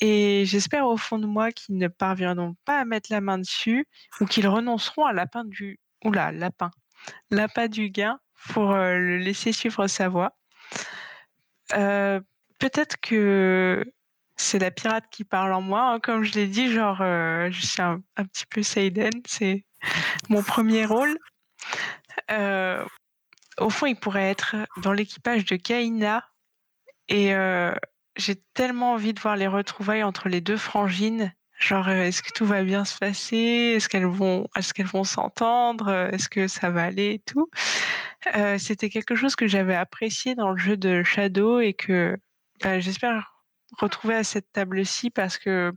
S4: Et j'espère au fond de moi qu'ils ne parviendront pas à mettre la main dessus ou qu'ils renonceront à lapin du oula lapin l'appât du gain pour euh, le laisser suivre sa voie. Euh, Peut-être que c'est la pirate qui parle en moi. hein. Comme je l'ai dit, genre, euh, je suis un, un petit peu Seiden, c'est mon premier rôle. Au fond, il pourrait être dans l'équipage de Kaina. Et j'ai tellement envie de voir les retrouvailles entre les deux frangines. Genre, euh, est-ce que tout va bien se passer? Est-ce qu'elles vont, est-ce qu'elles vont s'entendre? Est-ce que ça va aller et tout? Euh, C'était quelque chose que j'avais apprécié dans le jeu de Shadow et que bah, j'espère retrouver à cette table-ci parce que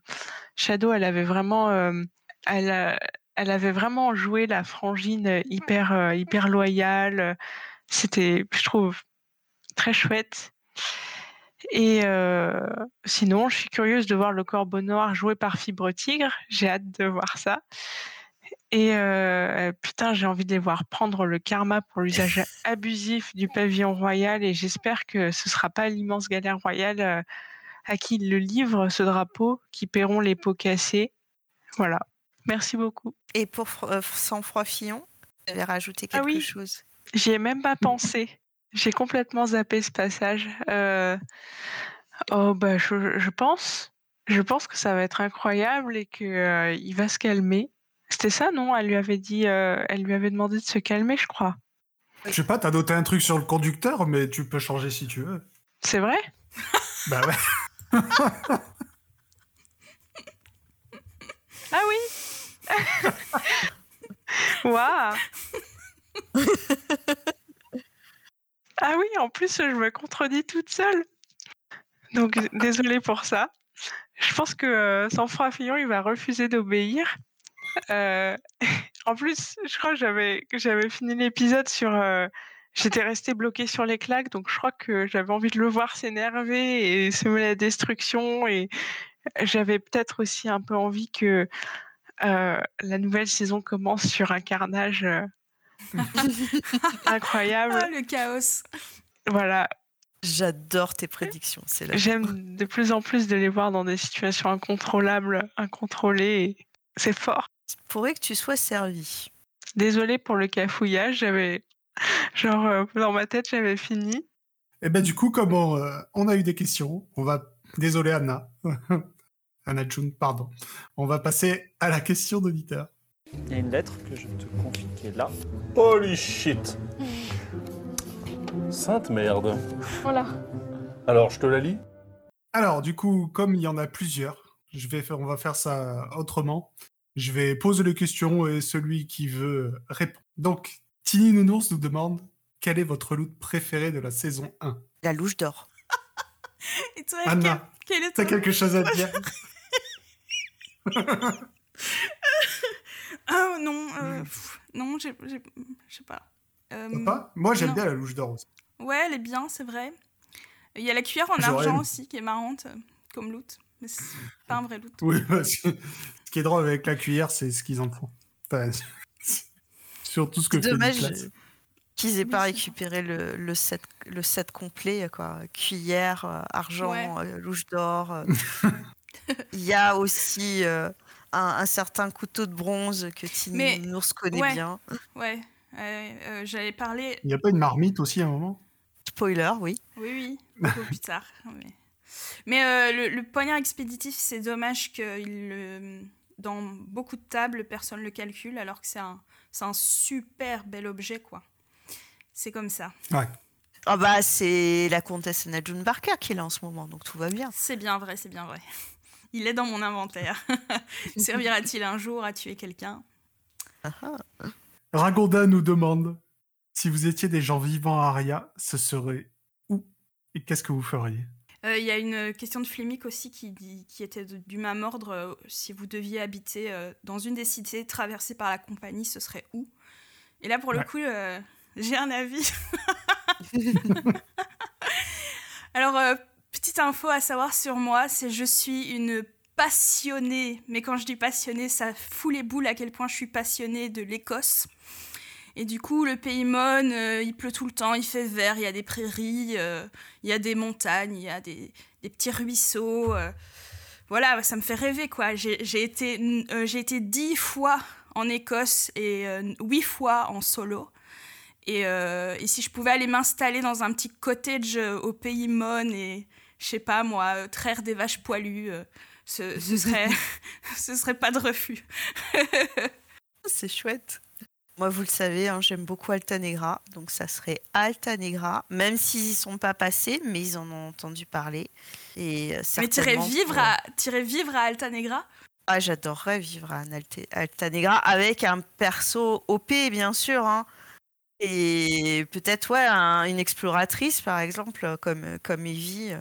S4: Shadow, elle avait vraiment, euh, elle, elle avait vraiment joué la frangine hyper, hyper loyale. C'était, je trouve, très chouette. Et euh, sinon, je suis curieuse de voir le corbeau noir joué par Fibre Tigre. J'ai hâte de voir ça. Et euh, putain, j'ai envie de les voir prendre le karma pour l'usage abusif du pavillon royal. Et j'espère que ce sera pas l'immense galère royale euh, à qui il le livre, ce drapeau, qui paieront les pots cassés. Voilà. Merci beaucoup.
S2: Et pour Fro- Sang-Froid Fillon, vous avez rajouté
S4: Ah
S2: quelque
S4: oui.
S2: chose
S4: J'y ai même pas pensé. J'ai complètement zappé ce passage. Euh, Oh bah je, je pense, je pense que ça va être incroyable et que euh, il va se calmer. C'était ça, non? Elle lui avait dit, euh, elle lui avait demandé de se calmer, je crois.
S1: Je sais pas, t'as noté un truc sur le conducteur, mais tu peux changer si tu veux.
S4: C'est vrai?
S1: Bah ouais.
S4: Ah oui? Waouh Ah oui, en plus, je me contredis toute seule. Donc, désolée pour ça. Je pense que euh, Sang-Froid Fillon, il va refuser d'obéir. Euh, en plus, je crois que j'avais, j'avais fini l'épisode sur... euh, J'étais restée bloquée sur les claques, donc je crois que j'avais envie de le voir s'énerver et semer la destruction. Et j'avais peut-être aussi un peu envie que euh, la nouvelle saison commence sur un carnage euh, incroyable.
S3: Ah, le chaos.
S4: Voilà,
S2: J'adore tes prédictions, c'est là.
S4: j'aime de plus en plus de les voir dans des situations incontrôlables, incontrôlées. et C'est fort.
S2: Pourrait que tu sois servi.
S4: Désolée pour le cafouillage, j'avais genre euh, dans ma tête j'avais fini.
S1: Et ben du coup, comme on, euh, on a eu des questions, on va... Désolé Anna. Anna June, pardon. On va passer à la question d'auditeur.
S10: Il y a une lettre que je te confie qui est là.
S8: Holy shit Sainte merde.
S9: Voilà.
S8: Alors, je te la lis
S1: Alors, du coup, comme il y en a plusieurs, je vais faire, on va faire ça autrement. Je vais poser les questions et celui qui veut répond. Donc, Tini Nounours nous demande quel est votre loot préféré de la saison 1
S2: La louche d'or.
S3: Et toi,
S1: Anna,
S3: quel, quel est
S1: t'as quelque chose à dire?
S3: Ah non, euh, pff, non, je sais pas. Euh,
S1: pas Moi, j'aime bien la louche d'or aussi.
S3: Ouais, elle est bien, c'est vrai. Il y a la cuillère en argent
S1: aimé.
S3: aussi qui est marrante euh, comme loot, mais c'est pas un vrai loot.
S1: Oui, parce que ce qui est drôle avec la cuillère, c'est ce qu'ils en font. Enfin, surtout ce que
S2: Dommage qu'ils aient pas récupéré le, le set, le set complet, quoi. Cuillère, euh, argent,
S3: Ouais.
S2: euh, louche d'or. Il y a aussi euh, un, un certain couteau de bronze que Tini
S3: Mais-
S2: Nours connaît
S3: ouais.
S2: bien.
S3: Ouais, euh, j'allais parler.
S1: Il n'y a pas une marmite aussi à un moment?
S2: Spoiler, oui.
S3: Oui, oui, un peu plus tard. Mais, mais, euh, le, le poignard expéditif, c'est dommage que il dans beaucoup de tables, personne le calcule, alors que c'est un, super bel objet, quoi. C'est comme ça.
S2: Ah bah c'est la comtesse Najun Barker qui est là en ce moment, donc tout va bien.
S3: C'est bien vrai, c'est bien vrai. Il est dans mon inventaire. Servira-t-il un jour à tuer quelqu'un?
S2: Ah ah.
S1: Ragonda nous demande si vous étiez des gens vivants à Aria, ce serait où? Et qu'est-ce que vous feriez?
S3: Euh, Il y a une question de Flémic aussi qui, dit, qui était de- du même ordre. euh, si vous deviez habiter euh, dans une des cités traversées par la compagnie, ce serait où? Et là, pour le
S1: Ouais.
S3: coup, euh, j'ai un avis. Alors, euh, petite info à savoir sur moi, c'est je suis une passionnée, mais quand je dis passionnée, ça fout les boules à quel point je suis passionnée de l'Écosse. Et du coup, le pays Mon, euh, il pleut tout le temps, il fait vert, il y a des prairies, euh, il y a des montagnes, il y a des, petits ruisseaux. euh. voilà, ça me fait rêver, quoi. J'ai été, été dix fois en Écosse et huit fois en solo. Et, si je pouvais aller m'installer dans un petit cottage au pays Mon et, je sais pas moi, euh, traire des vaches poilues, euh, ce, ce serait, ce serait pas de refus.
S2: C'est chouette. Moi, vous le savez, hein, j'aime beaucoup Altanegra, donc ça serait Altanegra, même s'ils y sont pas passés, mais ils en ont entendu parler. Et euh,
S3: Mais t'irais vivre, à, t'irais vivre à Altanegra
S2: Ah, j'adorerais vivre à Altanegra avec un perso OP, bien sûr. hein. Et peut-être, ouais, un- une exploratrice, par exemple, comme, comme Evie.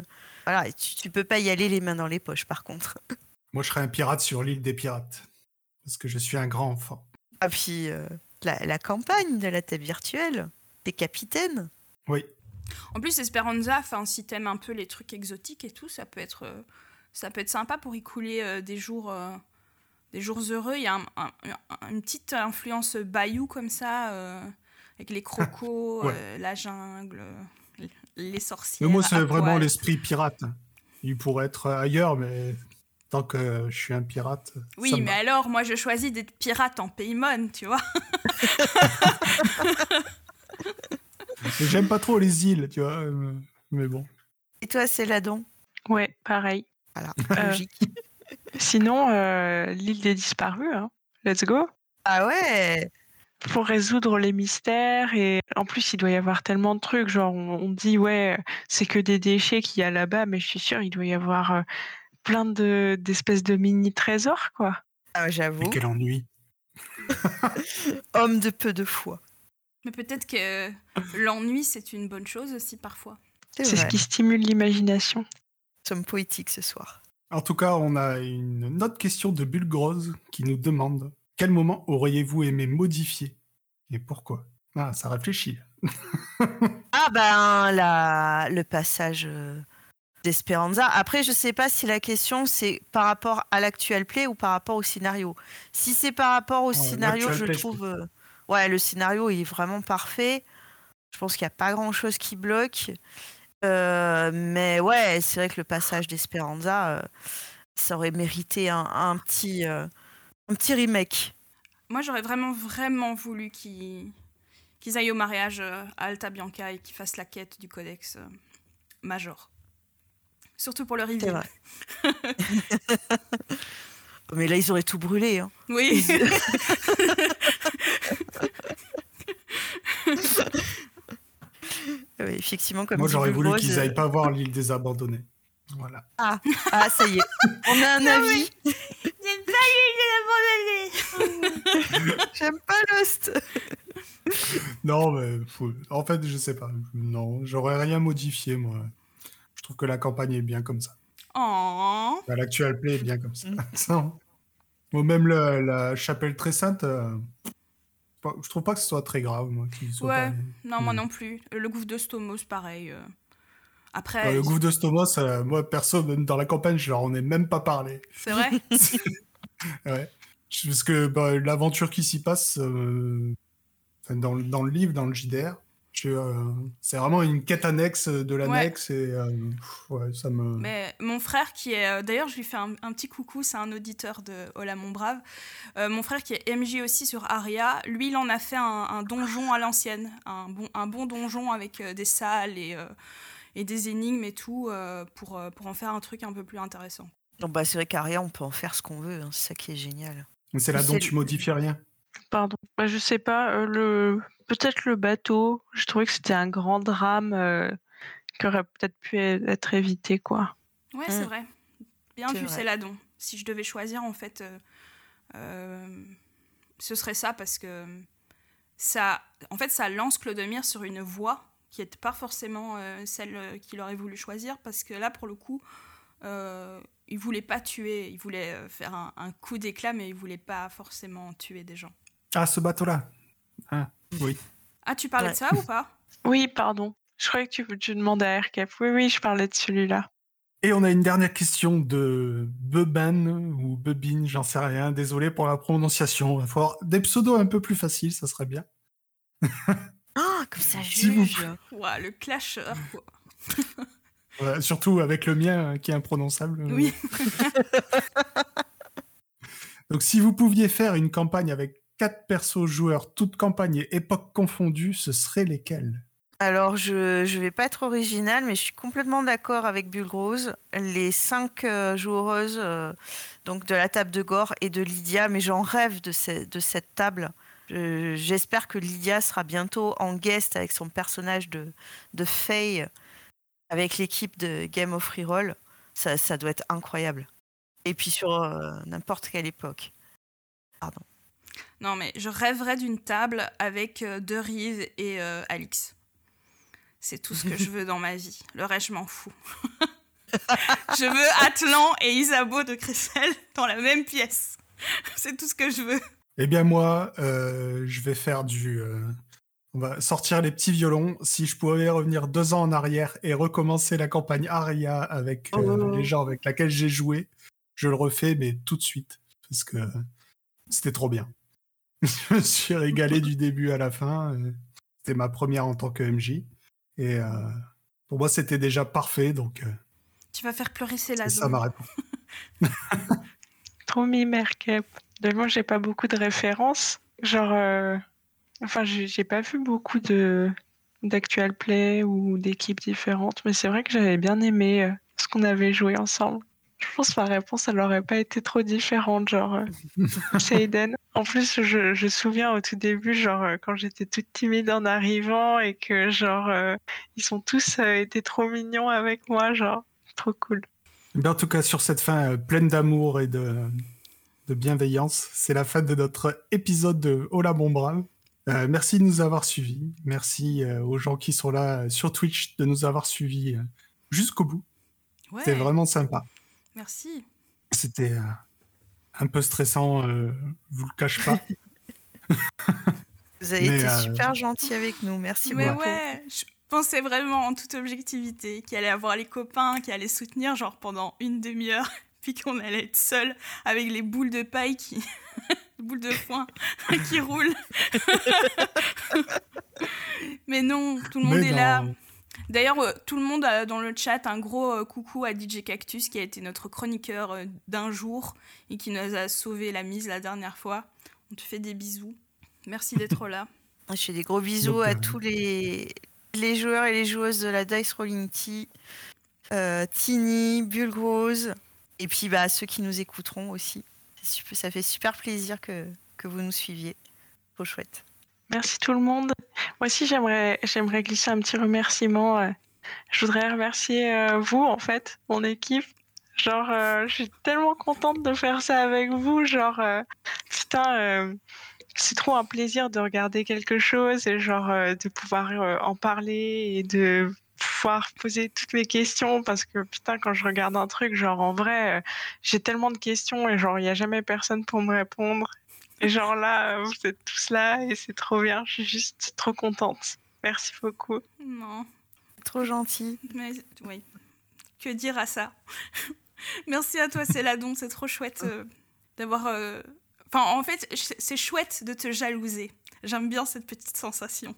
S2: Voilà, tu, tu peux pas y aller les mains dans les poches, par contre.
S1: Moi, je serais un pirate sur l'île des pirates. Parce que je suis un grand enfant.
S2: Ah, puis euh, la, la campagne de la table virtuelle, des capitaines.
S1: Oui.
S3: En plus, Esperanza, enfin, si t'aimes un peu les trucs exotiques et tout, ça peut être, euh, ça peut être sympa pour y couler euh, des jours, euh, des jours heureux. Il y a un- un- un- une petite influence bayou comme ça, euh, avec les crocos,
S1: Ouais.
S3: euh, la jungle, les
S1: Mais
S3: sorcières.
S1: moi, c'est vraiment
S3: poil.
S1: l'esprit pirate. Il pourrait être ailleurs, mais tant que je suis un pirate.
S3: Oui, mais
S1: va.
S3: alors, moi, je choisis d'être pirate en Paymon, tu vois.
S1: Mais J'aime pas trop les îles, tu vois. euh, Mais bon.
S2: Et toi, c'est Ladon
S4: Ouais, pareil.
S2: Voilà,
S4: Euh,
S2: logique.
S4: Sinon, euh, l'île des disparus, hein. let's go.
S2: Ah ouais
S4: Pour résoudre les mystères et en plus il doit y avoir tellement de trucs, genre on, on dit ouais c'est que des déchets qu'il y a là-bas, mais je suis sûre il doit y avoir euh, plein de d'espèces de mini trésors quoi.
S2: Ah,
S1: Mais
S2: J'avoue,
S1: quel ennui.
S2: homme de peu de foi.
S3: Mais peut-être que l'ennui, c'est une bonne chose aussi parfois.
S2: C'est
S4: C'est ce qui stimule l'imagination.
S2: Nous sommes poétiques ce soir.
S1: En tout cas, on a une autre question de Bulgrose qui nous demande quel moment auriez-vous aimé modifier et pourquoi? Ah, ça réfléchit.
S2: Ah ben, la, le passage euh, d'Esperanza. Après, je sais pas si la question c'est par rapport à l'actuel play ou par rapport au scénario. Si c'est par rapport au scénario, je
S1: play,
S2: trouve... euh, ouais, le scénario est vraiment parfait. Je pense qu'il n'y a pas grand-chose qui bloque. Euh, mais ouais, c'est vrai que le passage d'Esperanza, ça aurait mérité un, un petit, un petit remake.
S3: Moi, j'aurais vraiment, vraiment voulu qu'ils aillent au mariage euh, à Alta Bianca et qu'ils fassent la quête du codex euh, Major. Surtout pour le
S2: vrai. mais là, ils auraient tout brûlé. hein.
S3: Oui.
S2: Oui, effectivement, comme
S1: Moi, j'aurais voulu qu'ils
S2: euh,
S1: aillent pas voir l'île des abandonnés. Voilà.
S2: Ah, ah, ça y est. On a un
S3: Ah
S2: avis.
S3: J'aime pas l'île
S2: J'aime pas Lost.
S1: Non, mais faut- en fait, je sais pas. Non, j'aurais rien modifié, moi. Je trouve que la campagne est bien comme ça.
S3: Oh.
S1: Bah, L'actual play est bien comme
S2: Mm.
S1: ça. Non. Ou même le- la chapelle très sainte, euh, je trouve pas que ce soit très grave, moi. soit
S3: Ouais,
S1: pas-
S3: non, moi
S1: Mm.
S3: non plus. Le gouffre de Stomos, pareil. euh. Après,
S1: Euh, le gouffre de Stomos, euh, moi, perso, même dans la campagne, je leur en ai même pas parlé.
S3: c'est vrai.
S1: Ouais. Parce que bah, l'aventure qui s'y passe euh, dans, le- dans le livre, dans le JDR, euh, c'est vraiment une quête annexe de l'annexe et euh, pff, ouais, ça me.
S3: Mais mon frère qui est... euh, D'ailleurs, je lui fais un, un petit coucou, c'est un auditeur de Hola mon brave. Euh, mon frère qui est MJ aussi sur Aria, lui, il en a fait un, un donjon à l'ancienne. Un bon, un bon donjon avec euh, des salles et, euh, et des énigmes et tout euh, pour, euh, pour en faire un truc un peu plus intéressant.
S2: Donc, bah, c'est vrai qu'Aria, on peut en faire ce qu'on veut. hein, C'est ça qui est génial.
S1: C'est là
S2: c'est
S1: dont tu modifies rien.
S4: Pardon. Bah, je sais pas, euh, le peut-être le bateau, je trouvais que c'était un grand drame euh, qui aurait peut-être pu être évité quoi.
S3: Ouais, c'est
S2: Mm.
S3: vrai. Bien
S2: C'est
S3: vu,
S2: vrai.
S3: Céladon. Si je devais choisir, en fait, euh, euh, ce serait ça parce que ça, en fait, ça lance Clodomir sur une voie qui n'est pas forcément euh, celle euh, qu'il aurait voulu choisir parce que là, pour le coup, euh, il voulait pas tuer, il voulait euh, faire un, un coup d'éclat, mais il voulait pas forcément tuer des gens.
S1: Ah, ce bateau-là Ah, oui.
S3: Ah, tu parlais
S2: Ouais.
S3: de ça ou pas?
S4: Oui, pardon. Je croyais que tu, tu demandais à Aircap. Oui, oui, je parlais de celui-là.
S1: Et on a une dernière question de Beban ou Bebin, j'en sais rien. Désolé pour la prononciation. Il va falloir des pseudos un peu plus faciles, ça serait bien.
S2: Ah, comme ça juge.
S3: Ouah, le clasheur.
S1: Ouais, surtout avec le mien euh, qui est imprononçable.
S3: Oui.
S1: Donc si vous pouviez faire une campagne avec quatre persos joueurs, toutes campagnes et époques confondues, ce seraient lesquels
S2: Alors, je je vais pas être originale, mais je suis complètement d'accord avec Bulgrose. Les cinq euh, joueuses euh, donc de la table de Gore et de Lydia, mais j'en rêve de, ce- de cette table. Je- J'espère que Lydia sera bientôt en guest avec son personnage de, de Faye, avec l'équipe de Game of Reroll. Ça, ça doit être incroyable. Et puis sur euh, n'importe quelle époque. Pardon.
S3: Non, mais je rêverais d'une table avec euh, Derive et euh, Alix. C'est tout ce que je veux dans ma vie. Le reste, je m'en fous. je veux Atlan et Isabeau de Cressel dans la même pièce. C'est tout ce que je veux.
S1: Eh bien moi, euh, je vais faire du... euh, On va sortir les petits violons. Si je pouvais revenir deux ans en arrière et recommencer la campagne Aria avec euh,
S2: Oh.
S1: les gens avec lesquels j'ai joué, je le refais, mais tout de suite. Parce que c'était trop bien. je me suis régalé du début à la fin. euh, C'était ma première en tant que MJ. Et euh, pour moi, c'était déjà parfait. Donc, euh,
S3: Tu vas faire pleurer
S1: c'est
S3: Célado.
S1: ça ma réponse.
S4: Trop. De moi, j'ai pas beaucoup de références. Genre, euh, enfin, j'ai pas vu beaucoup de d'actual play ou d'équipes différentes, mais c'est vrai que j'avais bien aimé euh, ce qu'on avait joué ensemble. Je pense que ma réponse, elle aurait pas été trop différente, genre euh, c'est Eden. En plus, je, je me souviens au tout début, genre euh, quand j'étais toute timide en arrivant et que genre euh, ils sont tous euh, été trop mignons avec moi, genre trop cool.
S1: En tout cas, sur cette fin euh, pleine d'amour et de, de bienveillance, c'est la fin de notre épisode de Hola mon brave. Euh, merci de nous avoir suivis. Merci euh, aux gens qui sont là euh, sur Twitch de nous avoir suivis euh, jusqu'au bout.
S3: Ouais,
S1: C'était vraiment sympa.
S3: merci.
S1: C'était euh, un peu stressant, euh, je vous le cache pas.
S2: Vous avez
S1: Mais,
S2: été
S1: euh,
S2: super gentil avec nous. Merci
S3: Mais
S2: beaucoup.
S3: ouais, je pensais vraiment en toute objectivité qu'il allait avoir les copains qui allaient soutenir genre pendant une demi-heure, puis qu'on allait être seul avec les boules de paille qui. boules de foin qui roulent. Mais non, tout le monde
S1: Mais
S3: est là. D'ailleurs, euh, tout le monde a dans le chat un gros euh, coucou à DJ Cactus qui a été notre chroniqueur euh, d'un jour et qui nous a sauvé la mise la dernière fois. On te fait des bisous. Merci d'être là.
S2: Je fais des gros bisous
S1: Donc,
S2: à
S1: euh,
S2: tous les, les joueurs et les joueuses de la Dice Rolling Tea, euh, Tini, Bulgrose, et puis bah, ceux qui nous écouteront aussi. Ça fait super plaisir que, que vous nous suiviez. Trop chouette.
S4: Merci tout le monde. Moi aussi, j'aimerais, j'aimerais glisser un petit remerciement. euh. Je voudrais remercier euh, vous, en fait, mon équipe. Genre, euh, je suis tellement contente de faire ça avec vous. Genre, euh, putain, c'est trop un plaisir de regarder quelque chose et genre de pouvoir en parler et de pouvoir poser toutes mes questions parce que putain, quand je regarde un truc, genre en vrai, euh, j'ai tellement de questions et genre il n'y a jamais personne pour me répondre. Et genre là, euh, vous êtes tous là et c'est trop bien. Je suis juste trop contente. Merci beaucoup.
S3: Non.
S2: Trop gentil.
S3: Mais oui. Que dire à ça? Merci à toi, Céladon. C'est trop chouette euh, d'avoir. euh, Enfin, en fait, c'est chouette de te jalouser. J'aime bien cette petite sensation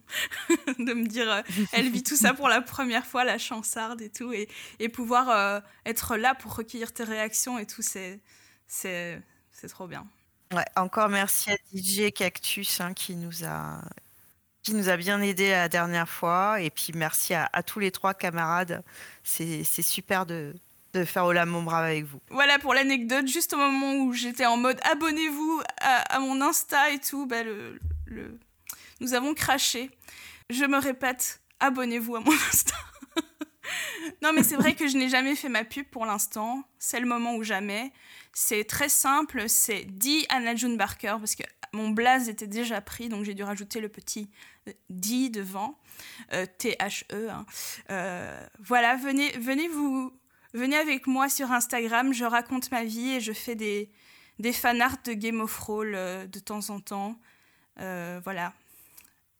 S3: de me dire, euh, elle vit tout ça pour la première fois, la chansarde et tout, et, et pouvoir euh, être là pour recueillir tes réactions et tout, c'est c'est c'est trop bien.
S2: Ouais, encore merci à DJ Cactus hein, qui nous a qui nous a bien aidé la dernière fois. Et puis merci à, à tous les trois camarades. C'est c'est super de, de faire Ola mon brave avec vous.
S3: Voilà pour l'anecdote, juste au moment où j'étais en mode abonnez-vous à, à mon Insta et tout, bah le, nous avons craché. Je me répète, abonnez-vous à mon Insta. non mais c'est vrai que je n'ai jamais fait ma pub pour l'instant, c'est le moment ou jamais. C'est très simple, c'est dit Anna June Barker parce que mon blaze était déjà pris, donc j'ai dû rajouter le petit euh, dit devant, euh, T-H-E. hein. Euh, voilà, venez, venez vous, Venez avec moi sur Instagram, je raconte ma vie et je fais des, des fanarts de Game of Roll euh, de temps en temps. Euh, voilà.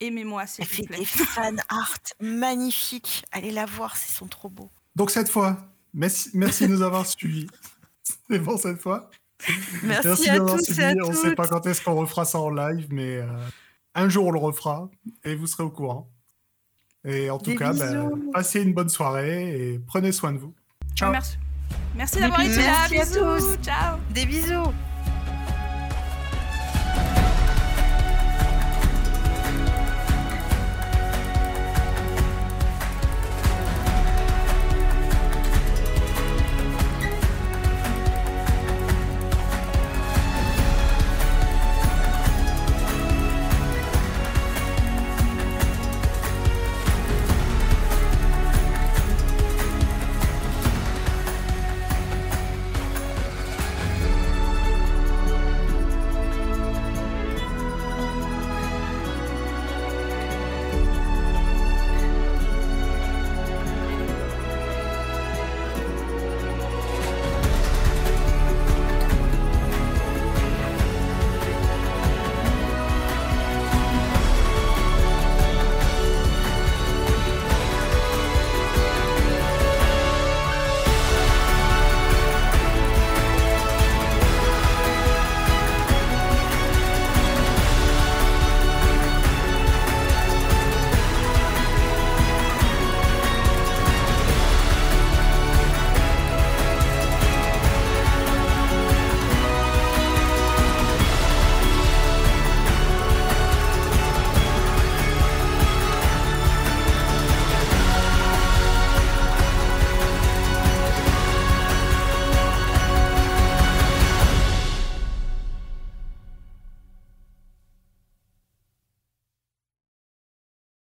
S3: Aimez-moi, s'il
S2: fait
S3: vous plaît.
S2: des fan art magnifiques. Allez la voir, ils sont trop beaux.
S1: Donc cette fois, merci, merci de nous avoir suivis. C'est bon cette fois.
S2: Merci,
S1: de
S2: à
S1: nous avoir
S2: tous et à
S1: On ne sait pas quand est-ce qu'on refera ça en live, mais euh, un jour on le refera et vous serez au courant. Et en tout
S2: Des
S1: cas, ben, passez une bonne soirée et prenez soin de vous. Ciao.
S3: Merci, merci d'avoir été là.
S2: Merci à
S3: Bisous.
S2: tous.
S3: Ciao.
S2: Des bisous.